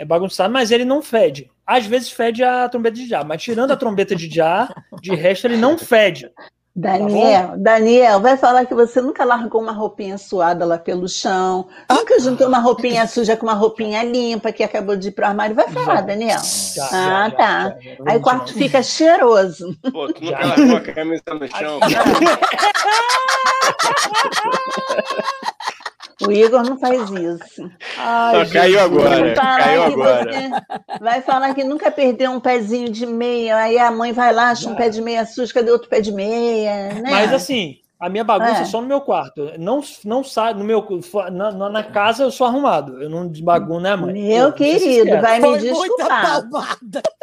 Speaker 1: É bagunçado, mas ele não fede. Às vezes fede a trombeta de já, mas tirando a trombeta de já, de resto ele não fede.
Speaker 3: Daniel, Daniel, vai falar que você nunca largou uma roupinha suada lá pelo chão, nunca juntou uma roupinha suja com uma roupinha limpa que acabou de ir pro armário. Vai falar,
Speaker 1: Já.
Speaker 3: Daniel.
Speaker 1: Já,
Speaker 3: Ah,
Speaker 1: já,
Speaker 3: tá.
Speaker 1: já, já, já.
Speaker 3: Aí o quarto fica cheiroso.
Speaker 2: Pô, tu nunca largou a camisa no chão.
Speaker 3: O Igor não faz isso.
Speaker 1: Ai,
Speaker 2: caiu
Speaker 1: Jesus.
Speaker 2: agora.
Speaker 3: Vai falar
Speaker 2: Caiu
Speaker 3: que
Speaker 2: agora.
Speaker 3: você- vai falar que nunca perdeu um pezinho de meia, aí a mãe vai lá, acha um pé de meia sujo, cadê outro pé de meia? Né?
Speaker 1: Mas assim, a minha bagunça é.
Speaker 3: É.
Speaker 1: só no meu quarto. Não, não sai no meu na, na- casa eu sou arrumado. Eu não desbagunço, né, mãe?
Speaker 3: Meu
Speaker 1: se
Speaker 3: querido, vai me
Speaker 4: Foi
Speaker 3: desculpar.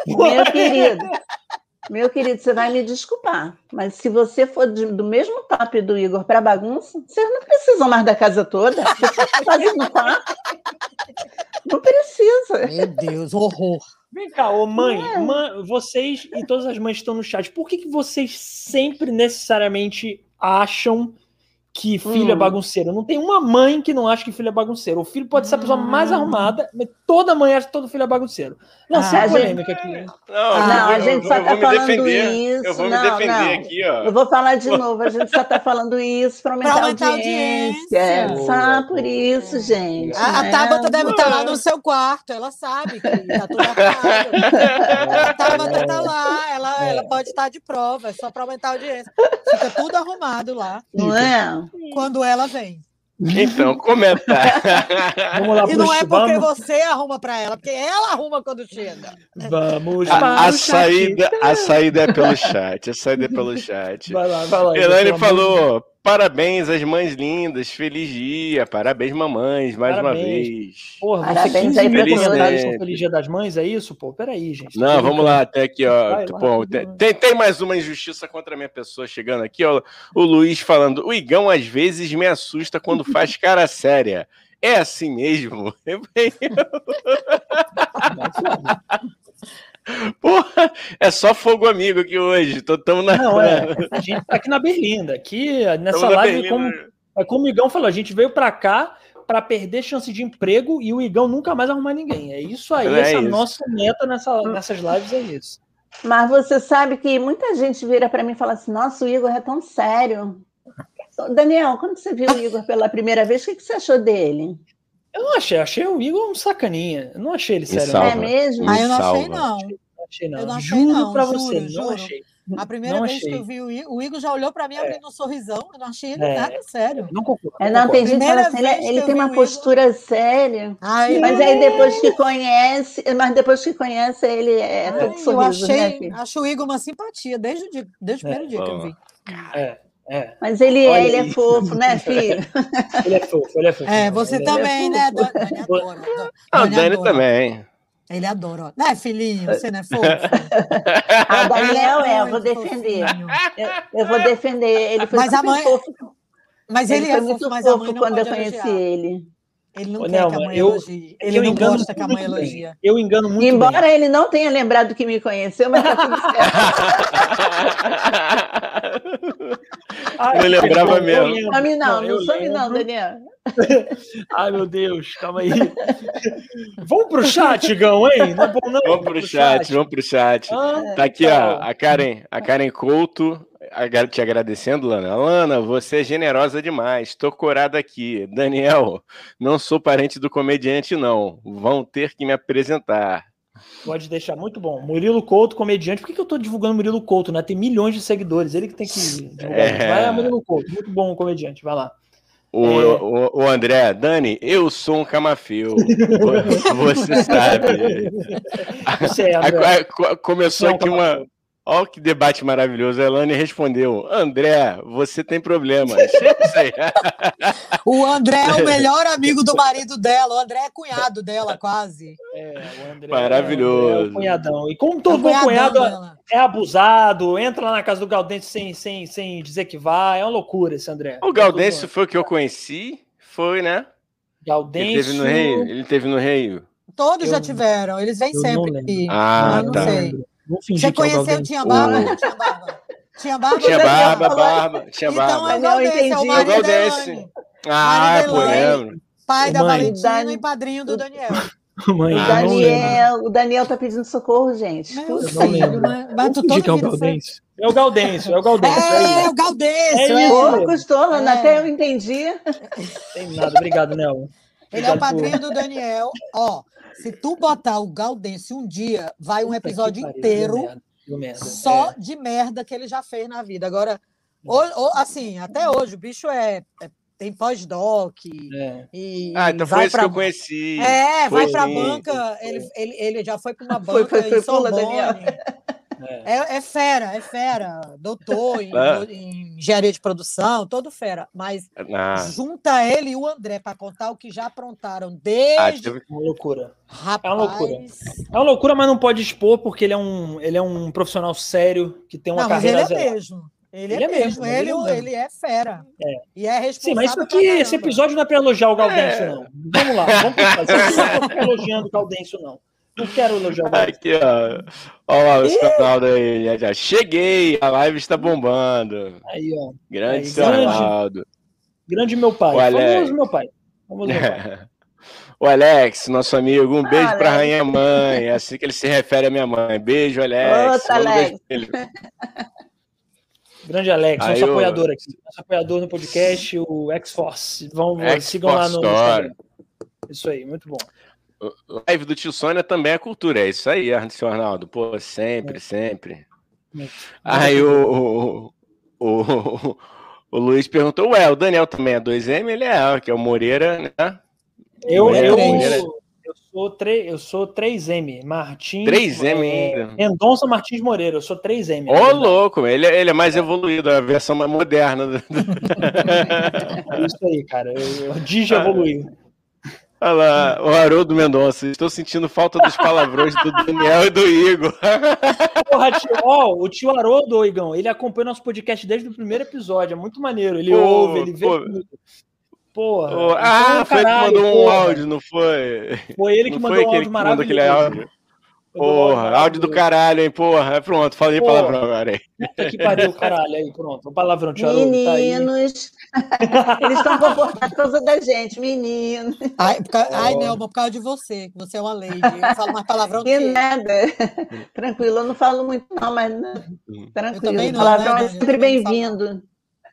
Speaker 3: Meu querido, meu querido, você vai me desculpar. Mas se você for de- do mesmo top do Igor para bagunça, vocês não precisam mais da casa toda. Vocês fazem no quarto. Não precisa.
Speaker 4: Meu Deus, horror.
Speaker 1: Vem cá, ô mãe,
Speaker 3: É.
Speaker 1: mãe, vocês e todas as mães que estão no chat, por que, que vocês sempre necessariamente acham que filho é
Speaker 3: Hum.
Speaker 1: bagunceiro? Não tem uma mãe que não acha que filho é bagunceiro. O filho pode ser a pessoa mais
Speaker 4: Hum.
Speaker 1: arrumada, mas toda mãe acha que todo filho é bagunceiro. Não,
Speaker 4: Ah,
Speaker 1: sem
Speaker 3: a gente-
Speaker 1: polêmica aqui.
Speaker 2: Não,
Speaker 4: Ah,
Speaker 3: Não, a gente
Speaker 2: eu,
Speaker 3: só
Speaker 2: eu
Speaker 3: tá
Speaker 2: me
Speaker 3: falando
Speaker 2: defender.
Speaker 3: isso.
Speaker 2: Eu vou me
Speaker 3: Não,
Speaker 2: defender
Speaker 3: não.
Speaker 2: aqui, ó.
Speaker 3: Eu vou falar de novo, a gente só está falando isso para aumentar,
Speaker 4: Pra aumentar
Speaker 3: a
Speaker 4: a
Speaker 3: audiência.
Speaker 4: audiência.
Speaker 3: Só por isso, gente.
Speaker 4: A, a
Speaker 3: né?
Speaker 4: Tabata deve estar lá no seu quarto, ela sabe que tá tudo arrumado. A Tabata tá lá, ela,
Speaker 1: É.
Speaker 4: ela pode estar de prova, é só para aumentar a audiência. Fica tudo arrumado lá
Speaker 3: Não é?
Speaker 4: Quando ela vem.
Speaker 2: Então, comentar.
Speaker 1: Vamos lá
Speaker 4: E não é porque
Speaker 1: vamos,
Speaker 4: você arruma para ela, porque ela arruma quando chega.
Speaker 1: vamos
Speaker 2: A, a
Speaker 1: chat.
Speaker 2: saída, a saída é pelo chat. A saída é pelo chat.
Speaker 1: Vai lá, vai lá. De
Speaker 2: falou: parabéns às mães lindas, feliz dia, parabéns, mamães, mais
Speaker 1: Parabéns.
Speaker 2: uma vez.
Speaker 1: Porra,
Speaker 3: Parabéns
Speaker 1: 15
Speaker 3: aí
Speaker 1: mil
Speaker 2: pra
Speaker 1: comentários Feliz Dia das Mães, é isso? Pô, peraí, gente.
Speaker 2: Não, vamos lá, até aqui, ó.
Speaker 1: Vai
Speaker 2: Bom,
Speaker 1: vai
Speaker 2: tem, tem mais uma injustiça contra a minha pessoa chegando aqui, ó. O Luiz falando: o Igão às vezes me assusta quando faz cara séria. É assim mesmo? Porra, é só fogo amigo aqui hoje. Tô tão na.
Speaker 1: Não, é. A gente tá aqui na Berlinda. Aqui, nessa
Speaker 2: tamo
Speaker 1: live, como, é como o Igão falou, a gente veio pra cá para perder chance de emprego e o Igão nunca mais arrumar ninguém. É isso aí,
Speaker 2: É
Speaker 1: essa
Speaker 2: isso.
Speaker 1: nossa meta nessa, nessas lives é isso.
Speaker 3: Mas você sabe que muita gente vira para mim e fala assim: nossa, o Igor é tão sério. Daniel, quando você viu o Igor pela primeira vez, o que que você achou dele?
Speaker 1: Eu não achei, achei o Igor um sacaninha. Eu não achei ele sério.
Speaker 2: salva.
Speaker 3: É mesmo?
Speaker 2: Me
Speaker 4: Ah, eu não achei,
Speaker 2: salva.
Speaker 4: não.
Speaker 1: Não achei, não.
Speaker 4: Eu não achei,
Speaker 1: juro
Speaker 4: não,
Speaker 1: pra
Speaker 4: juro,
Speaker 1: você, não
Speaker 4: juro.
Speaker 1: achei.
Speaker 4: A primeira
Speaker 1: Não
Speaker 4: vez que
Speaker 1: achei.
Speaker 4: eu vi o Igor, o Igor já olhou para mim abrindo um sorrisão. Eu não achei ele
Speaker 1: É.
Speaker 4: nada sério.
Speaker 1: Não concordo.
Speaker 3: É, não, tem gente que fala
Speaker 4: Primeira
Speaker 3: assim, ele,
Speaker 4: que
Speaker 3: ele
Speaker 4: eu
Speaker 3: tem uma
Speaker 4: Igor-
Speaker 3: postura séria.
Speaker 4: Ai,
Speaker 3: Mas aí depois que conhece, mas depois que conhece, ele é
Speaker 4: ai,
Speaker 3: todo
Speaker 4: eu
Speaker 3: sorriso, né,
Speaker 4: achei,
Speaker 3: filho?
Speaker 4: acho o Igor uma simpatia desde o, dia, desde o
Speaker 1: É,
Speaker 4: primeiro dia que eu vi.
Speaker 1: É, é.
Speaker 3: Mas ele, é, ele é fofo, né, filho?
Speaker 1: Ele é fofo, ele é fofo.
Speaker 4: É, você
Speaker 1: Ele
Speaker 4: também, né?
Speaker 3: fofo.
Speaker 4: Dani adora.
Speaker 2: Ah, o
Speaker 4: Dani
Speaker 2: Dani
Speaker 4: adora.
Speaker 2: também.
Speaker 4: Ele adora. ó. Né, filhinho? Você não é fofo?
Speaker 3: Ah, o Daniel é, eu vou
Speaker 4: muito
Speaker 3: defender. Eu, eu vou defender. Ele foi
Speaker 4: Mas a mãe-
Speaker 3: fofo.
Speaker 4: Mas
Speaker 3: Ele,
Speaker 4: ele, é
Speaker 3: muito
Speaker 4: fofo, mas a mãe
Speaker 3: fofo
Speaker 4: não
Speaker 3: quando eu conheci
Speaker 4: elogiar.
Speaker 3: ele.
Speaker 4: Ele não
Speaker 1: Ô,
Speaker 4: quer
Speaker 1: Nelma,
Speaker 4: que a mãe
Speaker 1: eu-
Speaker 4: elogie. Ele
Speaker 1: eu
Speaker 4: não
Speaker 1: engano
Speaker 4: gosta que a mãe elogia.
Speaker 1: Eu engano muito
Speaker 3: Embora
Speaker 1: bem.
Speaker 3: ele não tenha lembrado que me conheceu, mas tá tudo certo.
Speaker 1: Ai,
Speaker 2: Eu lembrava mesmo.
Speaker 3: Some não,
Speaker 1: eu
Speaker 3: não some não. Daniel.
Speaker 1: Ai, meu Deus, calma aí. Vamos pro chat, Gão, hein? Não é bom, não?
Speaker 2: Vamos pro chat, vamos pro chat.
Speaker 1: Ah,
Speaker 2: Tá aqui,
Speaker 1: então.
Speaker 2: ó, a Karen, a Karen Couto te agradecendo, Lana. Lana, você é generosa demais. Tô corada aqui. Daniel, não sou parente do comediante, não. Vão ter que me apresentar.
Speaker 1: Pode deixar, muito bom. Murilo Couto, comediante. Por que, que eu tô divulgando Murilo Couto, né? Tem milhões de seguidores. Ele que tem que divulgar.
Speaker 2: É.
Speaker 1: Vai, Murilo Couto. Muito bom comediante. Vai lá.
Speaker 2: O,
Speaker 1: É.
Speaker 2: o, o André, Dani, eu sou um camafeu. Você sabe.
Speaker 1: Você é, André.
Speaker 2: aí, co- começou
Speaker 1: Não,
Speaker 2: aqui uma. Olha que debate maravilhoso. A Elane respondeu: André, você tem aí.
Speaker 4: O André é o melhor amigo do marido dela. O André é cunhado dela, quase.
Speaker 1: É, o André,
Speaker 2: Maravilhoso.
Speaker 1: é cunhadão. E como todo
Speaker 4: É
Speaker 1: cunhado
Speaker 4: dela.
Speaker 1: é abusado, entra lá na casa do Galdente sem, sem, sem dizer que vai. É uma loucura esse André.
Speaker 2: O Gaudêncio foi o que eu conheci. Foi, né? Ele
Speaker 1: Gaudêncio.
Speaker 2: teve no Rio. Ele teve no.
Speaker 4: Todos
Speaker 1: Eu-
Speaker 4: já tiveram. Eles vêm sempre aqui.
Speaker 2: Ah,
Speaker 4: eu não
Speaker 2: tá.
Speaker 4: sei.
Speaker 1: Vou fingir
Speaker 4: Você
Speaker 1: que é o
Speaker 4: conheceu, tinha barba?
Speaker 2: O-
Speaker 4: Não tinha barba? Tinha barba?
Speaker 2: Tinha barba, tinha
Speaker 4: Então
Speaker 2: barba.
Speaker 4: é o
Speaker 3: Daniel,
Speaker 4: Galdense, é o
Speaker 3: entendi.
Speaker 2: É o Galdense.
Speaker 4: Elane.
Speaker 2: Ah,
Speaker 4: Marido
Speaker 2: pô, lembro.
Speaker 4: Pai da
Speaker 1: Mãe.
Speaker 4: Valentina
Speaker 3: Dan-
Speaker 4: e padrinho do Daniel.
Speaker 1: Mãe,
Speaker 3: O
Speaker 1: eu não.
Speaker 3: Daniel, o Daniel tá pedindo socorro, gente.
Speaker 1: Não lembro.
Speaker 4: filho, mas, mas tu
Speaker 1: que é o Galdense. É o Galdense, é o Galdense. É,
Speaker 4: É,
Speaker 1: isso.
Speaker 4: o Galdense.
Speaker 1: É
Speaker 4: é.
Speaker 1: isso.
Speaker 3: Custou,
Speaker 4: É.
Speaker 3: até eu entendi.
Speaker 1: Tem nada. Obrigado, Nel.
Speaker 4: Ele é o padrinho do Daniel. Ó, se tu botar o Galdense um dia, vai um episódio
Speaker 1: pariu,
Speaker 4: inteiro
Speaker 1: deu merda, deu merda.
Speaker 4: só
Speaker 1: É.
Speaker 4: de merda que ele já fez na vida. Agora, ho- ho- assim, até hoje, o bicho é, é- tem pós-doc
Speaker 1: É.
Speaker 4: e
Speaker 2: Ah, então
Speaker 4: vai
Speaker 2: foi isso
Speaker 4: pra...
Speaker 2: que eu conheci.
Speaker 4: É, vai
Speaker 2: Foi
Speaker 4: pra
Speaker 2: sim.
Speaker 4: banca, ele, ele, ele já foi para uma
Speaker 3: Foi,
Speaker 4: banca
Speaker 3: foi, foi,
Speaker 4: em
Speaker 3: pula,
Speaker 4: Sorbonne.
Speaker 1: É.
Speaker 4: É, é fera, é fera. Doutor em,
Speaker 2: Ah.
Speaker 4: em engenharia de produção, todo fera. Mas
Speaker 2: Ah,
Speaker 4: junta ele e o André para contar o que já aprontaram
Speaker 2: ah,
Speaker 4: desde.
Speaker 2: teve-
Speaker 1: Uma loucura.
Speaker 4: Rapaz,
Speaker 1: uma loucura. É uma loucura, mas não pode expor, porque ele é um, ele é um profissional sério que tem uma
Speaker 4: Não, mas ele
Speaker 1: carreira
Speaker 4: é mesmo. Ele,
Speaker 1: Ele
Speaker 4: é
Speaker 1: é
Speaker 4: mesmo.
Speaker 1: mesmo,
Speaker 4: Ele,
Speaker 1: ele é mesmo.
Speaker 4: ele é fera.
Speaker 1: É.
Speaker 4: E é responsável.
Speaker 1: Sim, mas isso aqui, esse episódio não é para elogiar o Gaudêncio,
Speaker 2: É.
Speaker 1: não. Vamos lá, vamos pensar. Esse episódio não é elogiando o Gaudêncio, não. Não quero elogiar o Gaudêncio.
Speaker 2: Aqui, ó. Olha lá o Ronaldo aí. Já, já. Cheguei, a live está bombando.
Speaker 1: Aí, ó.
Speaker 2: Grande
Speaker 1: Aí,
Speaker 2: seu
Speaker 1: grande.
Speaker 2: Ronaldo.
Speaker 1: Grande meu pai.
Speaker 2: O Alex.
Speaker 1: Famoso meu pai. Famoso meu pai.
Speaker 2: O Alex, nosso amigo, um beijo
Speaker 3: Ah,
Speaker 2: pra rainha mãe. É assim que ele se refere à minha mãe. Beijo, Alex.
Speaker 3: Outra,
Speaker 2: um
Speaker 3: Alex.
Speaker 1: Grande Alex,
Speaker 2: Aí,
Speaker 1: nosso
Speaker 2: ô.
Speaker 1: apoiador aqui. Nosso apoiador no podcast, o X-Force. Vão,
Speaker 2: X-Force
Speaker 1: sigam lá no
Speaker 2: Store.
Speaker 1: Instagram. Isso aí, muito bom.
Speaker 2: Live do tio Sônia também é cultura. É isso aí, senhor Arnaldo. Pô, sempre, sempre.
Speaker 1: Muito.
Speaker 2: Aí o, o, o, o Luiz perguntou: Ué, o Daniel também é 2M? Ele é, que é o Moreira, né?
Speaker 1: Eu,
Speaker 2: Moreira,
Speaker 1: eu, eu, sou 3, eu sou 3M, Martins.
Speaker 2: 3M
Speaker 1: é,
Speaker 2: ainda.
Speaker 1: Mendonça Martins Moreira, eu sou 3M.
Speaker 2: Ô,
Speaker 1: verdade.
Speaker 2: louco, ele, é- ele é mais evoluído, a versão mais moderna. do-
Speaker 1: É isso aí, cara. Eu, eu evoluiu.
Speaker 2: Olha lá, o Haroldo Mendonça. Estou sentindo falta dos palavrões do Daniel e do Igor.
Speaker 1: Porra, tio, ó, o tio Haroldo, Igão, ele acompanha nosso podcast desde o primeiro episódio. É muito maneiro. Ele
Speaker 2: Pô,
Speaker 1: ouve, ele vê
Speaker 2: pô.
Speaker 1: tudo. Porra. Então,
Speaker 2: ah, foi ele que mandou um
Speaker 1: porra.
Speaker 2: áudio, não foi?
Speaker 1: Foi ele que
Speaker 2: não
Speaker 1: mandou um áudio
Speaker 2: mandou
Speaker 1: maravilhoso.
Speaker 2: áudio?
Speaker 1: Mandou um
Speaker 2: Porra, áudio do caralho, hein? Porra, é pronto, falei
Speaker 1: Porra.
Speaker 2: palavrão agora aí.
Speaker 1: Puta que pariu, caralho. Aí, pronto. O palavrão, tio Haroldo, tá aí.
Speaker 3: Eles estão comportados por causa da gente, meninos.
Speaker 4: Ai, por causa, ai
Speaker 1: Ó.
Speaker 4: Nelma, por causa de você, que você é uma lady. Eu falo mais palavrão que
Speaker 3: nada. Tranquilo, eu não falo muito, não, mas não, tranquilo.
Speaker 4: também não,
Speaker 3: Palavrão
Speaker 4: né,
Speaker 3: é sempre
Speaker 4: não
Speaker 3: bem-vindo.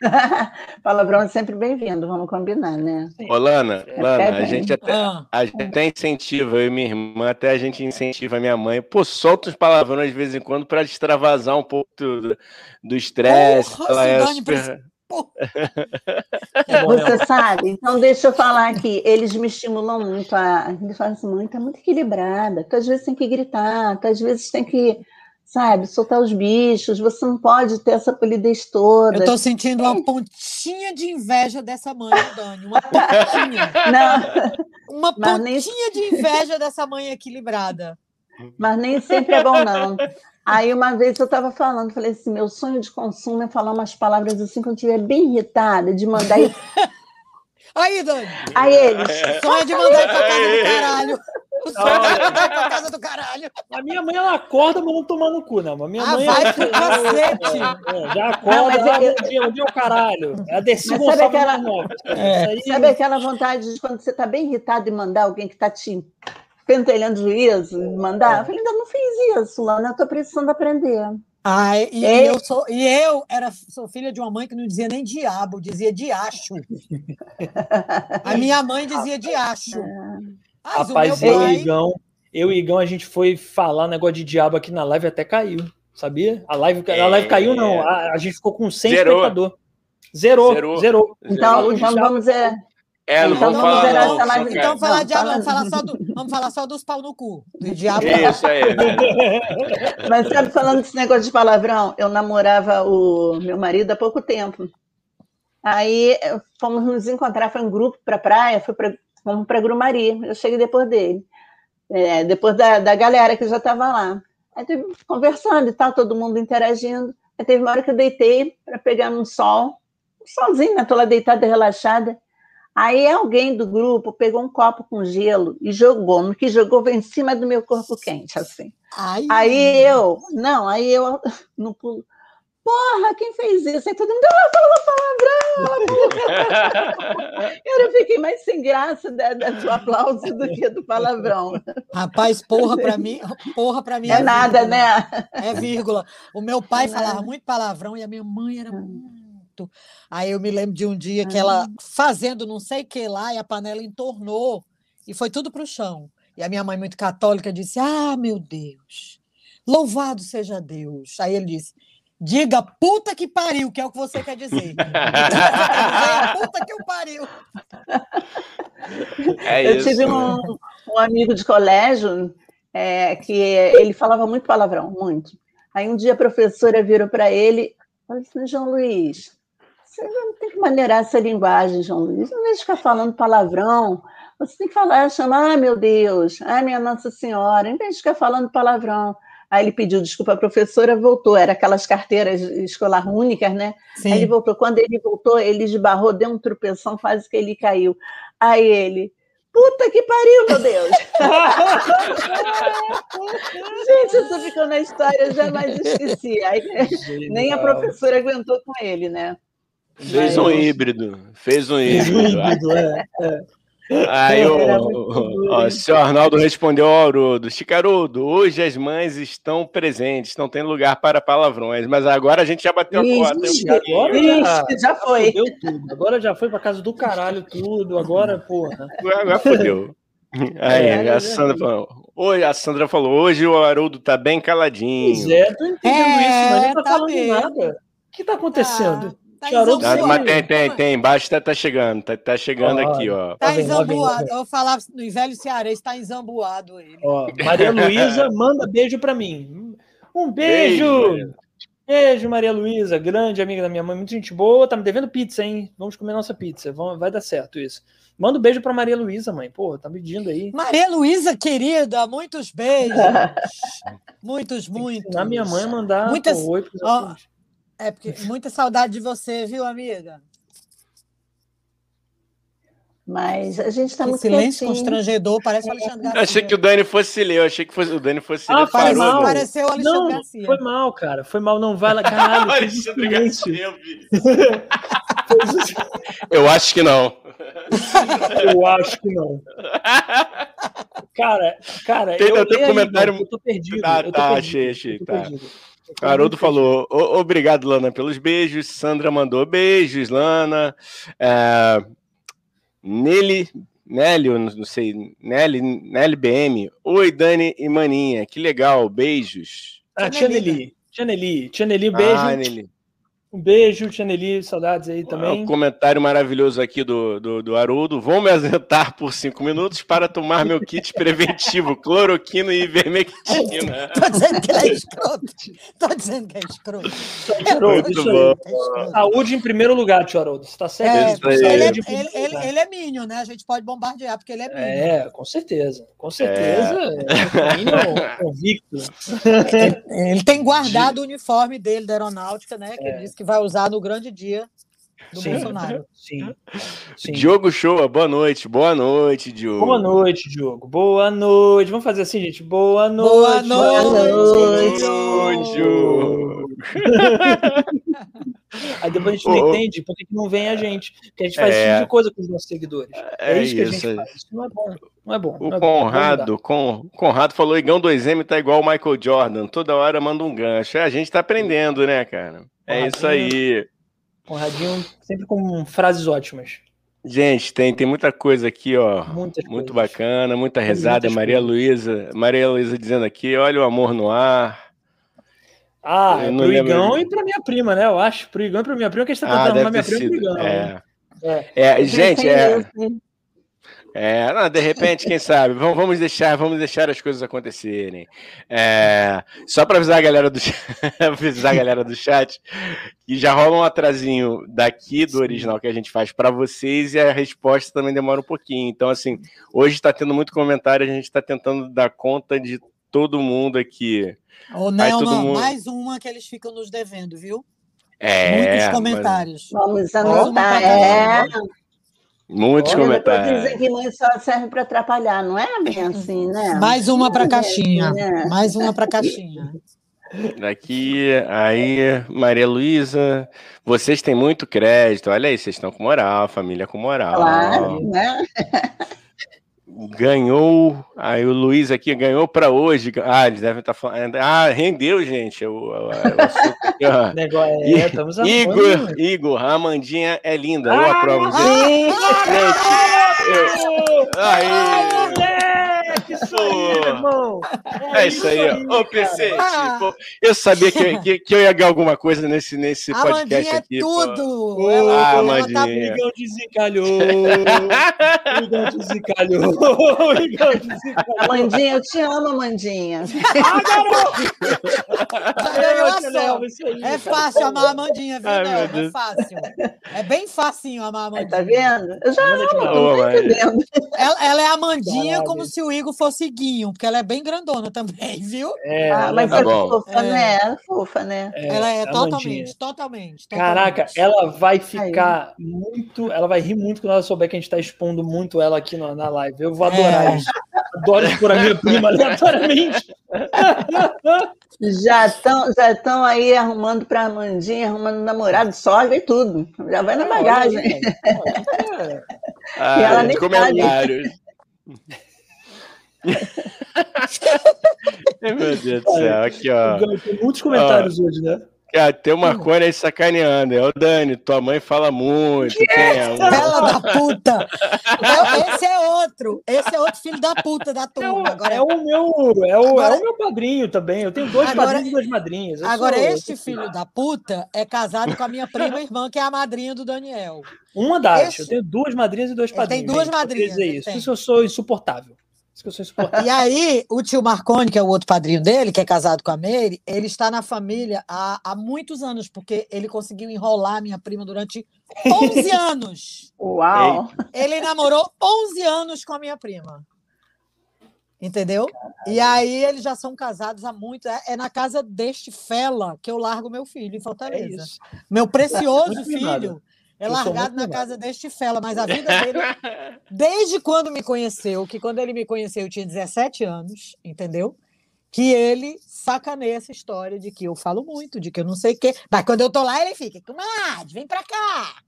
Speaker 3: Palavrão é sempre bem-vindo, vamos combinar, né?
Speaker 2: Ô, Lana, Lana, a gente até.
Speaker 4: Ah,
Speaker 2: A gente até incentiva, eu e minha irmã, até a gente incentiva a minha mãe. Pô, solta uns palavrões de vez em quando para extravasar um pouco do do estresse.
Speaker 4: Porra,
Speaker 2: Ela é super.
Speaker 1: É?
Speaker 3: Você sabe? Então, deixa eu falar aqui. Eles me estimulam muito. A... Eles falam assim, mãe, tá muito equilibrada. Tu às vezes tem que gritar, tu às vezes tem que, sabe, soltar os bichos. Você não pode ter essa polidez toda.
Speaker 4: eu tô sentindo uma pontinha de inveja dessa mãe, Dani. Uma pontinha.
Speaker 3: Não,
Speaker 4: Uma
Speaker 3: Mas nem-
Speaker 4: pontinha de inveja dessa mãe equilibrada.
Speaker 3: mas nem sempre é bom, não. Aí uma vez eu estava falando, falei assim, meu sonho de consumo é falar umas palavras assim quando eu estiver bem irritada, de mandar ir.
Speaker 4: Aí, Dani,
Speaker 3: Aí eles,
Speaker 4: sonho de mandar ir pra casa do caralho. O sonho de mandar ir pra casa do caralho.
Speaker 1: A minha mãe, ela acorda, mas não toma no cu, não. A minha
Speaker 4: Ah,
Speaker 1: mãe.
Speaker 4: vai
Speaker 1: ela-
Speaker 4: pro cacete.
Speaker 1: É, já acorda,
Speaker 3: Não, mas
Speaker 1: ah,
Speaker 3: eu-
Speaker 1: bom dia, o caralho. É a
Speaker 3: sabe
Speaker 1: Gonçalves
Speaker 3: aquela-
Speaker 1: Nova.
Speaker 4: É.
Speaker 1: Aí,
Speaker 3: sabe aquela vontade de quando você está bem irritado e mandar alguém que está te pentelhando juízo, e mandar? Eu falei, ainda não fiz isso, Lana, eu estou precisando aprender.
Speaker 4: Ai, e, e eu sou e eu era sou filha de uma mãe que não dizia nem diabo, dizia diacho. A minha mãe dizia diacho. Mas
Speaker 1: Rapaz, eu e
Speaker 4: pai,
Speaker 1: Igão, eu e Igão, a gente foi falar negócio de diabo aqui na live até caiu, sabia? A live, a live caiu, não. A, a gente ficou com 100
Speaker 2: Zerou.
Speaker 1: espectador. Zerou,
Speaker 2: Zerou.
Speaker 1: zerou.
Speaker 3: Então,
Speaker 1: de
Speaker 3: então vamos é,
Speaker 2: É, não
Speaker 3: Então
Speaker 2: vamos falar. não,
Speaker 4: então falar
Speaker 3: Não, fala-
Speaker 4: vamos falar só do, vamos falar só dos pau no cu. Do diabo.
Speaker 2: Isso aí.
Speaker 3: Mas sabe, falando desse negócio de palavrão, eu namorava o meu marido há pouco tempo. Aí eh, fomos nos encontrar, foi um grupo para praia, foi pra, fomos para Grumari. Eu cheguei depois dele, É, depois da, da galera que já estava lá. Aí teve, conversando e tal, todo mundo interagindo. Aí teve uma hora que eu deitei para pegar um sol, um solzinho, né? Tô lá deitada, relaxada. Aí alguém do grupo pegou um copo com gelo e jogou. No que jogou, em cima do meu corpo quente, assim.
Speaker 4: Ai,
Speaker 3: Aí eu, não, aí eu no pulo. Porra, quem fez isso? Aí todo mundo, ela falou palavrão. Eu fiquei mais sem graça da, da do aplauso do que do palavrão.
Speaker 4: Rapaz, porra pra mim, porra pra mim
Speaker 3: É nada,
Speaker 4: vírgula.
Speaker 3: né?
Speaker 4: É vírgula. O meu pai
Speaker 3: É nada.
Speaker 4: falava muito palavrão e a minha mãe era
Speaker 3: Hum.
Speaker 4: Muito. Aí eu me lembro de um dia que ela fazendo não sei o que lá e a panela entornou e foi tudo para o chão. E a minha mãe, muito católica, disse: Ah, meu Deus, louvado seja Deus. Aí ele disse: Diga puta que pariu, que é o que você quer dizer. O que você quer dizer puta que o pariu.
Speaker 2: É
Speaker 3: eu
Speaker 2: isso.
Speaker 3: tive um, um amigo de colégio é, que ele falava muito palavrão, muito. Aí um dia a professora virou para ele e falou assim, João Luiz, você não tem que maneirar essa linguagem, João Luiz. Não deixe de ficar falando palavrão. Você tem que falar, chamar, ai meu Deus, ai minha Nossa Senhora, em vez de ficar falando palavrão. Aí ele pediu desculpa à professora, voltou. Era aquelas carteiras escolar únicas, né? Aí ele
Speaker 4: Sim.
Speaker 3: voltou. Quando ele voltou, ele esbarrou, deu um tropeção, quase que ele caiu. Aí ele, puta que pariu, meu Deus! Gente, isso ficou na história, eu jamais esqueci. Aí, nem a professora aguentou com ele, né?
Speaker 2: Fez um híbrido. Fez um híbrido.
Speaker 1: é.
Speaker 2: Aí
Speaker 3: Era
Speaker 2: o, ó, o senhor Arnaldo respondeu ao Haroldo: Chicarudo, hoje as mães estão presentes, não tem lugar para palavrões, mas agora a gente já bateu a cota.
Speaker 1: Ixi, agora
Speaker 3: Ixi, já foi.
Speaker 1: Fudeu tudo. Agora já foi pra casa do caralho tudo. Agora, porra.
Speaker 2: Agora, fodeu. Aí,
Speaker 3: É,
Speaker 2: a Sandra falou, hoje, a Sandra falou: hoje o Haroldo tá bem caladinho.
Speaker 1: Pois é, tô entendendo
Speaker 4: É,
Speaker 1: isso, mas não tá,
Speaker 4: tá
Speaker 1: falando
Speaker 4: mesmo.
Speaker 1: nada. O que tá acontecendo?
Speaker 4: Tá,
Speaker 1: Charuto
Speaker 2: Não,
Speaker 1: Sim.
Speaker 2: mas tem, tem, tem. Embaixo tá, tá chegando, tá, tá chegando
Speaker 1: Ó,
Speaker 2: aqui, ó.
Speaker 4: Tá
Speaker 1: vem.
Speaker 4: Eu vou falar no velho cearense, tá enzambuado ele.
Speaker 1: Ó, Maria Luísa, manda beijo pra mim. Um beijo!
Speaker 2: Beijo,
Speaker 1: Beijo, Maria Luísa, grande amiga da minha mãe, muito gente boa. Tá me devendo pizza, hein? Vamos comer nossa pizza. Vamos- Vai dar certo isso. Manda um beijo pra Maria Luísa, mãe. Porra, tá pedindo aí.
Speaker 4: Maria Luísa, querida, muitos beijos. Muitos, muitos.
Speaker 1: Na minha mãe mandar
Speaker 4: Muitas-
Speaker 1: pô, oi pros amigos.
Speaker 4: É porque muita saudade de você, viu, amiga?
Speaker 3: Mas a gente está muito
Speaker 4: silêncio
Speaker 3: quietinho.
Speaker 4: constrangedor, parece o Alexandre Garcia.
Speaker 2: Eu achei que o Dani fosse ler, eu achei que fosse, o Dani fosse
Speaker 1: Ah,
Speaker 2: ler.
Speaker 1: foi mal.
Speaker 4: Pareceu o Alexandre
Speaker 1: Não,
Speaker 4: Garcia.
Speaker 1: foi mal, cara. Foi mal, não vai lá. Caralho,
Speaker 2: Alexandre. Garcia, eu vi. Eu acho que não.
Speaker 1: Eu acho que não. Cara, cara,
Speaker 2: Tem-
Speaker 1: eu,
Speaker 2: eu tenho
Speaker 1: aí,
Speaker 2: comentário-
Speaker 1: mano, eu tô perdido.
Speaker 2: Tá,
Speaker 1: eu tô
Speaker 2: tá,
Speaker 1: perdido,
Speaker 2: achei, achei, tá.
Speaker 1: perdido.
Speaker 2: Haroldo falou: "O- obrigado, Lana, pelos beijos. Sandra mandou beijos, Lana. É, Nelly, Nelly, eu não sei, Nelly, Nelly BM. Oi, Dani e Maninha, que legal, beijos.
Speaker 1: Ah,
Speaker 4: Tia Nelly,
Speaker 1: Nelly. Tia Nelly, Tia Nelly, beijo.
Speaker 2: Ah, Nelly.
Speaker 1: Um beijo, Tia Nelly, saudades aí
Speaker 2: Um
Speaker 1: também.
Speaker 2: comentário maravilhoso aqui do, do, do Haroldo. Vou me ausentar por cinco minutos para tomar meu kit preventivo, cloroquina e ivermectina.
Speaker 4: Tô dizendo que ele é escroto. Tô dizendo que é escroto.
Speaker 1: Haroldo,
Speaker 2: Muito bom.
Speaker 4: É.
Speaker 1: Saúde em primeiro lugar, tio Haroldo. Você tá certo?
Speaker 4: É, ele, é, ele, ele, ele é né? A gente pode bombardear, porque ele é Minion.
Speaker 1: É, com certeza. Com certeza. É. Minion convicto.
Speaker 4: Ele, ele tem guardado o uniforme dele da aeronáutica, né? Que ele disse que vai usar no grande dia do.
Speaker 1: Sim.
Speaker 4: Bolsonaro.
Speaker 1: Sim. Sim.
Speaker 2: Diogo Shoa, boa noite. Boa noite, Diogo.
Speaker 1: Boa noite, Diogo. Boa noite. Vamos fazer assim, gente. Boa noite.
Speaker 4: Boa noite.
Speaker 2: Boa noite, Diogo.
Speaker 1: Aí depois a gente não entende por que não vem a gente. Porque a gente faz
Speaker 2: É.
Speaker 1: tipo de coisa com os nossos seguidores. É,
Speaker 2: É
Speaker 1: isso que a gente faz. Isso não é bom. Não é bom.
Speaker 2: O
Speaker 1: é bom.
Speaker 2: Conrado, Con, Conrado falou: Igão 2M tá igual o Michael Jordan, toda hora manda um gancho. É, a gente tá aprendendo, né, cara? É isso aí.
Speaker 1: Conradinho sempre com frases ótimas.
Speaker 2: Gente, tem, tem muita coisa aqui, ó.
Speaker 1: Muitas
Speaker 2: Muito
Speaker 1: coisas.
Speaker 2: bacana, muita rezada.
Speaker 1: muitas
Speaker 2: Maria. Luísa, Maria Luísa dizendo aqui: olha o amor no ar.
Speaker 1: Ah,
Speaker 2: Eu
Speaker 1: é pro Igão e pra minha prima, né? Eu acho. Pro Igão e pra minha prima, que a gente tá
Speaker 2: Ah,
Speaker 1: tentando arrumar minha prima e pro. Igão.
Speaker 2: É,
Speaker 1: É.
Speaker 2: é
Speaker 3: Eu
Speaker 2: gente, é. É, não, de repente, quem sabe? Vamos, vamos deixar, vamos deixar as coisas acontecerem. É, só para avisar a galera do chat, avisar a galera do chat que já rola um atrasinho daqui do original que a gente faz para vocês e a resposta também demora um pouquinho. Então, assim, hoje está tendo muito comentário, a gente está tentando dar conta de todo mundo aqui.
Speaker 4: Ô,
Speaker 2: Aí
Speaker 4: Nelma,
Speaker 2: todo mundo-
Speaker 4: mais uma que eles ficam nos devendo, viu?
Speaker 2: É,
Speaker 4: Muitos
Speaker 2: mas-
Speaker 4: comentários.
Speaker 3: Vamos
Speaker 4: uma
Speaker 3: anotar. É,
Speaker 2: Muitos
Speaker 3: Olha,
Speaker 2: comentários.
Speaker 3: Dizem que mãe só serve para atrapalhar, não é bem assim, né?
Speaker 4: Mais uma para
Speaker 3: é
Speaker 4: caixinha.
Speaker 3: né?
Speaker 4: Mais uma para caixinha.
Speaker 2: Daqui, aí, Maria Luísa, vocês têm muito crédito. Olha aí, vocês estão com moral, família com moral.
Speaker 3: Claro, né?
Speaker 2: Ganhou, aí o Luiz aqui ganhou para hoje. Ah, eles devem estar falando. Ah, rendeu, gente. O, o, o aqui,
Speaker 1: é,
Speaker 2: Igor. Igor, a Amandinha é linda. Eu aprovo. gente. Gente, eu-
Speaker 1: moleque, isso aí,
Speaker 2: Pô.
Speaker 1: irmão.
Speaker 2: É isso aí, ó. Ô. PC,
Speaker 4: Ah.
Speaker 2: pô, eu sabia que, eu- que, que eu ia ganhar alguma coisa nesse, nesse
Speaker 4: A
Speaker 2: podcast
Speaker 4: Mandinha é
Speaker 2: aqui. pô.
Speaker 4: tudo.
Speaker 1: Ô,
Speaker 4: Ela,
Speaker 2: Ah,
Speaker 4: ela tá
Speaker 2: Mandinha.
Speaker 1: O Igão desencalhou. O Igão desencalhou. O Igão desencalhou.
Speaker 3: Amandinha, eu te amo, Amandinha.
Speaker 1: Ah, garoto!
Speaker 4: É fácil amar a Amandinha, viu,
Speaker 2: Ai,
Speaker 4: Nel? É fácil. É bem facinho amar a
Speaker 3: Aí,
Speaker 4: Amandinha.
Speaker 3: tá vendo? Eu já amo, não tô entendendo.
Speaker 4: Ela, ela é a Amandinha
Speaker 1: Caralho.
Speaker 4: como se o Igor fosse Guinho, porque ela é bem grandona também, viu?
Speaker 1: É,
Speaker 3: Ah, mas
Speaker 2: tá
Speaker 3: é fofa,
Speaker 4: É.
Speaker 3: né? É fofa, né?
Speaker 4: ela é totalmente, totalmente, totalmente.
Speaker 1: Caraca, ela vai ficar muito. Ela vai rir muito quando ela souber que a gente tá expondo muito ela aqui na, na live. Eu vou adorar
Speaker 4: É.
Speaker 1: isso. Adoro expor a minha prima aleatoriamente.
Speaker 3: Já estão já tão aí arrumando para Amandinha, arrumando namorado, sogra e tudo. Já vai na bagagem.
Speaker 1: Olha aí, olha.
Speaker 2: Ah,
Speaker 3: E ela nem
Speaker 2: os comentários. Ai, Meu Deus do céu, aqui, ó.
Speaker 1: Tem muitos comentários hoje, né?
Speaker 2: Cara, tem o Marconi aí sacaneando. É o Dani, tua mãe fala muito. Quem é?
Speaker 4: Fela da puta! Esse é outro. Esse é outro filho da puta da
Speaker 1: É
Speaker 4: turma. Agora,
Speaker 1: é o meu, é o,
Speaker 4: Agora-
Speaker 1: é o meu padrinho também. Eu tenho dois
Speaker 4: Agora-
Speaker 1: padrinhos e duas madrinhas. Eu
Speaker 4: agora este filho da puta é casado com a minha prima irmã, que é a madrinha do Daniel.
Speaker 1: Uma das.
Speaker 4: esse-
Speaker 1: Eu tenho duas madrinhas e dois
Speaker 4: Ele tem
Speaker 1: padrinhos.
Speaker 4: duas madrinhas,
Speaker 1: isso. Isso eu sou insuportável. Isso que eu sou insuportável.
Speaker 4: E aí, o tio Marconi, que é o outro padrinho dele, que é casado com a Meire, ele está na família há, há muitos anos, porque ele conseguiu enrolar a minha prima durante 11 anos.
Speaker 3: Uau!
Speaker 4: Ele namorou 11 anos com a minha prima. Entendeu? E aí eles já são casados há muito. É, é na casa deste Fela que eu largo meu filho em
Speaker 1: É
Speaker 4: Fortaleza.
Speaker 1: isso.
Speaker 4: meu precioso
Speaker 1: mimado.
Speaker 4: filho é largado na casa deste Fela, mas a vida dele, desde quando me conheceu, que quando ele me conheceu eu tinha 17 anos, entendeu? Que ele sacaneia essa história de que eu falo muito, de que eu não sei o quê. Mas quando eu tô lá, ele fica, comadre, vem pra cá.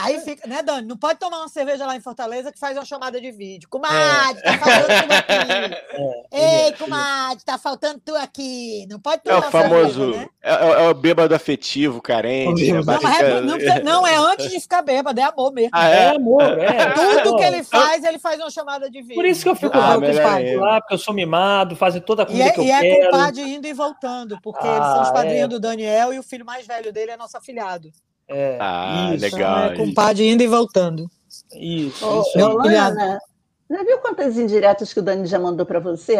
Speaker 4: Aí fica, né, Dani? Não pode tomar uma cerveja lá em Fortaleza que faz uma chamada de vídeo. Comadre, tá faltando tu aqui.
Speaker 1: É,
Speaker 4: Ei, comadre, tá faltando tu aqui. Não pode
Speaker 2: É
Speaker 4: tomar
Speaker 2: o
Speaker 4: uma
Speaker 2: famoso.
Speaker 4: cerveja, né?
Speaker 2: É, é- é o bêbado afetivo, carente.
Speaker 1: Não,
Speaker 2: é
Speaker 4: Não, é, não, precisa- não, é antes de ficar bêbado, é amor mesmo.
Speaker 2: Ah,
Speaker 1: É
Speaker 2: é?
Speaker 1: amor, é.
Speaker 4: Tudo que
Speaker 1: É.
Speaker 4: ele faz, ele faz uma chamada de vídeo.
Speaker 1: Por isso que eu fico
Speaker 2: Ah,
Speaker 1: ah,
Speaker 2: melhor ainda.
Speaker 1: lá, porque eu sou mimado, fazem toda a
Speaker 4: E
Speaker 1: comida
Speaker 4: é,
Speaker 1: que eu
Speaker 4: e é
Speaker 1: quero.
Speaker 4: compadre indo e voltando, porque eles são os
Speaker 1: Ah,
Speaker 4: padrinhos
Speaker 1: é.
Speaker 4: do Daniel e o filho mais velho dele é nosso afilhado.
Speaker 1: É,
Speaker 2: Ah,
Speaker 1: isso,
Speaker 2: legal.
Speaker 4: Então é compadre indo e voltando.
Speaker 1: Isso,
Speaker 3: Ô,
Speaker 1: isso
Speaker 3: já viu quantas indiretas que o Dani já mandou para você?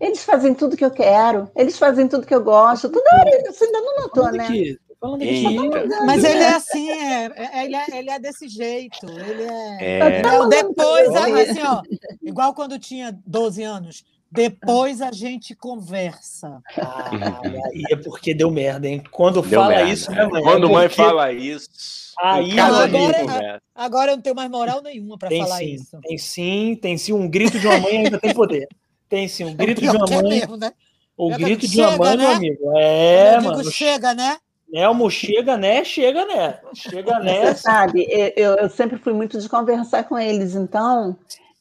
Speaker 3: Eles fazem tudo que eu quero, eles fazem tudo que eu gosto. Toda hora você ainda não notou,
Speaker 1: Falando
Speaker 3: né?
Speaker 1: aqui.
Speaker 2: Eita.
Speaker 4: Mas ele é assim, é, é- ele, é, ele é desse jeito. Ele é.
Speaker 2: É.
Speaker 3: Tá mandando
Speaker 4: depois, assim, ó, igual quando tinha 12 anos. Depois a gente conversa.
Speaker 1: Aí é porque deu merda, hein? Quando
Speaker 2: Deu
Speaker 1: fala
Speaker 2: merda.
Speaker 1: isso, né, mãe?
Speaker 2: Quando
Speaker 1: É
Speaker 2: mãe fala isso,
Speaker 1: Aí,
Speaker 2: casa
Speaker 4: agora-
Speaker 2: conversa.
Speaker 4: Agora eu não tenho mais moral nenhuma para falar
Speaker 1: sim,
Speaker 4: isso.
Speaker 1: tem sim, tem sim. Um grito de uma mãe ainda tem poder. Tem sim, um grito de
Speaker 4: Pior
Speaker 1: uma
Speaker 4: que é
Speaker 1: mãe.
Speaker 4: mesmo, né?
Speaker 1: O
Speaker 4: que
Speaker 1: grito de
Speaker 4: chega,
Speaker 1: uma mãe, meu
Speaker 4: né?
Speaker 1: amigo. É,
Speaker 4: eu digo,
Speaker 1: mano.
Speaker 4: chega, né?
Speaker 1: Nelmo chega, né? Chega, né? Chega, né?
Speaker 3: Você sabe, eu, eu sempre fui muito de conversar com eles, então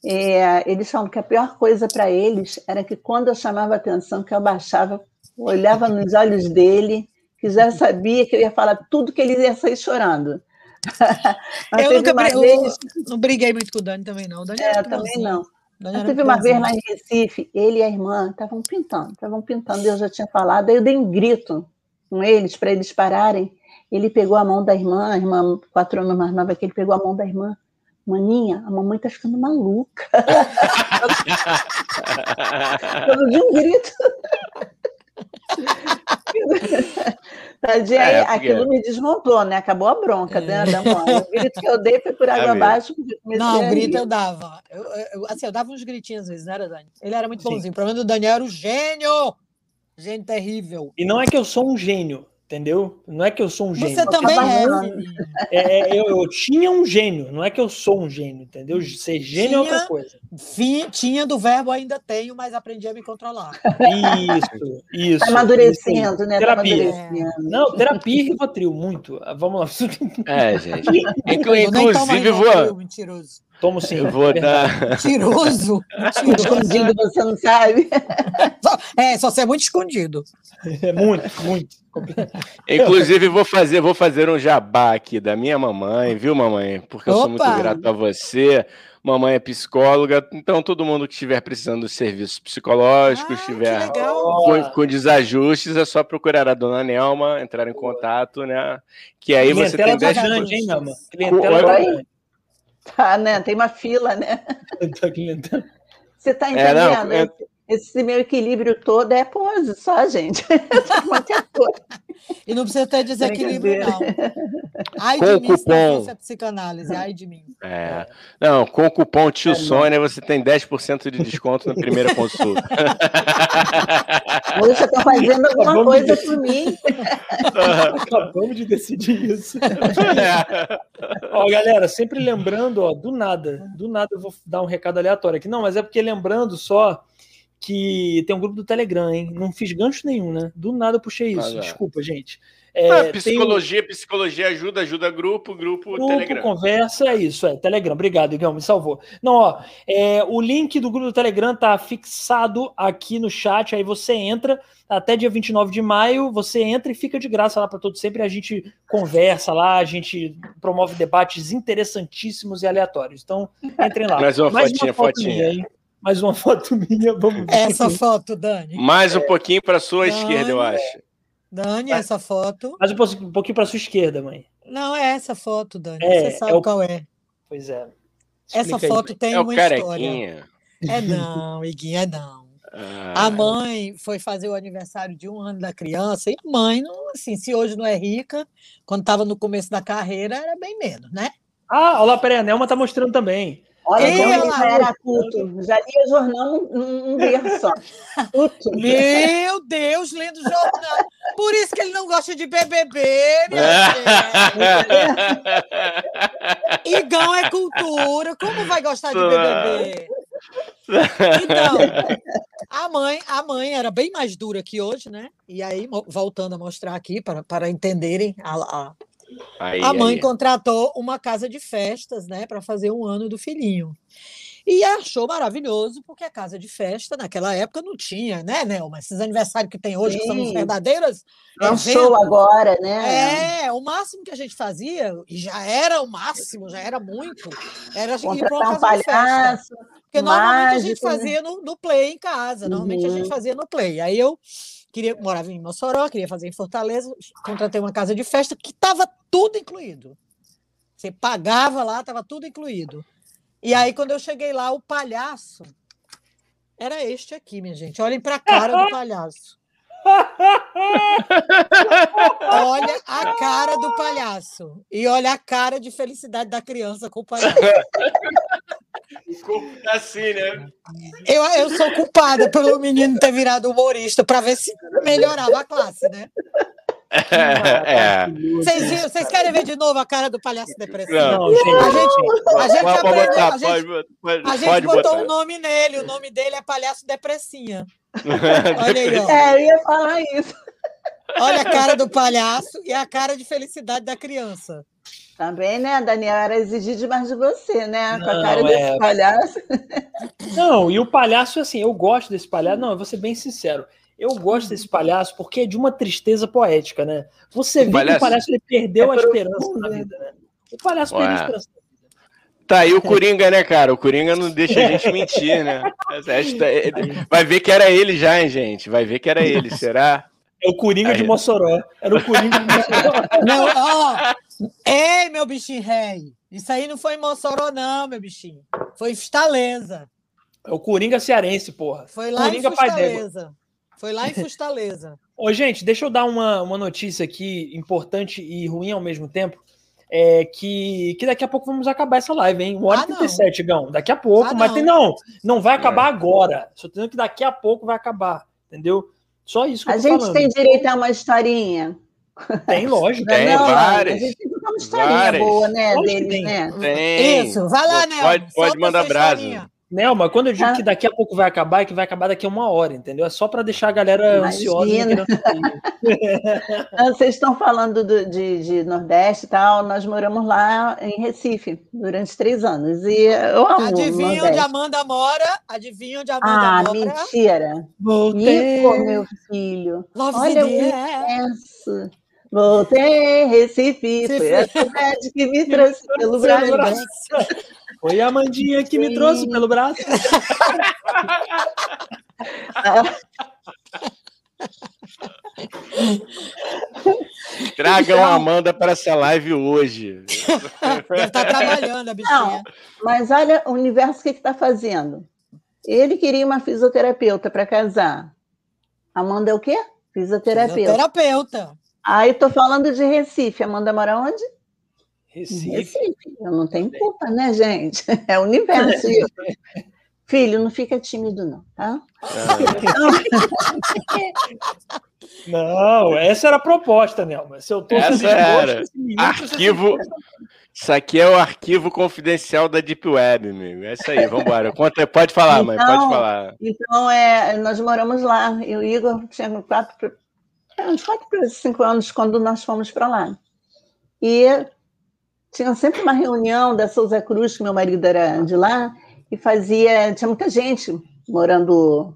Speaker 3: é, eles falam que a pior coisa para eles era que quando eu chamava atenção, que eu baixava, olhava nos olhos dele, que já sabia que eu ia falar tudo que ele ia sair chorando.
Speaker 4: Eu nunca
Speaker 3: uma
Speaker 4: bri- eu
Speaker 3: vez,
Speaker 4: não briguei muito com o Dani também, não. O Dani
Speaker 3: é,
Speaker 4: era
Speaker 3: também não.
Speaker 4: Dani era
Speaker 3: teve uma vez lá em Recife, ele e a irmã estavam pintando, estavam pintando, eu já tinha falado, aí eu dei um grito com eles para eles pararem. Ele pegou a mão da irmã, a irmã quatro anos mais nova que ele pegou a mão da irmã. Maninha, a mamãe tá ficando maluca. Eu de um grito. Tadinha,
Speaker 2: É,
Speaker 3: aí
Speaker 2: porque-
Speaker 3: aquilo me desmontou, né? Acabou a bronca né, da mãe. O grito que eu dei foi por água
Speaker 2: É
Speaker 3: abaixo. porque eu comecei
Speaker 4: Não,
Speaker 3: a
Speaker 4: o grito eu dava. Eu, eu- assim, eu dava uns gritinhos às vezes, não era, Dani? Ele era muito
Speaker 1: Sim.
Speaker 4: bonzinho. O problema do Daniel era o gênio. Gênio terrível.
Speaker 1: E não é que eu sou um gênio. Entendeu? Não é que eu sou um gênio.
Speaker 4: Você também é.
Speaker 1: É, é, eu, eu tinha um gênio, não é que eu sou um gênio, entendeu? Ser gênio é outra
Speaker 4: Tinha.
Speaker 1: coisa.
Speaker 4: Fi- Tinha do verbo, ainda tenho, mas aprendi a me controlar.
Speaker 1: Isso, isso.
Speaker 3: Tá amadurecendo, né? Tá
Speaker 1: Terapia.
Speaker 3: amadurecendo.
Speaker 1: Não, terapia e Rivotril, muito. Ah, Vamos lá.
Speaker 2: É, gente. Inclu-
Speaker 4: tomo
Speaker 2: inclusive, vou,
Speaker 4: Mentiroso.
Speaker 1: Tomo sim.
Speaker 2: eu vou
Speaker 1: verdade.
Speaker 2: dar.
Speaker 4: Mentiroso.
Speaker 3: Escondido, você não sabe.
Speaker 4: É, só você é muito escondido.
Speaker 1: É muito, muito.
Speaker 2: Inclusive, vou fazer, vou fazer um jabá aqui da minha mamãe, viu, mamãe? Porque eu sou muito
Speaker 4: Opa!
Speaker 2: grato a você. Mamãe é psicóloga, então todo mundo que estiver precisando de serviços psicológicos,
Speaker 4: Ah,
Speaker 2: estiver com, com desajustes, é só procurar a dona Nelma, entrar em contato, né? Que aí você
Speaker 1: Clientela
Speaker 2: tem
Speaker 1: tá
Speaker 2: 10%.
Speaker 1: grande, hein, Nama? Clientela tá grande.
Speaker 3: Tá, né? Tem uma fila, né?
Speaker 1: Tá
Speaker 3: Você tá
Speaker 2: É, não,
Speaker 3: entendendo?
Speaker 2: é-
Speaker 3: Esse, meu equilíbrio todo é pose só, gente. Coisa.
Speaker 4: E não precisa ter desequilíbrio, não. Ai
Speaker 2: Com
Speaker 4: de
Speaker 2: o
Speaker 4: mim se
Speaker 2: cupom.
Speaker 4: fosse a psicanálise. Ai de mim.
Speaker 2: É. Não, com o cupom Tio
Speaker 1: É, não.
Speaker 2: Sônia você tem 10% de desconto na primeira consulta.
Speaker 3: Poxa, tá fazendo alguma
Speaker 1: Vamos
Speaker 3: coisa
Speaker 1: ver.
Speaker 3: por mim.
Speaker 1: Acabamos de decidir isso. Ó, galera, sempre lembrando, ó, do nada, do nada eu vou dar um recado aleatório aqui. Não, mas é porque lembrando só que tem um grupo do Telegram, hein? Não fiz gancho nenhum, né? Do nada eu puxei isso.
Speaker 2: Mas é.
Speaker 1: Desculpa, gente. É,
Speaker 2: Ah,
Speaker 1: tem um
Speaker 2: psicologia, psicologia ajuda, ajuda grupo, grupo,
Speaker 1: grupo,
Speaker 2: Telegram.
Speaker 1: conversa, é isso, é Telegram. Obrigado, Igão, me salvou. Não, ó, é, o link do grupo do Telegram tá fixado aqui no chat, aí você entra até dia 29 de maio, você entra e fica de graça lá para todos sempre, a gente conversa lá, a gente promove debates interessantíssimos e aleatórios. Então, entrem lá.
Speaker 2: Mais uma fotinha,
Speaker 1: foto
Speaker 2: fotinha.
Speaker 1: minha, hein? Mais uma foto minha, vamos ver.
Speaker 4: Essa foto, Dani.
Speaker 2: Mais um pouquinho para sua
Speaker 4: Dani.
Speaker 2: esquerda, eu acho.
Speaker 4: Dani, essa foto.
Speaker 1: Mais um pouquinho, para sua esquerda, mãe.
Speaker 4: Não, é essa foto, Dani.
Speaker 1: É,
Speaker 4: Você sabe
Speaker 1: é o-
Speaker 4: qual é.
Speaker 1: Pois é.
Speaker 4: Essa
Speaker 1: Explica aí.
Speaker 4: foto tem
Speaker 2: É
Speaker 4: uma história.
Speaker 2: carequinha.
Speaker 4: É não, Iguinha, é não.
Speaker 2: Ah,
Speaker 4: A mãe foi fazer o aniversário de um ano da criança, e a mãe, não, assim, se hoje não é rica, quando estava no começo da carreira, era bem menos, né?
Speaker 1: Ah, olha lá, peraí, a Nelma tá mostrando também.
Speaker 3: Olha,
Speaker 4: Ei,
Speaker 3: como ele
Speaker 4: ela-
Speaker 3: já era culto. Já lia jornal num berço só. Culto.
Speaker 4: Meu Deus, lendo jornal. Por isso que ele não gosta de BBB, minha. Igão é cultura, como vai gostar de BBB? Então, a mãe, a mãe era bem mais dura que hoje, né? E aí, voltando a mostrar aqui para, para entenderem, a, a,
Speaker 2: Aí,
Speaker 4: a mãe
Speaker 2: aí.
Speaker 4: contratou uma casa de festas, né, para fazer um ano do filhinho. E achou maravilhoso, porque a casa de festa, naquela época, não tinha, né, Nelma? Esses aniversários que tem hoje, que são os
Speaker 3: Sim.
Speaker 4: verdadeiros.
Speaker 3: É um show agora, né?
Speaker 4: É, o máximo que a gente fazia, e já era o máximo, já era muito, era ir para uma
Speaker 3: Contratar um
Speaker 4: casa de festa.
Speaker 3: palhaço.
Speaker 4: Porque normalmente a gente
Speaker 3: mágico, né?
Speaker 4: fazia no, no play em casa, normalmente a gente
Speaker 3: Uhum.
Speaker 4: fazia no play. Aí eu queria morava em Mossoró, queria fazer em Fortaleza, contratei uma casa de festa que estava tudo incluído. Você pagava lá, estava tudo incluído. E aí quando eu cheguei lá, o palhaço era este aqui, minha gente. Olhem para a cara do palhaço. Olha a cara do palhaço e olha a cara de felicidade da criança com o palhaço.
Speaker 2: O corpo tá assim, né?
Speaker 4: Eu, eu sou culpada pelo menino ter virado humorista para ver se melhorava a classe, né?
Speaker 2: É.
Speaker 4: Vocês, viram- vocês querem ver de novo a cara do palhaço depressivo?
Speaker 2: Não.
Speaker 1: Não, gente,
Speaker 4: A gente, a gente
Speaker 2: Pode
Speaker 4: aprendeu,
Speaker 2: botar,
Speaker 4: a gente,
Speaker 2: pode, pode,
Speaker 4: a gente
Speaker 2: pode
Speaker 4: botou
Speaker 2: botar.
Speaker 4: um nome nele, o nome dele é Palhaço Depressinha. Olha aí, ó.
Speaker 3: É, eu ia falar isso.
Speaker 4: Olha a cara do palhaço e a cara de felicidade da criança.
Speaker 3: Também, né, Daniel? Era exigir demais de você, né? Com a cara
Speaker 1: é.
Speaker 3: desse palhaço.
Speaker 1: Não, e o palhaço, assim, eu gosto desse palhaço. Não, eu vou ser bem sincero. Eu gosto desse palhaço porque é de uma tristeza poética, né? Você vê que
Speaker 2: palhaço-
Speaker 1: o palhaço ele perdeu
Speaker 3: É
Speaker 1: a esperança na
Speaker 3: né?
Speaker 1: vida, né? O palhaço
Speaker 2: Ué.
Speaker 1: perdeu a esperança.
Speaker 2: Tá aí o Coringa, né, cara? O Coringa não deixa a gente mentir, né? Esta- Vai ver que era ele já, hein, gente? Vai ver que era ele, será?
Speaker 1: É o Coringa de
Speaker 2: Aí.
Speaker 1: Mossoró. Era o Coringa de Mossoró.
Speaker 4: Não, ó, ei, meu bichinho rei. Isso aí não foi em Mossoró, não, meu bichinho. Foi em Fortaleza.
Speaker 1: É o Coringa cearense, porra.
Speaker 4: Foi lá
Speaker 1: Coringa
Speaker 4: em. Fortaleza. Foi lá em Fortaleza.
Speaker 1: Ô, gente, deixa eu dar uma, uma notícia aqui importante e ruim ao mesmo tempo. É que, que daqui a pouco vamos acabar essa live, hein? 1 hora
Speaker 4: Ah,
Speaker 1: e
Speaker 4: não.
Speaker 1: 37, Gão. Daqui a pouco,
Speaker 4: Ah,
Speaker 1: mas
Speaker 4: não.
Speaker 1: tem, não, não vai acabar agora. Só tô dizendo que daqui a pouco vai acabar, entendeu? Só isso que
Speaker 3: A
Speaker 1: eu tô
Speaker 3: gente
Speaker 1: falando.
Speaker 3: tem direito a uma historinha.
Speaker 1: Tem, lógico.
Speaker 2: Tem
Speaker 3: não,
Speaker 2: várias.
Speaker 3: A gente tem uma historinha
Speaker 2: Várias.
Speaker 3: boa, né?
Speaker 1: Lógico tem.
Speaker 3: né?
Speaker 2: Tem.
Speaker 4: Isso, vai lá, Nelma.
Speaker 2: Pode, pode mandar brasa.
Speaker 4: historinha.
Speaker 1: Nelma, quando eu digo
Speaker 3: Ah.
Speaker 1: que daqui a pouco vai acabar, é que vai acabar daqui a uma hora, entendeu? É só para deixar a galera
Speaker 3: Imagina.
Speaker 1: ansiosa. e.
Speaker 3: Ah, Vocês estão falando do- de, de Nordeste e tal. Nós moramos lá em Recife durante três anos. E eu amo o
Speaker 4: Adivinha onde
Speaker 3: Nordeste.
Speaker 4: Amanda mora? Adivinha onde a Amanda
Speaker 3: Ah,
Speaker 4: mora?
Speaker 3: mentira.
Speaker 1: Voltei.
Speaker 3: Igor, meu filho.
Speaker 4: Love
Speaker 3: Olha o
Speaker 4: é.
Speaker 3: universo. Voltei, Recife. Foi a cidade que me trouxe pelo
Speaker 1: Pelo
Speaker 3: Brasil.
Speaker 1: Foi a Amandinha que me trouxe pelo braço.
Speaker 2: Tragam
Speaker 3: Então-
Speaker 2: a Amanda para essa live hoje.
Speaker 4: Deve estar trabalhando a bichinha.
Speaker 3: Mas olha o universo que está fazendo. Ele queria uma fisioterapeuta para casar. Amanda é o quê? Fisioterapeuta.
Speaker 4: Terapeuta.
Speaker 3: Aí estou falando de Recife. Amanda mora onde?
Speaker 1: Recife.
Speaker 3: Recife. Eu não tenho culpa, né, gente? É o universo. Filho, não fica tímido, não, tá?
Speaker 1: Não, essa era a proposta, Nelma. Se eu tô
Speaker 2: Essa era.
Speaker 1: esse menino
Speaker 2: Arquivo. Isso aqui é o arquivo confidencial da Deep Web, amigo. É isso aí, vamos embora. Conta, pode falar, mãe, pode
Speaker 3: Então,
Speaker 2: falar.
Speaker 3: Então, é, nós moramos lá. E o Igor tinha quatro, é, uns quatro para cinco anos quando nós fomos para lá. E tinha sempre uma reunião da Souza Cruz, que meu marido era de lá, e fazia. Tinha muita gente morando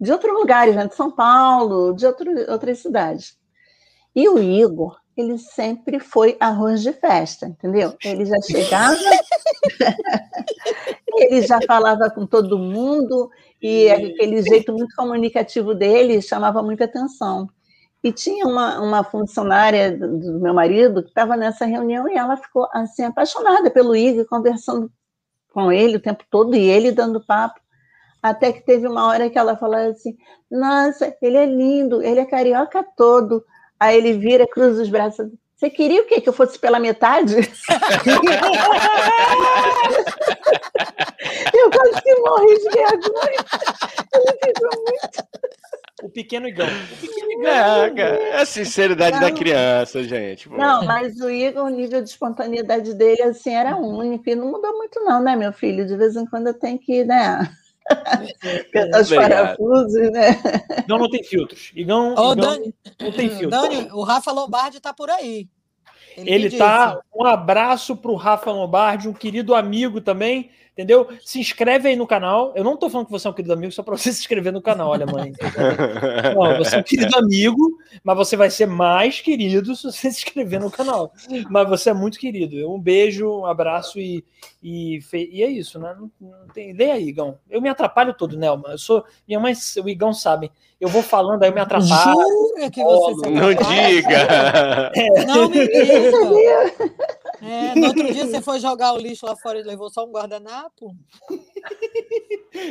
Speaker 3: de outros lugares, né, de São Paulo, de outro, outras cidades. E o Igor, ele sempre foi arroz de festa, entendeu? Ele já chegava, ele já falava com todo mundo, e aquele jeito muito comunicativo dele chamava muita atenção. E tinha uma, uma funcionária do, meu marido que estava nessa reunião e ela ficou assim apaixonada pelo Igor, conversando com ele o tempo todo e ele dando papo. Até que teve uma hora que ela falou assim: Nossa, ele é lindo, ele é carioca todo. Aí ele vira, cruza os braços. Você queria o quê? Que eu fosse pela metade? eu quase que morri de vergonha. Ele ficou muito.
Speaker 1: O pequeno Igão. O pequeno Igão.
Speaker 2: É, cara, é a sinceridade da criança, gente. pô.
Speaker 3: Não, mas o Igor, o nível de espontaneidade dele, assim, era único. E não mudou muito, não, né, meu filho? De vez em quando eu tenho que, né? Apertar os parafusos, né?
Speaker 1: Igão não tem filtros. Igão,
Speaker 4: Ô,
Speaker 1: Igão
Speaker 4: Dani,
Speaker 1: não tem filtros.
Speaker 4: Dani, o Rafa Lombardi tá por aí.
Speaker 1: Ele
Speaker 4: me
Speaker 1: tá.
Speaker 4: disse.
Speaker 1: Um abraço pro Rafa Lombardi, um querido amigo também, entendeu? Se inscreve aí no canal. Eu não tô falando que você é um querido amigo só para você se inscrever no canal, olha, mãe. Não, você é um querido amigo, mas você vai ser mais querido se você se inscrever no canal. Mas você é muito querido. Um beijo, um abraço e, e, fe- e é isso, né? Não, não tem ideia aí, Igão. Eu me atrapalho todo, Nelma. Eu sou. Minha mãe, o Igão sabe. Eu vou falando, aí eu me atrapalho.
Speaker 4: Jura que você se
Speaker 2: Não diga!
Speaker 4: Não me diga. É, no outro dia você foi jogar o lixo lá fora e levou só um guardanapo?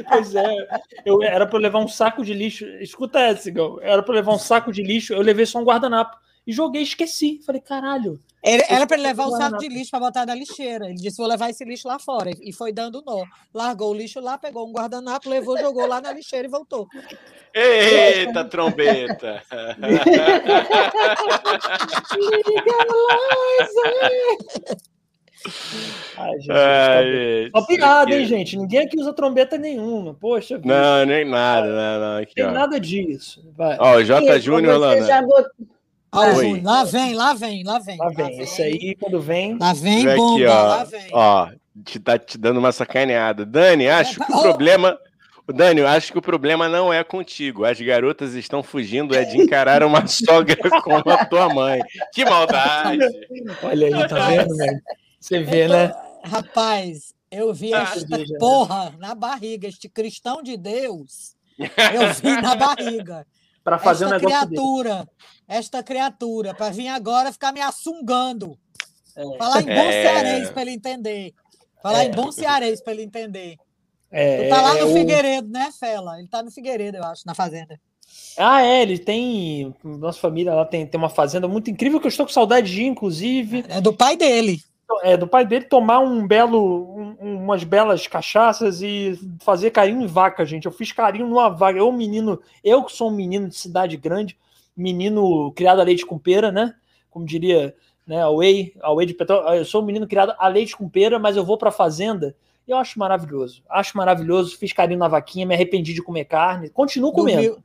Speaker 1: Pois é, eu era para levar um saco de lixo. Escuta essa, Igão. Era para levar um saco de lixo, eu levei só um guardanapo. E joguei, esqueci. Falei, caralho.
Speaker 4: Ele- Era para ele levar o saco
Speaker 1: guardanapo.
Speaker 4: de lixo para botar na lixeira. Ele disse: vou levar esse lixo lá fora. E foi dando nó. Largou o lixo lá, pegou um guardanapo, levou, jogou lá na lixeira e voltou.
Speaker 2: Eita, trombeta!
Speaker 1: Ai, Jesus,
Speaker 2: Ai,
Speaker 1: tá Só piada, hein, gente? Ninguém aqui usa trombeta nenhuma. Poxa, vida,
Speaker 2: Não, nem nada, não, não. Aqui,
Speaker 1: tem
Speaker 2: ó.
Speaker 1: nada disso. Vai.
Speaker 2: Ó, o J. Júnior, Oi.
Speaker 4: Júnior, lá vem, lá vem, lá vem.
Speaker 1: Lá vem. Esse aí, quando vem.
Speaker 4: Lá vem bomba,
Speaker 2: aqui,
Speaker 4: lá
Speaker 2: ó.
Speaker 4: vem.
Speaker 2: Ó, te tá te dando uma sacaneada. Dani, acho que o
Speaker 4: Ó.
Speaker 2: problema. Dani, eu acho que o problema não é contigo. As garotas estão fugindo é de encarar uma sogra como a tua mãe. Que maldade!
Speaker 1: Olha aí, tá vendo, velho? Você vê, né?
Speaker 4: Rapaz, eu vi
Speaker 2: Ah,
Speaker 4: esta
Speaker 1: né?
Speaker 4: porra na barriga, este cristão de Deus. Eu vi na barriga.
Speaker 1: Pra fazer um
Speaker 4: esta
Speaker 1: negócio dele.
Speaker 4: criatura, esta criatura, para vir agora ficar me assungando.
Speaker 1: É.
Speaker 4: Falar em bom
Speaker 2: É.
Speaker 4: cearense para ele entender. Falar
Speaker 1: É.
Speaker 4: em bom cearense para ele entender.
Speaker 1: É,
Speaker 4: Tu tá lá
Speaker 1: é
Speaker 4: no
Speaker 1: o-
Speaker 4: Figueiredo, né, Fela? Ele tá no Figueiredo, eu acho, na fazenda.
Speaker 1: Ah, é, ele tem. Nossa família lá tem, tem uma fazenda muito incrível que eu estou com saudade de ir, inclusive.
Speaker 4: É do pai dele.
Speaker 1: É, do pai dele tomar um belo, um- um- umas belas cachaças e fazer carinho em vaca, gente. Eu fiz carinho numa vaca. Eu, menino, eu que sou um menino de cidade grande, menino criado a leite com pera, né? como diria né, a Whey, a Whey de petróleo. Eu sou um menino criado a leite com pera, mas eu vou para a fazenda e eu acho maravilhoso. Acho maravilhoso. Fiz carinho na vaquinha, me arrependi de comer carne. Continuo comendo.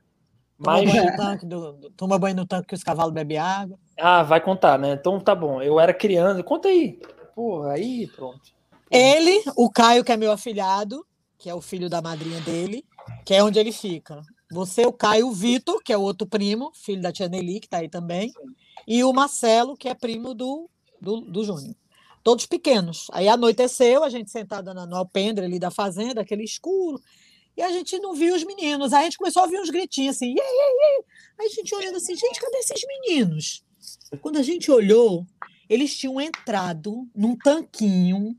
Speaker 4: Mas... Toma banho, no tanque do, toma banho no tanque que os cavalos bebem água.
Speaker 1: Ah, vai contar, né? Então tá bom. Eu era criança. Conta aí. Porra, aí pronto.
Speaker 4: Ele, o Caio, que é meu afilhado, que é o filho da madrinha dele, que é onde ele fica. Você, o Caio, o Vitor, que é o outro primo, filho da tia Nelly, que está aí também, e o Marcelo, que é primo do, do, do Júnior. Todos pequenos. Aí anoiteceu, a gente sentada no alpendre ali da fazenda, aquele escuro, e a gente não viu os meninos. Aí a gente começou a ouvir uns gritinhos assim, ei, ei, ei. Aí a gente olhando assim, gente, cadê esses meninos? Quando a gente olhou, eles tinham entrado num tanquinho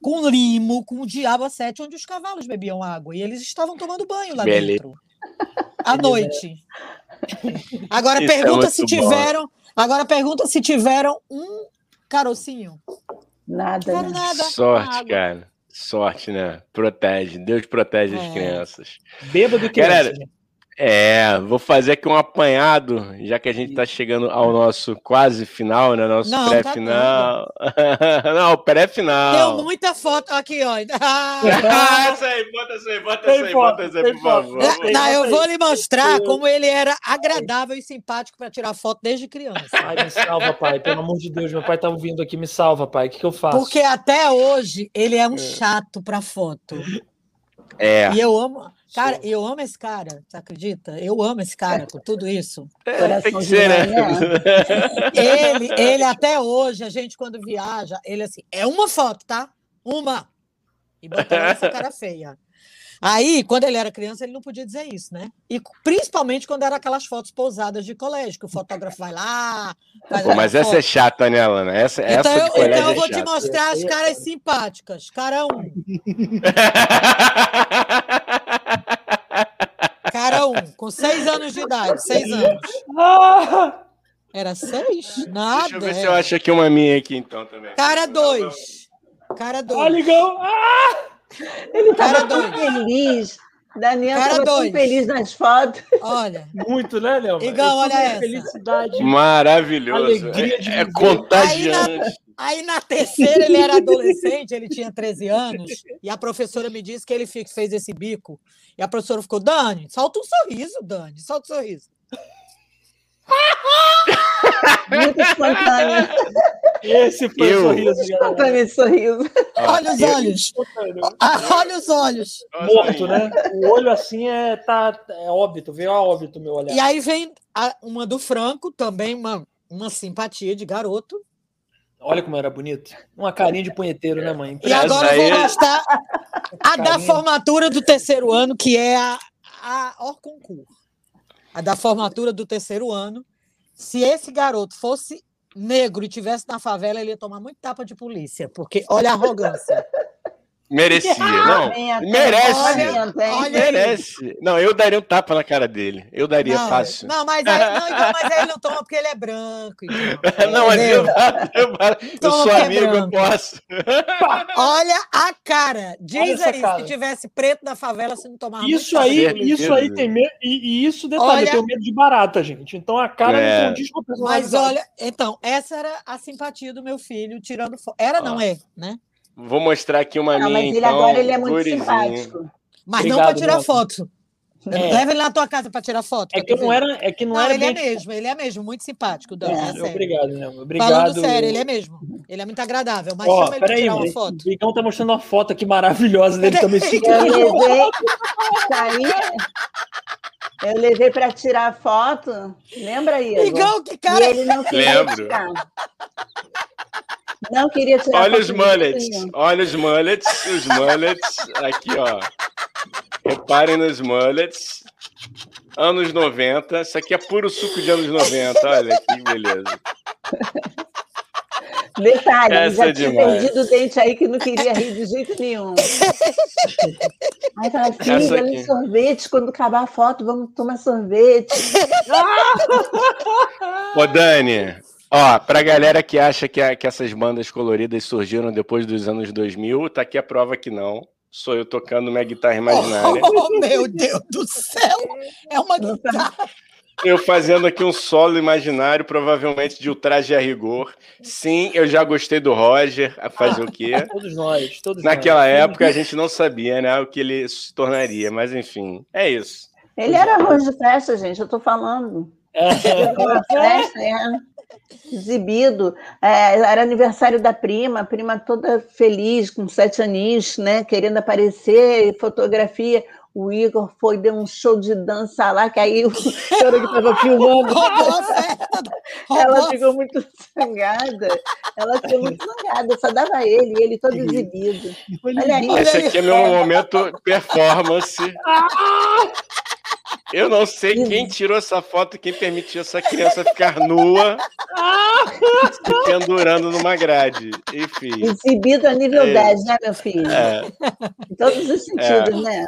Speaker 4: com limo, com o diabo a sete, onde os cavalos bebiam água. E eles estavam tomando banho lá Beleza. dentro. À noite. Agora Isso é pergunta é se tiveram. Bom. Agora pergunta se tiveram um carocinho.
Speaker 3: Nada.
Speaker 4: Não né? nada.
Speaker 2: Sorte, cara. Sorte, né? Protege. Deus protege é. as crianças.
Speaker 1: Bêbado que Galera,
Speaker 2: é, vou fazer aqui um apanhado, já que a gente está chegando ao nosso quase final, né? Nosso tá pré-final. Tá não, pré-final.
Speaker 4: Deu muita foto aqui, ó.
Speaker 2: Ah, essa aí, bota essa aí, bota essa aí, bota essa aí, por favor.
Speaker 4: Não, eu vou lhe mostrar como ele era agradável e simpático para tirar foto desde criança.
Speaker 1: Ai, me salva, pai. Pelo amor de Deus, meu pai tá ouvindo aqui, me salva, pai. O que, que eu faço?
Speaker 4: Porque até hoje ele é um chato para foto.
Speaker 2: É.
Speaker 4: E eu amo. Cara, eu amo esse cara, você acredita? Eu amo esse cara por tudo isso.
Speaker 2: É, tem que ser, né?
Speaker 4: Ele, ele até hoje, a gente quando viaja, ele assim, é uma foto, tá? Uma. E botou essa cara feia. Aí, quando ele era criança, ele não podia dizer isso, né? E principalmente quando era aquelas fotos pousadas de colégio, que o fotógrafo vai lá.
Speaker 2: Pô, mas essa foto. é chata, né, Lana? Essa,
Speaker 4: então,
Speaker 2: essa
Speaker 4: eu, então eu é vou é te mostrar as caras simpáticas. Cara um. Cara um, com seis anos de idade, seis anos. Era seis? Nada. Deixa
Speaker 2: eu ver se eu acho aqui uma minha aqui, então, também.
Speaker 4: Cara dois. Cara dois.
Speaker 1: Olha, ligou. Ah!
Speaker 3: Ele estava tão feliz. Daniel estava tão feliz nas fotos.
Speaker 4: Olha.
Speaker 1: Muito, né, Léo?
Speaker 4: Igual, olha essa.
Speaker 1: Felicidade.
Speaker 2: Maravilhoso. Alegria de é, é contagiante.
Speaker 4: Aí na, aí na, terceira ele era adolescente, ele tinha 13 anos, e a professora me disse que ele fez esse bico. E a professora ficou, Dani, solta um sorriso, Dani, solta um sorriso.
Speaker 3: Muito espontâneo.
Speaker 1: Esse foi o sorriso.
Speaker 3: Espontâneo sorriso.
Speaker 4: Olha os olhos. Ah, olha os olhos.
Speaker 1: Morto, né? O olho assim é, tá, é óbito, veio a óbito meu olhar.
Speaker 4: E aí vem a, uma do Franco, também uma, uma simpatia de garoto.
Speaker 1: Olha como era bonito. Uma carinha de punheteiro, né, mãe?
Speaker 4: E agora eu vou mostrar a da formatura do terceiro ano, que é a, a Orconcourt a da formatura do terceiro ano. Se esse garoto fosse negro e tivesse na favela, ele ia tomar muito tapa de polícia, porque olha a arrogância.
Speaker 2: Merecia, não. merece. Olha, olha merece. Não, eu daria um tapa na cara dele. Eu daria
Speaker 4: não,
Speaker 2: fácil.
Speaker 4: Não, mas aí, não, então, mas aí ele não toma porque ele é branco.
Speaker 2: Então. não, mas eu, eu, eu sou é amigo, é eu posso.
Speaker 4: Olha a cara. Diz aí, cara. se tivesse preto na favela, você não tomava
Speaker 1: Isso aí, isso aí tem medo. E, e isso, detalhe, olha... eu tenho medo de barata, gente. Então a cara é. não condiz com a
Speaker 4: Mas olha, então, essa era a simpatia do meu filho, tirando foto. Era, ah. não é, né?
Speaker 2: Vou mostrar aqui uma não, minha, mas ele então,
Speaker 3: agora ele é muito gurizinho. simpático.
Speaker 4: Mas Obrigado, não para tirar foto. É. Leva ele na tua casa para tirar foto.
Speaker 1: É que não era, é que não, não era
Speaker 4: ele é mesmo, ele é mesmo, muito simpático, Dan, é,
Speaker 1: é Obrigado, né? Obrigado.
Speaker 4: Falando sério, ele é mesmo. Ele é muito agradável, mas Ó, chama ele tirar uma foto.
Speaker 1: O Bigão tá mostrando uma foto aqui maravilhosa dele também.
Speaker 3: Eu levei, eu levei para tirar foto. Lembra aí?
Speaker 4: Bigão, que cara.
Speaker 3: E ele não queria Lembro. Tirar. Não queria tirar
Speaker 2: Olha os mullets, olha os mullets, os mullets, aqui ó. Reparem nos mullets. Anos 90, isso aqui é puro suco de anos 90, olha que beleza.
Speaker 3: Detalhe, Essa já é tinha demais. perdido o dente aí que não queria rir de jeito nenhum. Aí fala, filha, sorvete, quando acabar a foto, vamos tomar sorvete.
Speaker 2: Ô, Dani, Ó, pra galera que acha que, a, que essas bandas coloridas surgiram depois dos anos 2000, tá aqui a prova que não. Sou eu tocando minha guitarra imaginária.
Speaker 4: Oh, oh meu Deus do céu! É uma guitarra.
Speaker 2: Eu fazendo aqui um solo imaginário, provavelmente de ultraje a rigor. Sim, eu já gostei do Roger. A fazer o quê?
Speaker 1: Todos nós, todos
Speaker 2: Naquela
Speaker 1: nós.
Speaker 2: época a gente não sabia, né, o que ele se tornaria, mas enfim, é isso.
Speaker 3: Ele era arroz de festa, gente, eu tô falando.
Speaker 1: É,
Speaker 3: Uma festa, é. Exibido. É, era aniversário da prima, a prima toda feliz, com sete aninhos, né? Querendo aparecer, fotografia. O Igor foi, deu um show de dança lá, que aí o senhor que estava filmando. Ela ficou muito zangada. Ela ficou muito zangada, só dava ele, ele todo exibido. Olha aí.
Speaker 2: Esse aqui é meu momento performance. Eu não sei quem tirou essa foto, quem permitiu essa criança ficar nua, se pendurando numa grade. Enfim.
Speaker 3: Exibido a nível
Speaker 2: É.
Speaker 3: 10, né, meu filho?
Speaker 2: é.
Speaker 3: Em todos os sentidos, né?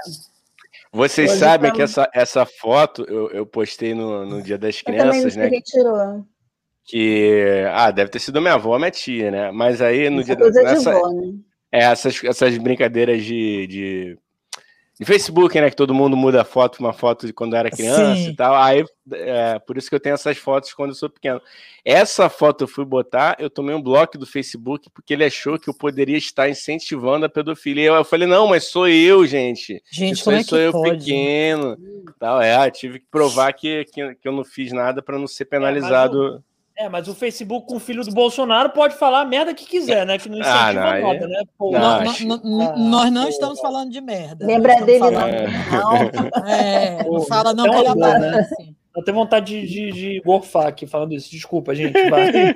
Speaker 2: Vocês
Speaker 3: Hoje
Speaker 2: sabem
Speaker 3: tá-
Speaker 2: que essa, essa foto eu, eu postei no, no Dia das
Speaker 3: Eu
Speaker 2: Crianças, né?
Speaker 3: quem tirou.
Speaker 2: Que. Ah, deve ter sido minha avó, minha tia, né? Mas aí no
Speaker 3: Essa
Speaker 2: dia
Speaker 3: de
Speaker 2: nessa,
Speaker 3: vó, né?
Speaker 2: É, essas, essas brincadeiras de, de, Facebook, né? Que todo mundo muda a foto, uma foto de quando era criança
Speaker 4: Sim.
Speaker 2: e tal. Aí, é, por isso que eu tenho essas fotos quando eu sou pequeno. Essa foto eu fui botar, eu tomei um bloco do Facebook porque ele achou que eu poderia estar incentivando a pedofilia. Eu falei, não, mas sou eu, gente.
Speaker 4: Gente,
Speaker 2: Isso
Speaker 4: como
Speaker 2: aí
Speaker 4: é
Speaker 2: sou eu
Speaker 4: pode?
Speaker 2: pequeno. Tal, é, eu tive que provar que, que, que eu não fiz nada para não ser penalizado.
Speaker 1: É, mas o Facebook com o filho do Bolsonaro pode falar a merda que quiser, né? Que não
Speaker 2: Ah,
Speaker 1: incentiva
Speaker 2: não, aí-
Speaker 1: nada, né? Pô,
Speaker 2: Não,
Speaker 4: Nó-
Speaker 2: acho-
Speaker 1: Ah,
Speaker 4: nós não
Speaker 1: pô.
Speaker 4: estamos falando de merda.
Speaker 3: Lembra
Speaker 4: Nós
Speaker 3: dele, não?
Speaker 4: falando-
Speaker 3: Não.
Speaker 4: É, não
Speaker 1: Pô,
Speaker 4: fala não
Speaker 1: então
Speaker 4: que ele
Speaker 1: é né?
Speaker 4: Aparece.
Speaker 1: Eu tenho vontade de, de, de gorfar aqui falando isso. Desculpa, gente. Vai.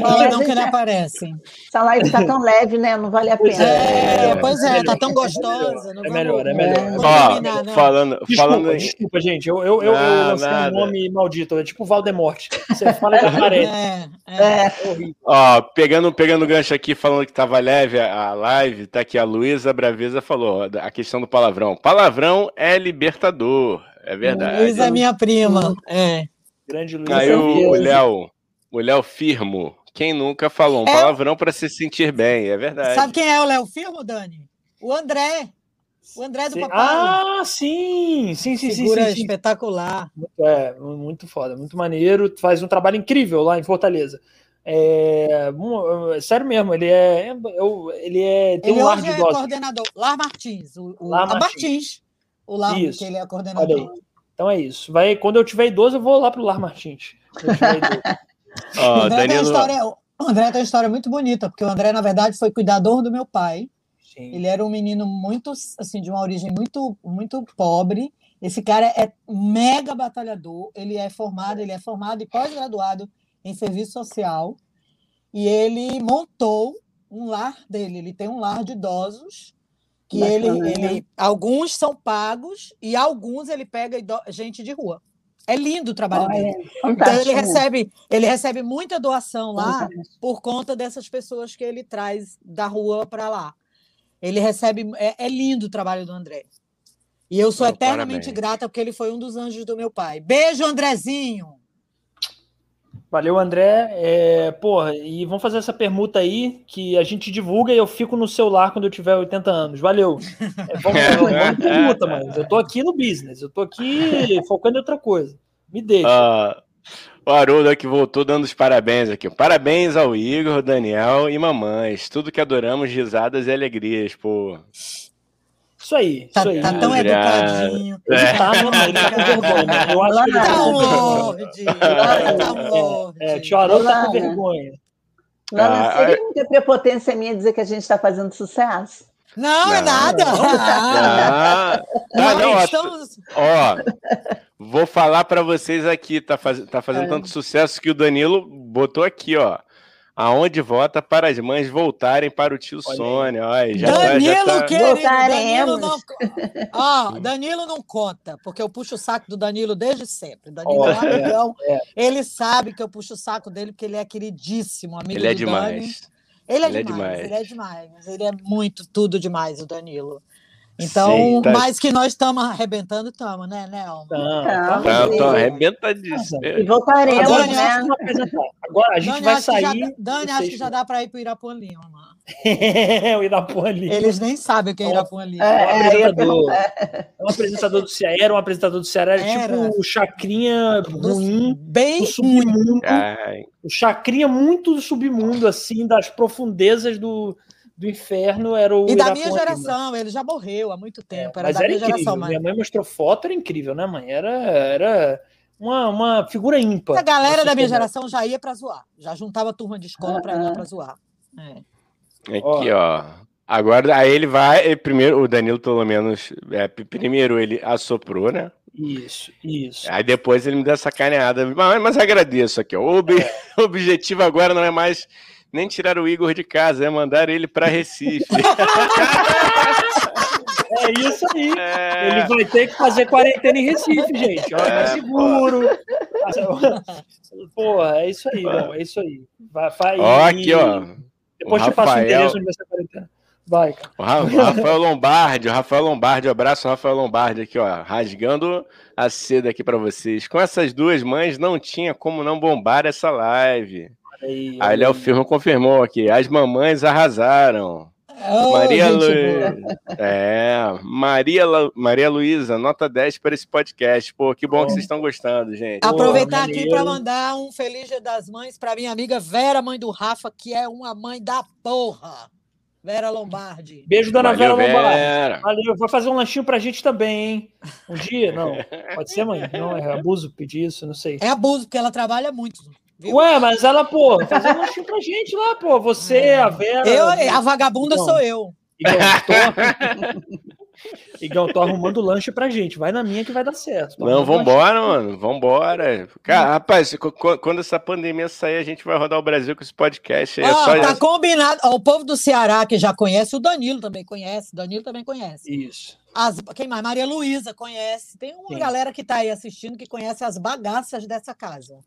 Speaker 4: Fala
Speaker 3: Mas
Speaker 4: não que
Speaker 3: já-
Speaker 4: aparece.
Speaker 3: Essa live tá tão leve, né? Não vale a pena.
Speaker 4: É,
Speaker 2: É,
Speaker 4: pois
Speaker 1: é
Speaker 4: é, tá tão gostosa. não
Speaker 1: É melhor, é melhor.
Speaker 4: não vamos
Speaker 2: Ó,
Speaker 4: eliminar, não.
Speaker 2: falando,
Speaker 1: Desculpa,
Speaker 2: falando
Speaker 1: desculpa, gente. Eu, eu, eu, eu
Speaker 2: Não,
Speaker 1: lancei
Speaker 2: nada.
Speaker 1: um nome maldito. É tipo Valdemorte. Você fala da parede.
Speaker 4: É, é.
Speaker 3: É.
Speaker 2: Ó, pegando, pegando o gancho aqui, falando que tava leve a a live, tá aqui a Luísa Braveza falou, a questão do palavrão. Palavrão é libertador, é verdade.
Speaker 4: Luiz é minha prima. É.
Speaker 1: Grande Luiz.
Speaker 2: Aí o
Speaker 3: certeza.
Speaker 2: o Léo, o Léo Firmo, quem nunca falou um
Speaker 4: É.
Speaker 2: palavrão para se sentir bem, é verdade.
Speaker 4: Sabe quem é o Léo Firmo, Dani? O André. O André do
Speaker 1: Sim.
Speaker 4: papai.
Speaker 1: Ah, sim, sim, sim, sim,
Speaker 4: Figura
Speaker 1: sim, sim.
Speaker 4: espetacular.
Speaker 1: É, muito foda, muito maneiro. Faz um trabalho incrível lá em Fortaleza. É, mu- sério mesmo, ele é, ele é tem
Speaker 4: Ele
Speaker 1: um ar
Speaker 4: hoje
Speaker 1: de
Speaker 4: é coordenador. Lar Martins. O, o,
Speaker 1: Lar
Speaker 4: a
Speaker 1: Martins.
Speaker 4: Martins. O Lar,
Speaker 1: Isso.
Speaker 4: que ele é
Speaker 1: Olha
Speaker 4: coordenador.
Speaker 1: aí. Então é isso. Vai, quando eu tiver idoso, eu vou lá pro Lar Martins. Quando eu tiver idoso.
Speaker 2: Ó,
Speaker 4: o, André tem uma
Speaker 2: Danilo,
Speaker 4: história, o André tem uma história muito bonita, porque o André, na verdade, foi cuidador do meu pai.
Speaker 1: Sim.
Speaker 4: Ele era um menino muito, assim, de uma origem muito, muito pobre. Esse cara é mega batalhador. Ele é formado, ele é formado e pós-graduado em serviço social. E ele montou um lar dele. Ele tem um lar de idosos que
Speaker 3: Bacana,
Speaker 4: ele,
Speaker 3: né?
Speaker 4: ele, alguns são pagos e alguns ele pega gente de rua. É lindo o trabalho dele.
Speaker 3: olha,
Speaker 4: Então ele recebe, ele recebe muita doação lá por conta dessas pessoas que ele traz da rua para lá. Ele recebe. É, é lindo o trabalho do André. E eu sou
Speaker 2: Oh,
Speaker 4: eternamente
Speaker 2: parabéns.
Speaker 4: grata porque ele foi um dos anjos do meu pai. Beijo, Andrezinho!
Speaker 1: Valeu, André. É, porra, e vamos fazer essa permuta aí que a gente divulga e eu fico no celular quando eu tiver 80 anos. Valeu. É, vamos, vamos, vamos permuta, mas eu tô aqui no business, eu tô aqui focando em outra coisa. Me deixa.
Speaker 2: ó, o Haroldo aqui voltou dando os parabéns aqui. Parabéns ao Igor, Daniel e mamães. Tudo que adoramos, risadas e alegrias, pô.
Speaker 1: Isso aí,
Speaker 4: Tá,
Speaker 1: isso aí.
Speaker 4: tá tão educadinho.
Speaker 2: É.
Speaker 1: Tá, não, ele tá com vergonha. né? Eu acho que ele
Speaker 4: Tá
Speaker 1: tá
Speaker 4: um
Speaker 1: com vergonha.
Speaker 4: lorde! Tá um lorde!
Speaker 1: É, tio Haroldo tá com vergonha.
Speaker 3: Lana,
Speaker 2: Ah,
Speaker 3: seria muita prepotência minha dizer que a gente está fazendo sucesso?
Speaker 4: Não, é
Speaker 2: Não.
Speaker 4: nada!
Speaker 2: Ah, ah, não, ó,
Speaker 4: estamos...
Speaker 2: Ó, vou falar pra vocês aqui, tá, faz... tá fazendo
Speaker 3: É.
Speaker 2: tanto sucesso que o Danilo botou aqui, ó. Aonde vota para as mães voltarem para o tio
Speaker 1: Olha.
Speaker 2: Sônia. Olha, já tá,
Speaker 4: Danilo,
Speaker 2: já tá...
Speaker 4: querido, Danilo não... Ó, Danilo não conta, porque eu puxo o saco do Danilo desde sempre. Danilo
Speaker 1: Ó,
Speaker 4: é um amigão,
Speaker 1: é.
Speaker 4: ele sabe que eu puxo o saco dele, porque ele é queridíssimo, amigo
Speaker 2: Ele é
Speaker 4: do Dani.
Speaker 2: demais.
Speaker 4: Ele é,
Speaker 2: Ele é
Speaker 4: demais,
Speaker 2: demais.
Speaker 4: ele é demais, ele é muito tudo demais, o Danilo. Então,
Speaker 2: Sim, tá-
Speaker 4: mais que nós estamos arrebentando, estamos, né, Nelma?
Speaker 1: Não,
Speaker 3: Tá,
Speaker 1: tá
Speaker 2: Tá, eu tô
Speaker 3: Sim.
Speaker 2: arrebentadíssimo.
Speaker 3: E voltaremos,
Speaker 1: Agora,
Speaker 4: Dani,
Speaker 3: né?
Speaker 1: Agora a gente
Speaker 4: Dani,
Speaker 1: vai
Speaker 4: já
Speaker 1: sair.
Speaker 4: dá- Dani,
Speaker 1: do
Speaker 4: acho que já dá para ir para o Irapuã Lima.
Speaker 1: o Irapuã.
Speaker 4: Eles nem sabem o que é Irapuã Lima.
Speaker 1: É um
Speaker 3: É,
Speaker 1: apresentador, é um apresentador do Ceará, era um apresentador do Ceará, era,
Speaker 4: Era.
Speaker 1: tipo o Chacrinha ruim
Speaker 4: Bem
Speaker 1: do submundo.
Speaker 2: Ai,
Speaker 1: O Chacrinha muito do submundo, assim, das profundezas do, do inferno, era o
Speaker 4: E da minha geração, ele já morreu há muito tempo. Era
Speaker 1: Mas
Speaker 4: da
Speaker 1: era
Speaker 4: minha
Speaker 1: incrível.
Speaker 4: geração, mas.
Speaker 1: Minha mãe mostrou foto, era incrível, né, mãe? Era, era uma, uma figura ímpar.
Speaker 4: A galera da minha geração já ia para zoar. Já juntava turma de escola para ir para zoar. É.
Speaker 2: Aqui, ó. Agora, aí ele vai. ele primeiro, o Danilo, pelo menos. é, primeiro ele assoprou, né?
Speaker 1: Isso, isso.
Speaker 2: Aí depois ele me deu essa sacaneada. Mas, mas agradeço aqui, ó. O ob- o objetivo agora não é mais nem tirar o Igor de casa, é mandar ele para Recife.
Speaker 1: É isso aí.
Speaker 2: É,
Speaker 1: Ele vai ter que fazer quarentena em Recife, gente. Ó,
Speaker 2: É,
Speaker 1: mais seguro. Porra, é isso aí, não, é isso aí. Vai, vai,
Speaker 2: Ó,
Speaker 1: e-
Speaker 2: aqui, ó.
Speaker 1: Depois
Speaker 2: o
Speaker 1: te passo o
Speaker 2: Rafael-
Speaker 1: endereço onde vai ser quarentena. Vai, cara.
Speaker 2: O Ra- o Rafael Lombardi, o Rafael Lombardi, um abraço, Rafael Lombardi aqui, ó, rasgando a seda aqui para vocês. Com essas duas mães, não tinha como não bombar essa live.
Speaker 1: Aí,
Speaker 2: Aí Léo Firmo confirmou aqui, as mamães arrasaram.
Speaker 4: Ô,
Speaker 2: Maria
Speaker 4: gente
Speaker 2: Lu...
Speaker 4: boa.
Speaker 2: É, Maria, Lu- Maria Luísa, nota 10 para esse podcast. Pô, que bom que vocês estão gostando, gente.
Speaker 4: Aproveitar aqui para mandar um Feliz Dia das Mães para minha amiga Vera, mãe do Rafa, que é uma mãe da porra. Vera Lombardi.
Speaker 1: Beijo, dona
Speaker 2: Valeu,
Speaker 1: Vera Lombardi.
Speaker 2: Vera.
Speaker 1: Valeu, vai fazer um lanchinho pra gente também, hein? Um dia? Não. Pode ser, mãe? Não, é abuso pedir isso, não sei.
Speaker 4: É abuso, porque ela trabalha muito. Viu?
Speaker 1: Ué, mas ela, pô, fazer um lanchinho pra gente lá, pô. Você, a Vera.
Speaker 4: Eu, a vagabunda sou eu.
Speaker 1: Igão, tô... Igão, tô arrumando lanche pra gente. Vai na minha que vai dar certo. Tô
Speaker 2: Não, vambora, mano. Vambora. Cara, rapaz, qu- qu- quando essa pandemia sair, a gente vai rodar o Brasil com esse podcast. aí. É
Speaker 4: tá combinado. O povo do Ceará que já conhece, o Danilo também conhece. Danilo também conhece.
Speaker 1: Isso.
Speaker 4: As, quem mais? Maria Luísa conhece. Tem uma
Speaker 1: Sim.
Speaker 4: galera que está aí assistindo que conhece as bagaças dessa casa.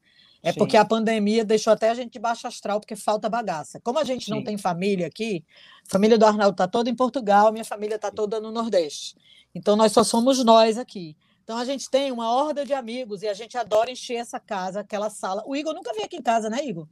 Speaker 4: É
Speaker 1: Sim.
Speaker 4: porque a pandemia deixou até a gente de baixo astral, porque falta bagaça. Como a gente não
Speaker 1: Sim.
Speaker 4: tem família aqui, a família do Arnaldo está toda em Portugal, minha família está toda no Nordeste. Então nós só somos nós aqui. Então a gente tem uma horda de amigos e a gente adora encher essa casa, aquela sala. O Igor nunca veio aqui em casa, né, Igor?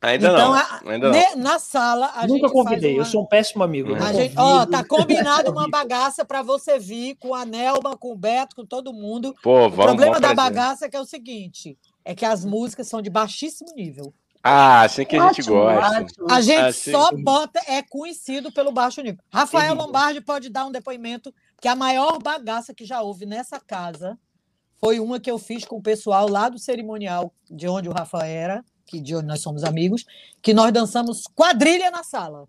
Speaker 2: Ainda
Speaker 4: então,
Speaker 2: não.
Speaker 4: a-
Speaker 2: Ainda não.
Speaker 4: ne- na sala a
Speaker 1: Nunca
Speaker 4: gente
Speaker 1: convidei,
Speaker 4: faz uma...
Speaker 1: eu sou um péssimo amigo. não
Speaker 4: A gente, ó, tá combinado uma bagaça para você vir com a Nelma, com o Beto, com todo mundo.
Speaker 2: Pô,
Speaker 4: O
Speaker 2: vamos.
Speaker 4: problema
Speaker 2: vamos
Speaker 4: da bagaça é que é o seguinte: é que as músicas são de baixíssimo nível.
Speaker 2: Ah, assim que a gente
Speaker 3: Ótimo,
Speaker 2: gosta.
Speaker 3: ótimo.
Speaker 4: A gente
Speaker 2: sim.
Speaker 4: só bota, é conhecido pelo baixo nível. Rafael
Speaker 1: Terrível.
Speaker 4: Lombardi pode dar um depoimento que a maior bagaça que já houve nessa casa foi uma que eu fiz com o pessoal lá do cerimonial de onde o Rafa era, que de onde nós somos amigos, que nós dançamos quadrilha na sala.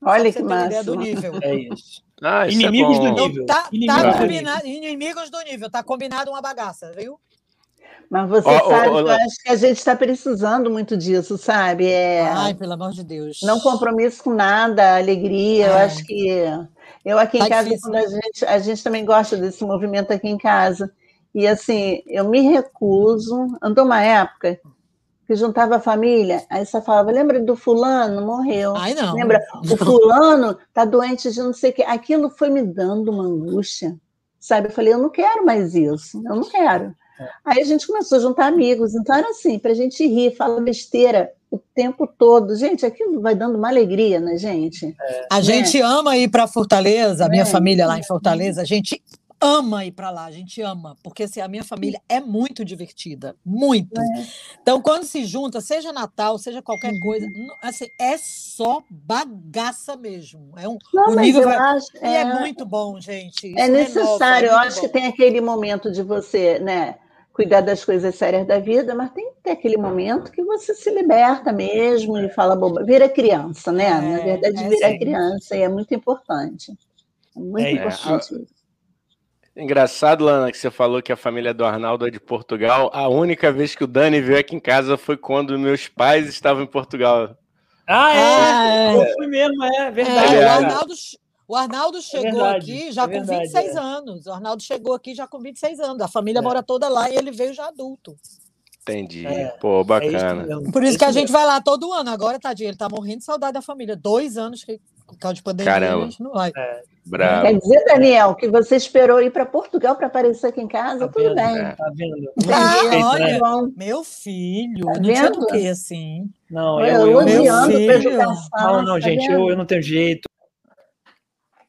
Speaker 3: Olha que
Speaker 4: uma ideia do nível.
Speaker 1: É isso.
Speaker 2: Ah, isso
Speaker 1: Inimigos
Speaker 2: é
Speaker 1: do nível.
Speaker 4: Então, tá,
Speaker 1: Inimigos
Speaker 4: tá
Speaker 2: do
Speaker 4: combinado, inimigos do nível, tá combinado uma bagaça, viu?
Speaker 3: Mas você
Speaker 2: ó,
Speaker 3: sabe
Speaker 2: ó,
Speaker 3: que eu acho que a gente está precisando muito disso, sabe? É,
Speaker 4: Ai, pelo amor de Deus.
Speaker 3: não compromisso com nada, alegria. Eu
Speaker 4: É.
Speaker 3: acho que eu aqui em
Speaker 4: Tá
Speaker 3: casa,
Speaker 4: difícil,
Speaker 3: quando a gente, a gente também gosta desse movimento aqui em casa. E assim, eu me recuso. Andou uma época que juntava a família, aí só falava, lembra do fulano? Morreu.
Speaker 4: Ai, não.
Speaker 3: Lembra? O fulano tá doente de não sei o quê. Aquilo foi me dando uma angústia, sabe? Eu falei, eu não quero mais isso, eu não quero. Aí a gente começou a juntar amigos, então era assim, para a gente rir, falar besteira o tempo todo. Gente, aquilo vai dando uma alegria na gente.
Speaker 4: A gente ama ir para Fortaleza, a minha
Speaker 3: É.
Speaker 4: família lá em Fortaleza, a gente ama ir para lá, a gente ama, porque assim, a minha família é muito divertida, muito. Então, quando se junta, seja Natal, seja qualquer coisa, não- assim, é só bagaça mesmo. É um,
Speaker 3: Não,
Speaker 4: o nível
Speaker 3: eu
Speaker 4: vai-
Speaker 3: acho.
Speaker 4: E é, muito bom, gente. Isso
Speaker 3: É
Speaker 4: renova,
Speaker 3: necessário,
Speaker 4: é
Speaker 3: eu
Speaker 4: muito
Speaker 3: acho
Speaker 4: bom.
Speaker 3: que tem aquele momento de você, né, cuidar das coisas sérias da vida, mas tem que ter aquele momento que você se liberta mesmo e fala boba, vira criança, né?
Speaker 4: É,
Speaker 3: Na verdade,
Speaker 4: é
Speaker 3: vira
Speaker 4: sim.
Speaker 3: criança e é muito importante. É muito
Speaker 1: É,
Speaker 3: importante isso.
Speaker 2: Engraçado, Lana, que você falou que a família do Arnaldo é de Portugal. A única vez que o Dani veio aqui em casa foi quando meus pais estavam em Portugal.
Speaker 1: Ah, é?
Speaker 4: Ah, é.
Speaker 1: Eu fui mesmo, é
Speaker 4: É,
Speaker 1: verdade.
Speaker 4: o,
Speaker 2: é.
Speaker 4: Arnaldo, o Arnaldo chegou
Speaker 1: verdade,
Speaker 4: aqui já
Speaker 1: é
Speaker 4: com
Speaker 1: verdade,
Speaker 4: 26
Speaker 1: é.
Speaker 4: anos. O Arnaldo chegou aqui já com 26 anos. A família
Speaker 1: É.
Speaker 4: mora toda lá e ele veio já adulto.
Speaker 2: Entendi.
Speaker 1: É,
Speaker 2: Pô,
Speaker 1: É isso
Speaker 2: bacana.
Speaker 1: mesmo.
Speaker 4: Por
Speaker 1: É
Speaker 4: isso que a gente vai lá todo ano. Agora, tadinho, ele tá morrendo de saudade da família. Dois anos que, por causa de pandemia,
Speaker 2: Caramba.
Speaker 4: a gente não vai.
Speaker 2: Bravo.
Speaker 3: Quer dizer, Daniel, que você esperou ir para Portugal para aparecer aqui em casa?
Speaker 1: Tá
Speaker 3: Tudo
Speaker 1: vendo?
Speaker 3: bem.
Speaker 2: É.
Speaker 1: Tá vendo?
Speaker 4: Ah, olha.
Speaker 1: né?
Speaker 4: Meu filho,
Speaker 3: Tá
Speaker 4: não tinha do
Speaker 3: vendo?
Speaker 4: que assim.
Speaker 1: Não,
Speaker 3: eu,
Speaker 1: eu, eu,
Speaker 4: Meu filho.
Speaker 1: Não, não,
Speaker 3: tá
Speaker 1: gente,
Speaker 3: vendo?
Speaker 1: eu, eu não tenho jeito.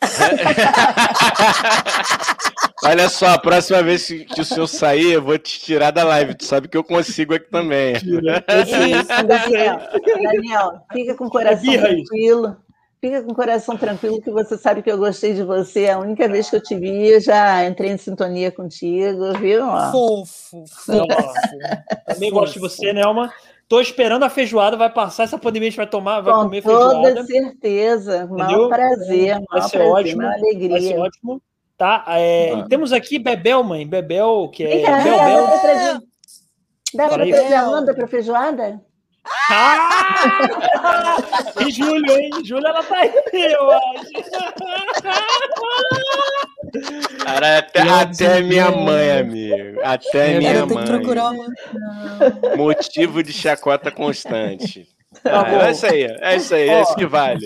Speaker 2: Olha só, a próxima vez que o senhor sair, eu vou te tirar da live. Tu sabe que eu consigo aqui também.
Speaker 3: Isso, Daniel. Daniel, fica com o coração tranquilo. Fica com o coração tranquilo que você sabe que eu gostei de você. A única vez que eu te vi, eu já entrei em sintonia contigo, viu?
Speaker 4: Fofo, fofo.
Speaker 1: também gosto de você, Nelma. Tô esperando a feijoada, vai passar, essa pandemia a gente vai tomar, vai
Speaker 3: Com
Speaker 1: comer
Speaker 3: toda
Speaker 1: feijoada.
Speaker 3: certeza.
Speaker 1: Entendeu?
Speaker 3: Maior prazer,
Speaker 1: Vai
Speaker 3: maior
Speaker 1: ser
Speaker 3: prazer,
Speaker 1: ótimo,
Speaker 3: maior
Speaker 1: Vai ser
Speaker 3: alegria.
Speaker 1: ótimo. Tá? É,
Speaker 2: Ah.
Speaker 1: Temos aqui Bebel, mãe. Bebel, que é.
Speaker 3: Vem cá,
Speaker 1: Bel
Speaker 3: dá
Speaker 1: Bel.
Speaker 3: pra trazer- Dá para trazer a Amanda para feijoada?
Speaker 1: Ah! E Júlio, hein? Júlio, ela tá aí, eu acho.
Speaker 2: Cara, até, até minha mãe, amigo. Até
Speaker 1: É,
Speaker 2: minha
Speaker 4: Eu tenho
Speaker 2: mãe.
Speaker 4: que procurar uma.
Speaker 2: Motivo de chacota constante.
Speaker 1: Tá
Speaker 2: Ah, é isso aí, é isso aí, é
Speaker 1: Ó.
Speaker 2: isso que vale.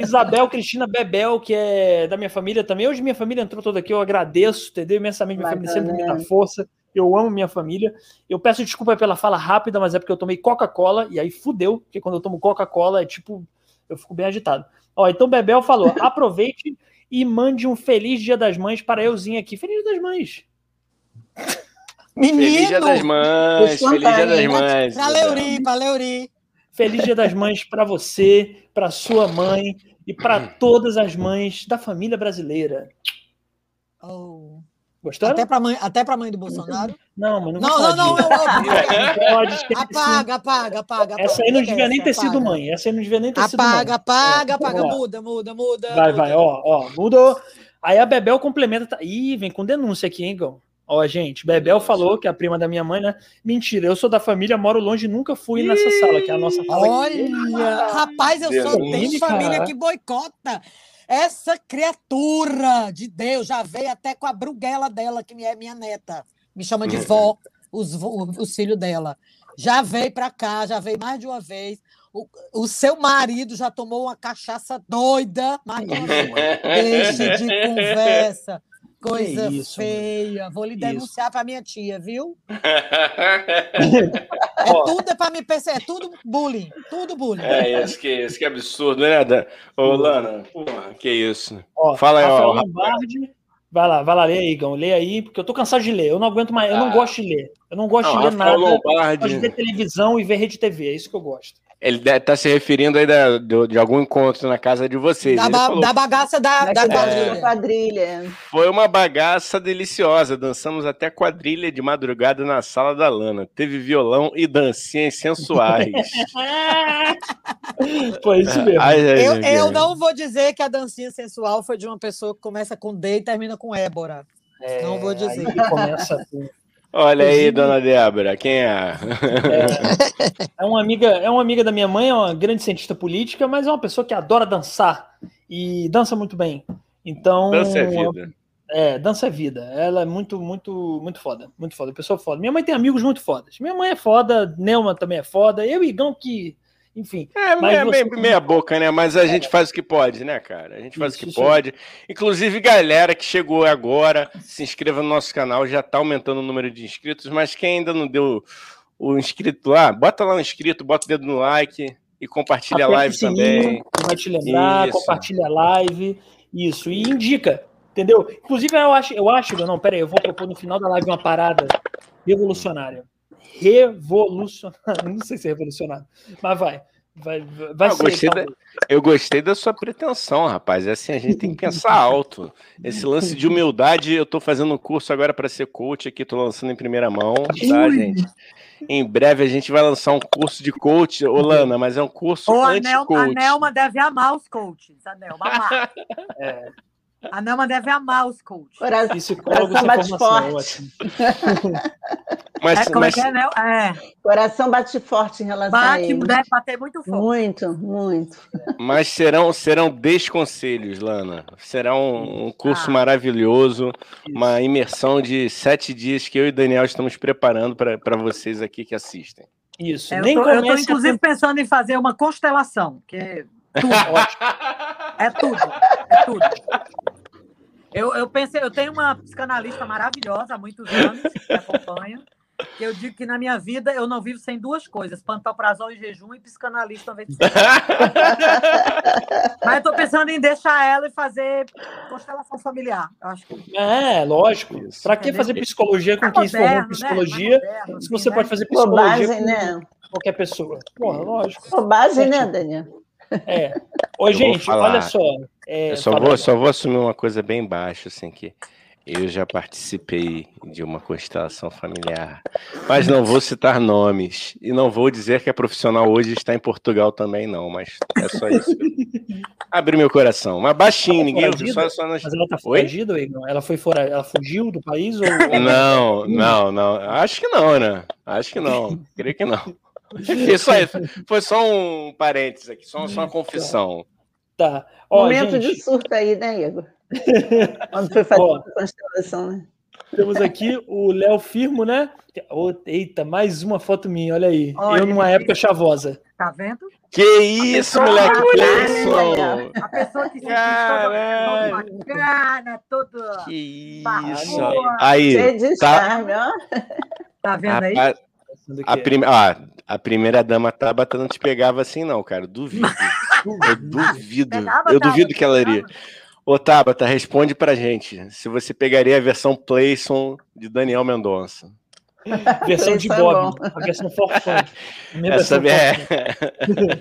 Speaker 1: Isabel Cristina Bebel, que é da minha família também. Hoje minha família entrou toda aqui, eu agradeço, entendeu? Imensamente, minha família sempre me dá
Speaker 3: Bacana.
Speaker 1: força. Eu amo minha família. Eu peço desculpa pela fala rápida, mas é porque eu tomei Coca-Cola e aí fudeu, porque quando eu tomo Coca-Cola é tipo, eu fico bem agitado. Ó, então Bebel falou: aproveite e mande um feliz Dia das Mães para euzinha aqui. Feliz Dia das Mães.
Speaker 4: Menino!
Speaker 2: Feliz Dia das Mães, feliz Dia das? Mães.
Speaker 4: Pra Leuri, pra Leuri.
Speaker 1: Feliz Dia das Mães para você, para sua mãe e para todas as mães da família brasileira.
Speaker 4: Oh.
Speaker 1: Gostaram?
Speaker 4: Até, pra mãe, até pra mãe do Bolsonaro?
Speaker 1: Não, mas não,
Speaker 4: Não, não, não, eu,
Speaker 1: Não.
Speaker 4: Apaga, apaga, apaga.
Speaker 1: Essa aí não devia nem ter
Speaker 4: apaga.
Speaker 1: sido mãe. Essa aí não devia nem ter sido mãe.
Speaker 4: Apaga, apaga,
Speaker 1: É,
Speaker 4: apaga. Muda, muda, muda.
Speaker 1: Vai,
Speaker 4: muda.
Speaker 1: vai, ó, ó, mudou. Aí a Bebel complementa. Tá... Ih, vem com denúncia aqui, hein, Gão? Ó, gente, Bebel falou que é a prima da minha mãe, né? Mentira, eu sou da família, moro longe, nunca fui nessa sala, que é a nossa sala. aqui.
Speaker 4: Olha, rapaz, eu só
Speaker 2: Deus.
Speaker 4: tenho
Speaker 1: Ih,
Speaker 4: família que boicota. Essa criatura de Deus já veio até com a bruguela dela, que é minha neta. Me chama de vó, os, os filhos dela. Já veio para cá, já veio mais de uma vez. O, o seu marido já tomou uma cachaça doida, mais de uma vez. Deixa de conversa. Coisa
Speaker 1: Que isso,
Speaker 4: feia. Vou lhe
Speaker 1: Isso.
Speaker 4: denunciar para minha tia, viu? É
Speaker 1: Ó.
Speaker 4: tudo para me perceber, é tudo bullying, tudo bullying.
Speaker 2: É isso, que isso, que absurdo, né, Dan? Ô, Lana, porra, que isso.
Speaker 1: Ó,
Speaker 2: Fala aí,
Speaker 1: Rafael
Speaker 2: ó.
Speaker 1: Lombardi. Vai lá, vai lá, lê aí, Gão. Lê aí, porque eu tô cansado de ler. Eu não aguento mais, eu não
Speaker 2: Ah.
Speaker 1: gosto de ler. Eu não gosto
Speaker 2: Não,
Speaker 1: de ler
Speaker 2: Rafael
Speaker 1: nada. Eu gosto de
Speaker 2: Lombardi,
Speaker 1: ver televisão e ver rede TV. É isso que eu gosto.
Speaker 2: Ele deve estar se referindo aí da- do- de algum encontro na casa de vocês.
Speaker 4: Da, ba-
Speaker 2: falou,
Speaker 4: da bagaça da, da
Speaker 3: Daqui da
Speaker 4: quadrilha.
Speaker 3: quadrilha.
Speaker 2: Foi uma bagaça deliciosa. Dançamos até quadrilha de madrugada na sala da Lana. Teve violão e dancinhas sensuais.
Speaker 1: Foi isso mesmo.
Speaker 2: Ai, ai,
Speaker 4: Eu, eu não vou dizer que a dancinha sensual foi de uma pessoa que começa com D e termina com Ébora.
Speaker 1: É,
Speaker 4: não vou dizer.
Speaker 1: Aí começa
Speaker 2: Olha aí, dona Débora, quem é?
Speaker 1: É uma amiga, é uma amiga da minha mãe, é uma grande cientista política, mas é uma pessoa que adora dançar e dança muito bem. Então,
Speaker 2: Dança é vida.
Speaker 1: É, dança é vida. Ela é muito, muito, muito foda. Muito foda. Pessoa foda. Minha mãe tem amigos muito fodas. Minha mãe é foda, Nelma também é foda. Eu e Igão que, enfim.
Speaker 2: É, meia,
Speaker 1: você-
Speaker 2: meia- boca, né? Mas a gente faz o que pode, né, cara? A gente faz
Speaker 1: Isso,
Speaker 2: o que pode. Inclusive, galera que chegou agora, se inscreva no nosso canal, já tá aumentando o número de inscritos, mas quem ainda não deu o inscrito lá, bota lá o inscrito, bota o dedo no like e compartilha a
Speaker 1: Aperta o
Speaker 2: live
Speaker 1: sininho,
Speaker 2: também.
Speaker 1: Vai te lembrar,
Speaker 2: Isso.
Speaker 1: compartilha a live. Isso. E indica. Entendeu? Inclusive, eu acho, eu acho, não, pera aí, eu vou propor no final da live uma parada revolucionária. Revolucionária. Não sei se é revolucionário, mas vai. Vai, vai,
Speaker 2: eu
Speaker 1: ser.
Speaker 2: gostei
Speaker 1: talvez.
Speaker 2: Eu gostei da sua pretensão, rapaz. É assim, a gente tem que pensar alto. Esse lance de humildade, eu tô fazendo um curso agora para ser coach aqui, tô lançando em primeira mão, tá, gente? Em breve a gente vai lançar um curso de coach, ô Lana, mas é um curso
Speaker 5: Ou a, Nel, a
Speaker 2: anti-coach.
Speaker 5: Nelma deve amar os coaches. A Nelma amar.
Speaker 1: É,
Speaker 5: A Nelma deve amar os coaches.
Speaker 3: Coração,
Speaker 1: psicólogo
Speaker 3: Coração
Speaker 1: sem
Speaker 3: bate
Speaker 1: formação,
Speaker 3: forte.
Speaker 1: ótimo.
Speaker 2: Mas,
Speaker 5: É, como
Speaker 2: mas-
Speaker 5: é que é? É,
Speaker 3: coração bate forte em relação a
Speaker 5: bate,
Speaker 3: ele.
Speaker 5: deve bater muito forte.
Speaker 3: Muito, muito.
Speaker 2: mas serão, serão desconselhos, Lana. Será um, um curso
Speaker 5: Ah.
Speaker 2: maravilhoso, uma imersão de sete dias que eu e o Daniel estamos preparando para vocês aqui que assistem.
Speaker 1: Isso.
Speaker 5: É, eu,
Speaker 1: Nem
Speaker 5: eu tô,
Speaker 1: comece a
Speaker 5: inclusive, pensando em fazer uma constelação, que é tudo. É tudo. É tudo.
Speaker 4: Eu, eu pensei, eu tenho uma psicanalista maravilhosa há muitos anos que me acompanha. que Eu digo que na minha vida eu não vivo sem duas coisas: pantoprazol em jejum e psicanalista vez. Mas eu tô pensando em deixar ela e fazer constelação familiar. Acho que
Speaker 1: É, lógico. Pra que fazer psicologia com
Speaker 4: é
Speaker 1: quem se formou
Speaker 4: né?
Speaker 1: psicologia?
Speaker 4: Mais moderno,
Speaker 1: Se você
Speaker 4: assim,
Speaker 1: pode
Speaker 4: né?
Speaker 1: fazer psicologia
Speaker 3: Bobagem,
Speaker 1: com
Speaker 3: né?
Speaker 1: qualquer pessoa. Porra, lógico.
Speaker 3: Bobagem, né, Daniel?
Speaker 1: É. Ô, gente, olha só. é,
Speaker 2: Eu só vou, só vou assumir uma coisa bem baixa, assim, que eu já participei de uma constelação familiar, mas não vou citar nomes e não vou dizer que a profissional hoje está em Portugal também, não, mas é só isso. Abri meu coração, mas baixinho, ninguém ouviu, só, só nas...
Speaker 1: Mas ela tá foragida, Igor? Ela foi fora, ela fugiu do país ou
Speaker 2: Não, não, não. Acho que não, né? Acho que não. Creio que não. Foi só, foi só um parênteses aqui, só, só uma confissão.
Speaker 1: tá? Ó,
Speaker 3: Momento
Speaker 1: gente,
Speaker 3: de surto aí, né, Igor? Quando foi fazer
Speaker 1: Ó.
Speaker 3: a constelação, né?
Speaker 1: temos aqui o Léo Firmo, né? Eita, mais uma foto minha, olha aí.
Speaker 4: Olha,
Speaker 1: Eu numa época chavosa.
Speaker 4: Tá vendo?
Speaker 2: Que isso, moleque
Speaker 3: Ah,
Speaker 2: Playson!
Speaker 4: A pessoa que se toda bacana, toda.
Speaker 2: Que isso! Aí,
Speaker 3: Cheio de
Speaker 2: tá-
Speaker 3: charme, ó.
Speaker 4: Tá vendo aí?
Speaker 2: rapaz,
Speaker 1: Pensando
Speaker 2: a, prime... ah, a primeira dama Tabata não te pegava assim, não, cara. Duvido. Eu duvido.
Speaker 4: Pegava,
Speaker 2: Eu duvido que ela iria. Ô, Tabata, responde pra gente. Se você pegaria a versão Playson de Daniel Mendonça.
Speaker 1: Versão de
Speaker 3: é
Speaker 1: Bob,
Speaker 3: bom.
Speaker 1: a versão forfunk. Minha
Speaker 2: Essa
Speaker 1: versão
Speaker 2: é.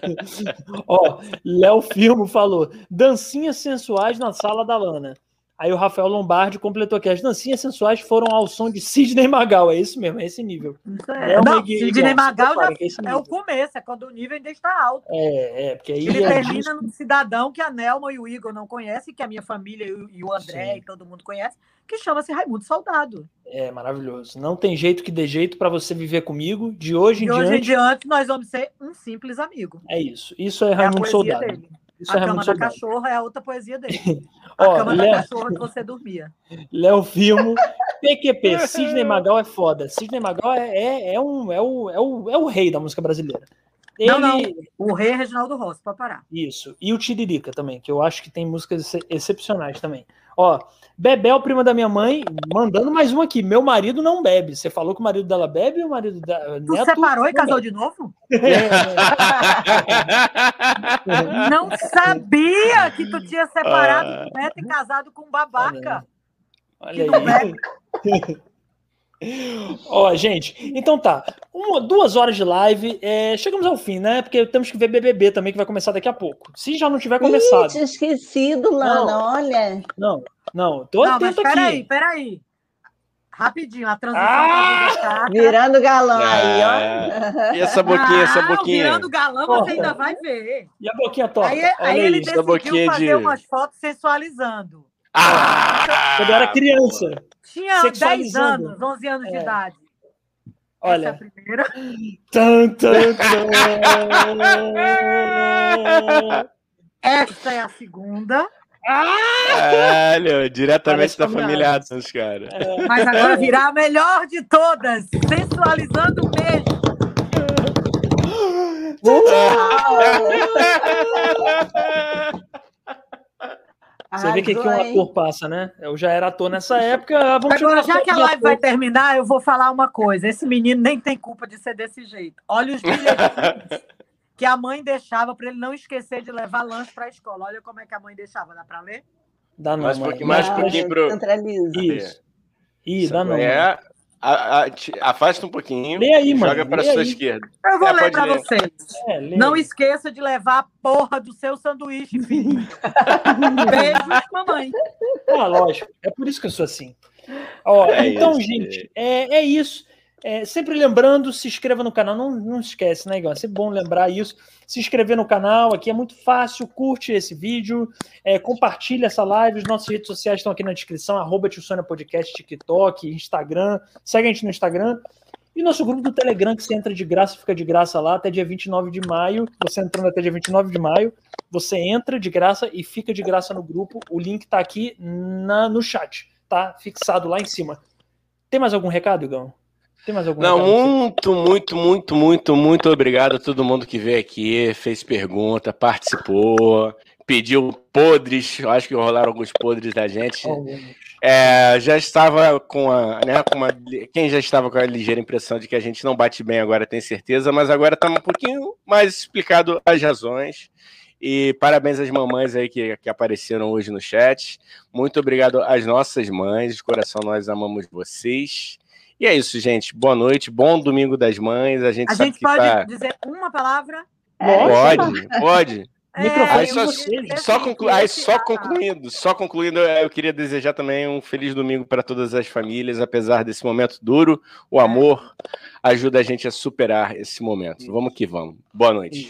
Speaker 1: Ó, Léo Firmo falou: dancinhas sensuais na sala da Lana. Aí o Rafael Lombardi completou aqui: as dancinhas sensuais foram ao som de Sidney Magal. É isso mesmo, é esse nível.
Speaker 4: Isso
Speaker 1: É
Speaker 4: é. Não, Sidney Magal já
Speaker 1: que é
Speaker 4: é o começo, é quando o nível ainda está alto.
Speaker 1: É, é, porque aí.
Speaker 4: Ele
Speaker 1: é
Speaker 4: termina
Speaker 1: disso-
Speaker 4: num cidadão que a Nelma e o Igor não conhecem, que a minha família e o- André
Speaker 1: Sim.
Speaker 4: e todo mundo conhece, que chama-se Raimundo Soldado.
Speaker 1: É maravilhoso. Não tem jeito que dê jeito para você viver comigo. De hoje em
Speaker 4: De hoje em
Speaker 1: diante,
Speaker 4: diante, nós vamos ser um simples amigo.
Speaker 1: é isso. Isso é
Speaker 4: É
Speaker 1: Raimundo
Speaker 4: poesia
Speaker 1: Soldado.
Speaker 4: dele.
Speaker 1: Isso
Speaker 4: a
Speaker 1: é
Speaker 4: cama
Speaker 1: Raimundo
Speaker 4: da
Speaker 1: Soldado.
Speaker 4: cachorra é a outra poesia dele. A
Speaker 1: Ó,
Speaker 4: cama da
Speaker 1: Léo,
Speaker 4: cachorra que você dormia.
Speaker 1: Léo Filmo, PQP, Sidney Magal é foda. Sidney Magal é, é, é, um, é, o, é, o, é o rei da música brasileira. Ele,
Speaker 4: Não, não. O rei é Reginaldo Rossi, pode parar.
Speaker 1: Isso. E o Tiririca também, que eu acho que tem músicas ex- excepcionais também. Ó, Bebel, prima da minha mãe, mandando mais uma aqui. Meu marido não bebe. Você falou que o marido dela bebe e o marido da
Speaker 4: Tu
Speaker 1: Neto
Speaker 4: separou e casou
Speaker 1: bebe.
Speaker 4: de novo?
Speaker 1: É,
Speaker 4: Não sabia que tu tinha separado
Speaker 2: Ah.
Speaker 4: Neto e casado com um babaca.
Speaker 1: Olha
Speaker 4: não
Speaker 1: aí. Ó, gente, então tá. Uma, duas horas de live. é, chegamos ao fim, né? Porque temos que ver BBB também, que vai começar daqui a pouco. Se já não tiver começado.
Speaker 3: Ih, tinha esquecido, Lana, olha.
Speaker 1: Não, não. Tô
Speaker 4: Não, mas
Speaker 1: atento
Speaker 4: peraí,
Speaker 1: aqui.
Speaker 4: peraí. Rapidinho, a transição
Speaker 1: Ah!
Speaker 4: Chata.
Speaker 3: Virando galão aí, ó.
Speaker 2: Ah, E essa boquinha, essa
Speaker 4: Não,
Speaker 2: boquinha.
Speaker 4: Virando galã,
Speaker 1: Porra.
Speaker 4: você ainda vai ver.
Speaker 1: E a boquinha torta?
Speaker 4: Aí, aí
Speaker 1: aí.
Speaker 4: ele
Speaker 2: essa
Speaker 4: decidiu fazer
Speaker 2: de-
Speaker 4: umas fotos sensualizando.
Speaker 2: Ah!
Speaker 1: Quando eu era criança.
Speaker 4: Tinha 10
Speaker 1: Sexualizando.
Speaker 4: anos, 11 anos de
Speaker 1: É.
Speaker 4: idade. Essa é a
Speaker 1: Olha.
Speaker 4: primeira.
Speaker 1: Tan, tan, tan.
Speaker 4: Essa é a segunda.
Speaker 2: Caralho, diretamente
Speaker 1: Parece
Speaker 2: da
Speaker 1: família Adams.
Speaker 2: Cara.
Speaker 4: Mas agora virá a melhor de todas. Sensualizando o beijo.
Speaker 1: Você vê que aqui um ator passa, né? Eu já era ator nessa época. Vamos tirar
Speaker 4: Agora, já que a live vai terminar, eu vou falar uma coisa. Esse menino nem tem culpa de ser desse jeito. Olha os bilhetinhos que a mãe deixava para ele não esquecer de levar lanche para a escola. Olha como é que a mãe deixava. Dá para ler?
Speaker 1: Dá não,
Speaker 2: Mais um
Speaker 1: mãe.
Speaker 2: pouquinho, mais um pouquinho pro-
Speaker 3: Centraliza.
Speaker 1: Isso. Ih,
Speaker 2: Isso
Speaker 1: dá não.
Speaker 2: é- a- a- te- afasta um pouquinho.
Speaker 1: Lê aí, mano.
Speaker 2: Joga para sua
Speaker 1: aí.
Speaker 2: esquerda.
Speaker 4: Eu vou
Speaker 2: É,
Speaker 4: ler para vocês.
Speaker 1: É,
Speaker 4: Não esqueça de levar a porra do seu sanduíche, filho. Beijos, mamãe.
Speaker 1: Ah, lógico. É por isso que eu sou assim. Ó,
Speaker 2: É
Speaker 1: então,
Speaker 2: isso.
Speaker 1: gente, é, é isso. É, sempre lembrando, se inscreva no canal. Não, não esquece, né, Igor? É sempre bom lembrar isso. Se inscrever no canal aqui é muito fácil. Curte esse vídeo, é, compartilha essa live. As nossas redes sociais estão aqui na descrição: arroba Podcast, TikTok, Instagram. Segue a gente no Instagram. E nosso grupo do Telegram, que você entra de graça, fica de graça lá até dia 29 de maio. Você entrando até dia 29 de maio, você entra de graça e fica de graça no grupo. O link tá aqui na, no chat, tá? Fixado lá em cima. Tem mais algum recado, Igão? Tem mais algum
Speaker 2: Não, muito, muito, muito, muito, muito obrigado a todo mundo que veio aqui, fez pergunta, participou. pediu podres, eu acho que rolaram alguns podres da gente. É, já estava com a, né, com uma, quem já estava com a ligeira impressão de que a gente não bate bem agora tem certeza, mas agora está um pouquinho mais explicado as razões. E parabéns às mamães aí que, que apareceram hoje no chat. Muito obrigado às nossas mães, de coração nós amamos vocês. E é isso, gente. Boa noite, bom domingo das mães. A gente,
Speaker 4: a gente pode tá... dizer uma palavra?
Speaker 2: Pode, pode. É, aí só, só, conclu... aí só concluindo, só concluindo, eu queria desejar também um feliz domingo para todas as famílias, apesar desse momento duro, o amor ajuda a gente a superar esse momento. Vamos que vamos. Boa noite.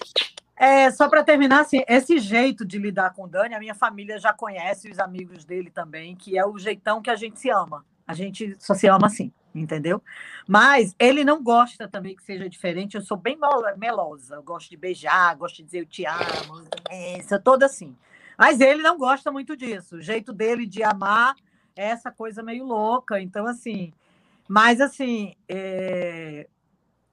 Speaker 4: É, só para terminar, assim, esse jeito de lidar com o Dani, a minha família já conhece, os amigos dele também, que é o jeitão que a gente se ama. A gente só se ama assim entendeu? Mas ele não gosta também que seja diferente. Eu sou bem melosa, eu gosto de beijar, gosto de dizer eu te amo, essa toda assim. Mas ele não gosta muito disso. O jeito dele de amar é essa coisa meio louca. Então, assim, mas assim, é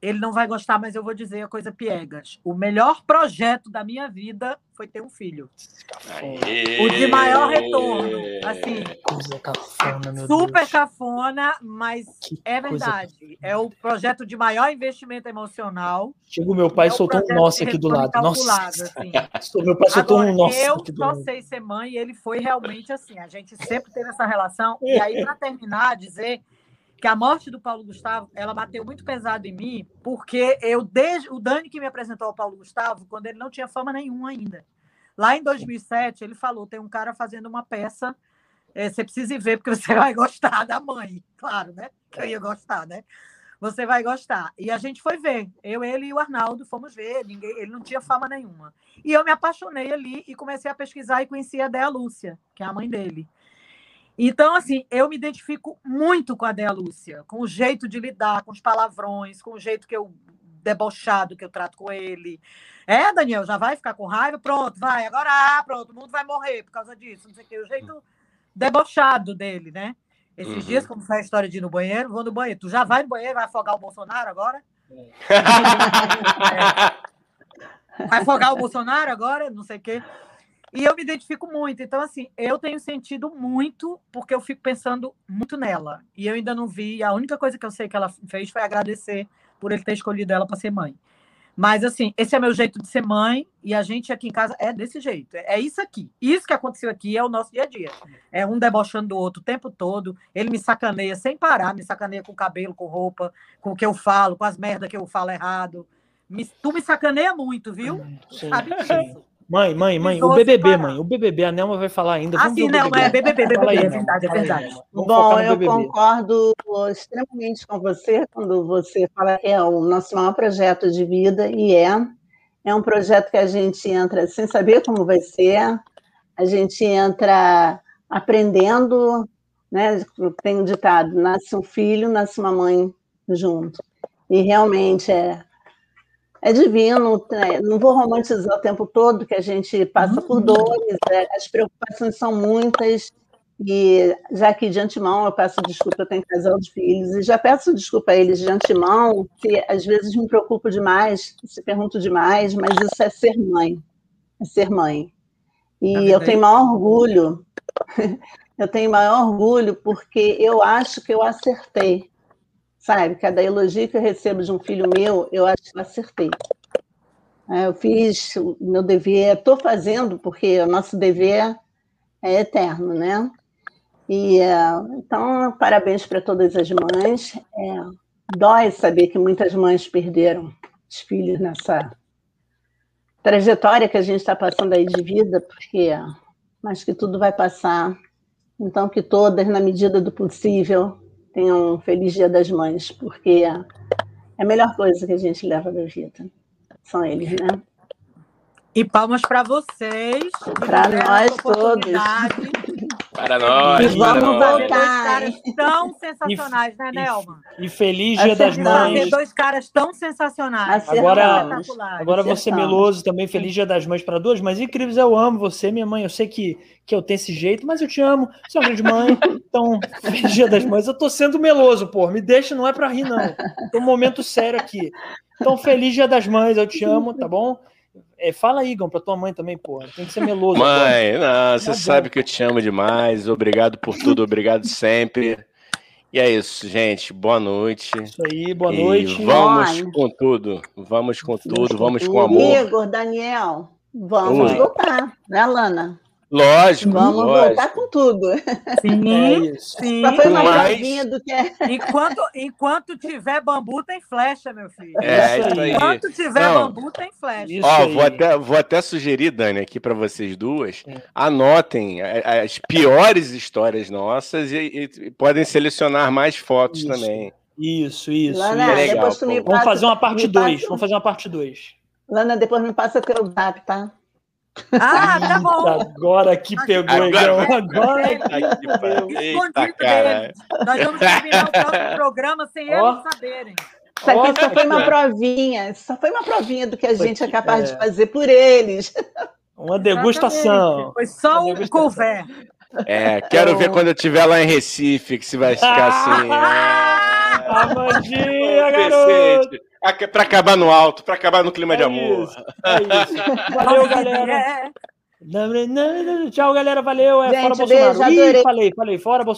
Speaker 4: ele não vai gostar, mas eu vou dizer a coisa piegas. O melhor projeto da minha vida foi ter um filho. Aê! O de maior retorno. Assim, cafona, super Deus. cafona, mas que é verdade. Coisa... É o projeto de maior investimento emocional.
Speaker 1: Chegou meu pai é soltou um nosso aqui do lado. Nossa. Assim. meu pai soltou um nosso.
Speaker 4: Eu só sei ser mãe e ele foi realmente assim. A gente sempre teve essa relação. E aí, para terminar, dizer que a morte do Paulo Gustavo, ela bateu muito pesado em mim, porque eu desde o Dani que me apresentou ao Paulo Gustavo, quando ele não tinha fama nenhuma ainda. Lá em 2007, ele falou: tem um cara fazendo uma peça, é, você precisa ir ver, porque você vai gostar da mãe. Claro, né? Que eu ia gostar, né? Você vai gostar. E a gente foi ver. Eu, ele e o Arnaldo fomos ver. Ninguém, ele não tinha fama nenhuma. E eu me apaixonei ali e comecei a pesquisar e conheci a Dea Lúcia, que é a mãe dele. Então, assim, eu me identifico muito com a Dea Lúcia, com o jeito de lidar, com os palavrões, com o jeito que eu debochado que eu trato com ele. É, Daniel, já vai ficar com raiva? Pronto, vai, agora, ah, pronto, o mundo vai morrer por causa disso, não sei o quê. O jeito debochado dele, né? Esses uhum. dias, como foi a história de ir no banheiro, vou no banheiro. Tu já vai no banheiro, vai afogar o Bolsonaro agora? É. Vai afogar o Bolsonaro agora? Não sei o quê. E eu me identifico muito. Então, assim, eu tenho sentido muito, porque eu fico pensando muito nela. E eu ainda não vi. A única coisa que eu sei que ela fez foi agradecer por ele ter escolhido ela para ser mãe. Mas, assim, esse é meu jeito de ser mãe, e a gente aqui em casa é desse jeito. É isso aqui. Isso que aconteceu aqui é o nosso dia a dia. É um debochando do outro o tempo todo. Ele me sacaneia sem parar, me sacaneia com cabelo, com roupa, com o que eu falo, com as merdas que eu falo errado. Me, tu me sacaneia muito, viu? Sim. Sabe disso.
Speaker 1: Mãe, mãe, mãe, o BBB, mãe, o BBB, a Nelma vai falar ainda.
Speaker 4: Vamos ah, sim, não, é BBB, BBB, aí, é verdade, é verdade.
Speaker 3: Bom, eu concordo extremamente com você quando você fala que é o nosso maior projeto de vida, e é. É um projeto que a gente entra sem saber como vai ser, a gente entra aprendendo, né? Tem um ditado, nasce um filho, nasce uma mãe junto. E realmente é é divino, né? não vou romantizar o tempo todo, que a gente passa por uhum. dores, é, as preocupações são muitas, e já que de antemão eu peço desculpa, eu tenho casal de filhos, e já peço desculpa a eles de antemão, que às vezes me preocupo demais, se pergunto demais, mas isso é ser mãe, é ser mãe. E eu tenho maior orgulho, eu tenho maior orgulho porque eu acho que eu acertei sabe? Cada elogio que eu recebo de um filho meu, eu acho que eu acertei. É, eu fiz o meu dever, estou fazendo, porque o nosso dever é eterno, né? E, é, então, parabéns para todas as mães. É, dói saber que muitas mães perderam os filhos nessa trajetória que a gente está passando aí de vida, porque mas que tudo vai passar. Então, que todas, na medida do possível, Tenham um feliz Dia das Mães, porque é a melhor coisa que a gente leva da vida. São eles, né?
Speaker 4: E palmas para vocês.
Speaker 3: Para nós todos.
Speaker 2: Para nós.
Speaker 4: E vamos voltar. Dois caras tão sensacionais, e, né, Nelma?
Speaker 1: E, feliz Dia das Mães.
Speaker 4: dois caras tão sensacionais.
Speaker 1: Agora, agora você meloso também, feliz Dia das Mães para duas, mas incríveis, eu amo você, minha mãe. Eu sei que, que eu tenho esse jeito, mas eu te amo. Você é uma grande mãe. Então, feliz Dia das Mães. Eu tô sendo meloso, pô. Me deixa, não é para rir, não. Tô um momento sério aqui. Então, feliz Dia das Mães, eu te amo, tá bom? É, fala aí, Igor, pra tua mãe também, porra. Tem que ser meloso. agora.
Speaker 2: Mãe, não, você sabe que eu te amo demais. Obrigado por tudo, obrigado sempre. E é isso, gente. Boa noite.
Speaker 1: Isso aí, boa
Speaker 2: E
Speaker 1: noite.
Speaker 2: vamos
Speaker 3: Ai.
Speaker 2: com tudo. Vamos com tudo, vamos com amor.
Speaker 3: Igor, Daniel, vamos
Speaker 2: Oi.
Speaker 3: voltar, né, Lana?
Speaker 2: Lógico,
Speaker 3: Vamos
Speaker 2: lógico.
Speaker 3: voltar com tudo.
Speaker 1: É
Speaker 5: Sim,
Speaker 1: isso.
Speaker 5: sim.
Speaker 3: Só foi uma
Speaker 2: Mas-
Speaker 3: do que é.
Speaker 5: Enquanto, enquanto tiver bambu, tem flecha, meu filho.
Speaker 2: É,
Speaker 1: Isso aí.
Speaker 5: Enquanto tiver
Speaker 2: Não.
Speaker 5: bambu, tem flecha.
Speaker 1: Isso
Speaker 2: Ó,
Speaker 1: aí.
Speaker 2: vou até, vou até sugerir, Dani, aqui para vocês duas,
Speaker 1: É.
Speaker 2: anotem as piores histórias nossas e, e podem selecionar mais fotos
Speaker 1: Isso.
Speaker 2: também.
Speaker 1: Isso, isso.
Speaker 3: Lana,
Speaker 2: é legal, pô.
Speaker 1: Vamos
Speaker 3: passa-
Speaker 1: fazer uma parte
Speaker 3: me
Speaker 1: 2.
Speaker 3: passa-
Speaker 1: Vamos fazer uma parte 2.
Speaker 3: Lana, depois me passa teu zap, tá?
Speaker 5: Ah, tá bom.
Speaker 1: Agora que pegou,
Speaker 2: Agora
Speaker 1: Agora
Speaker 2: Eita, que. Eita,
Speaker 5: Escondido
Speaker 2: cara.
Speaker 5: deles. Nós vamos terminar o próximo programa sem
Speaker 1: Ó.
Speaker 5: eles saberem.
Speaker 3: Isso aqui só foi uma provinha, só foi uma provinha do que a
Speaker 1: Foi
Speaker 3: gente é capaz
Speaker 1: é.
Speaker 3: de fazer por eles.
Speaker 1: Uma degustação.
Speaker 5: Foi só
Speaker 1: Uma
Speaker 5: um couvé.
Speaker 2: É, quero ver quando eu estiver lá em Recife, que você vai ficar assim.
Speaker 1: Ah, Amandinha,
Speaker 2: é,
Speaker 1: garoto!
Speaker 2: Vicente, aca- Pra acabar no alto, pra acabar no clima de
Speaker 1: É
Speaker 2: amor.
Speaker 1: isso, é isso. Valeu, galera.
Speaker 5: É.
Speaker 1: Não, não, não, Tchau, galera. Valeu. É
Speaker 3: Gente,
Speaker 1: fora
Speaker 3: beijo,
Speaker 1: Bolsonaro. Ih,
Speaker 3: adorei.
Speaker 1: falei, falei. Fora Bolsonaro.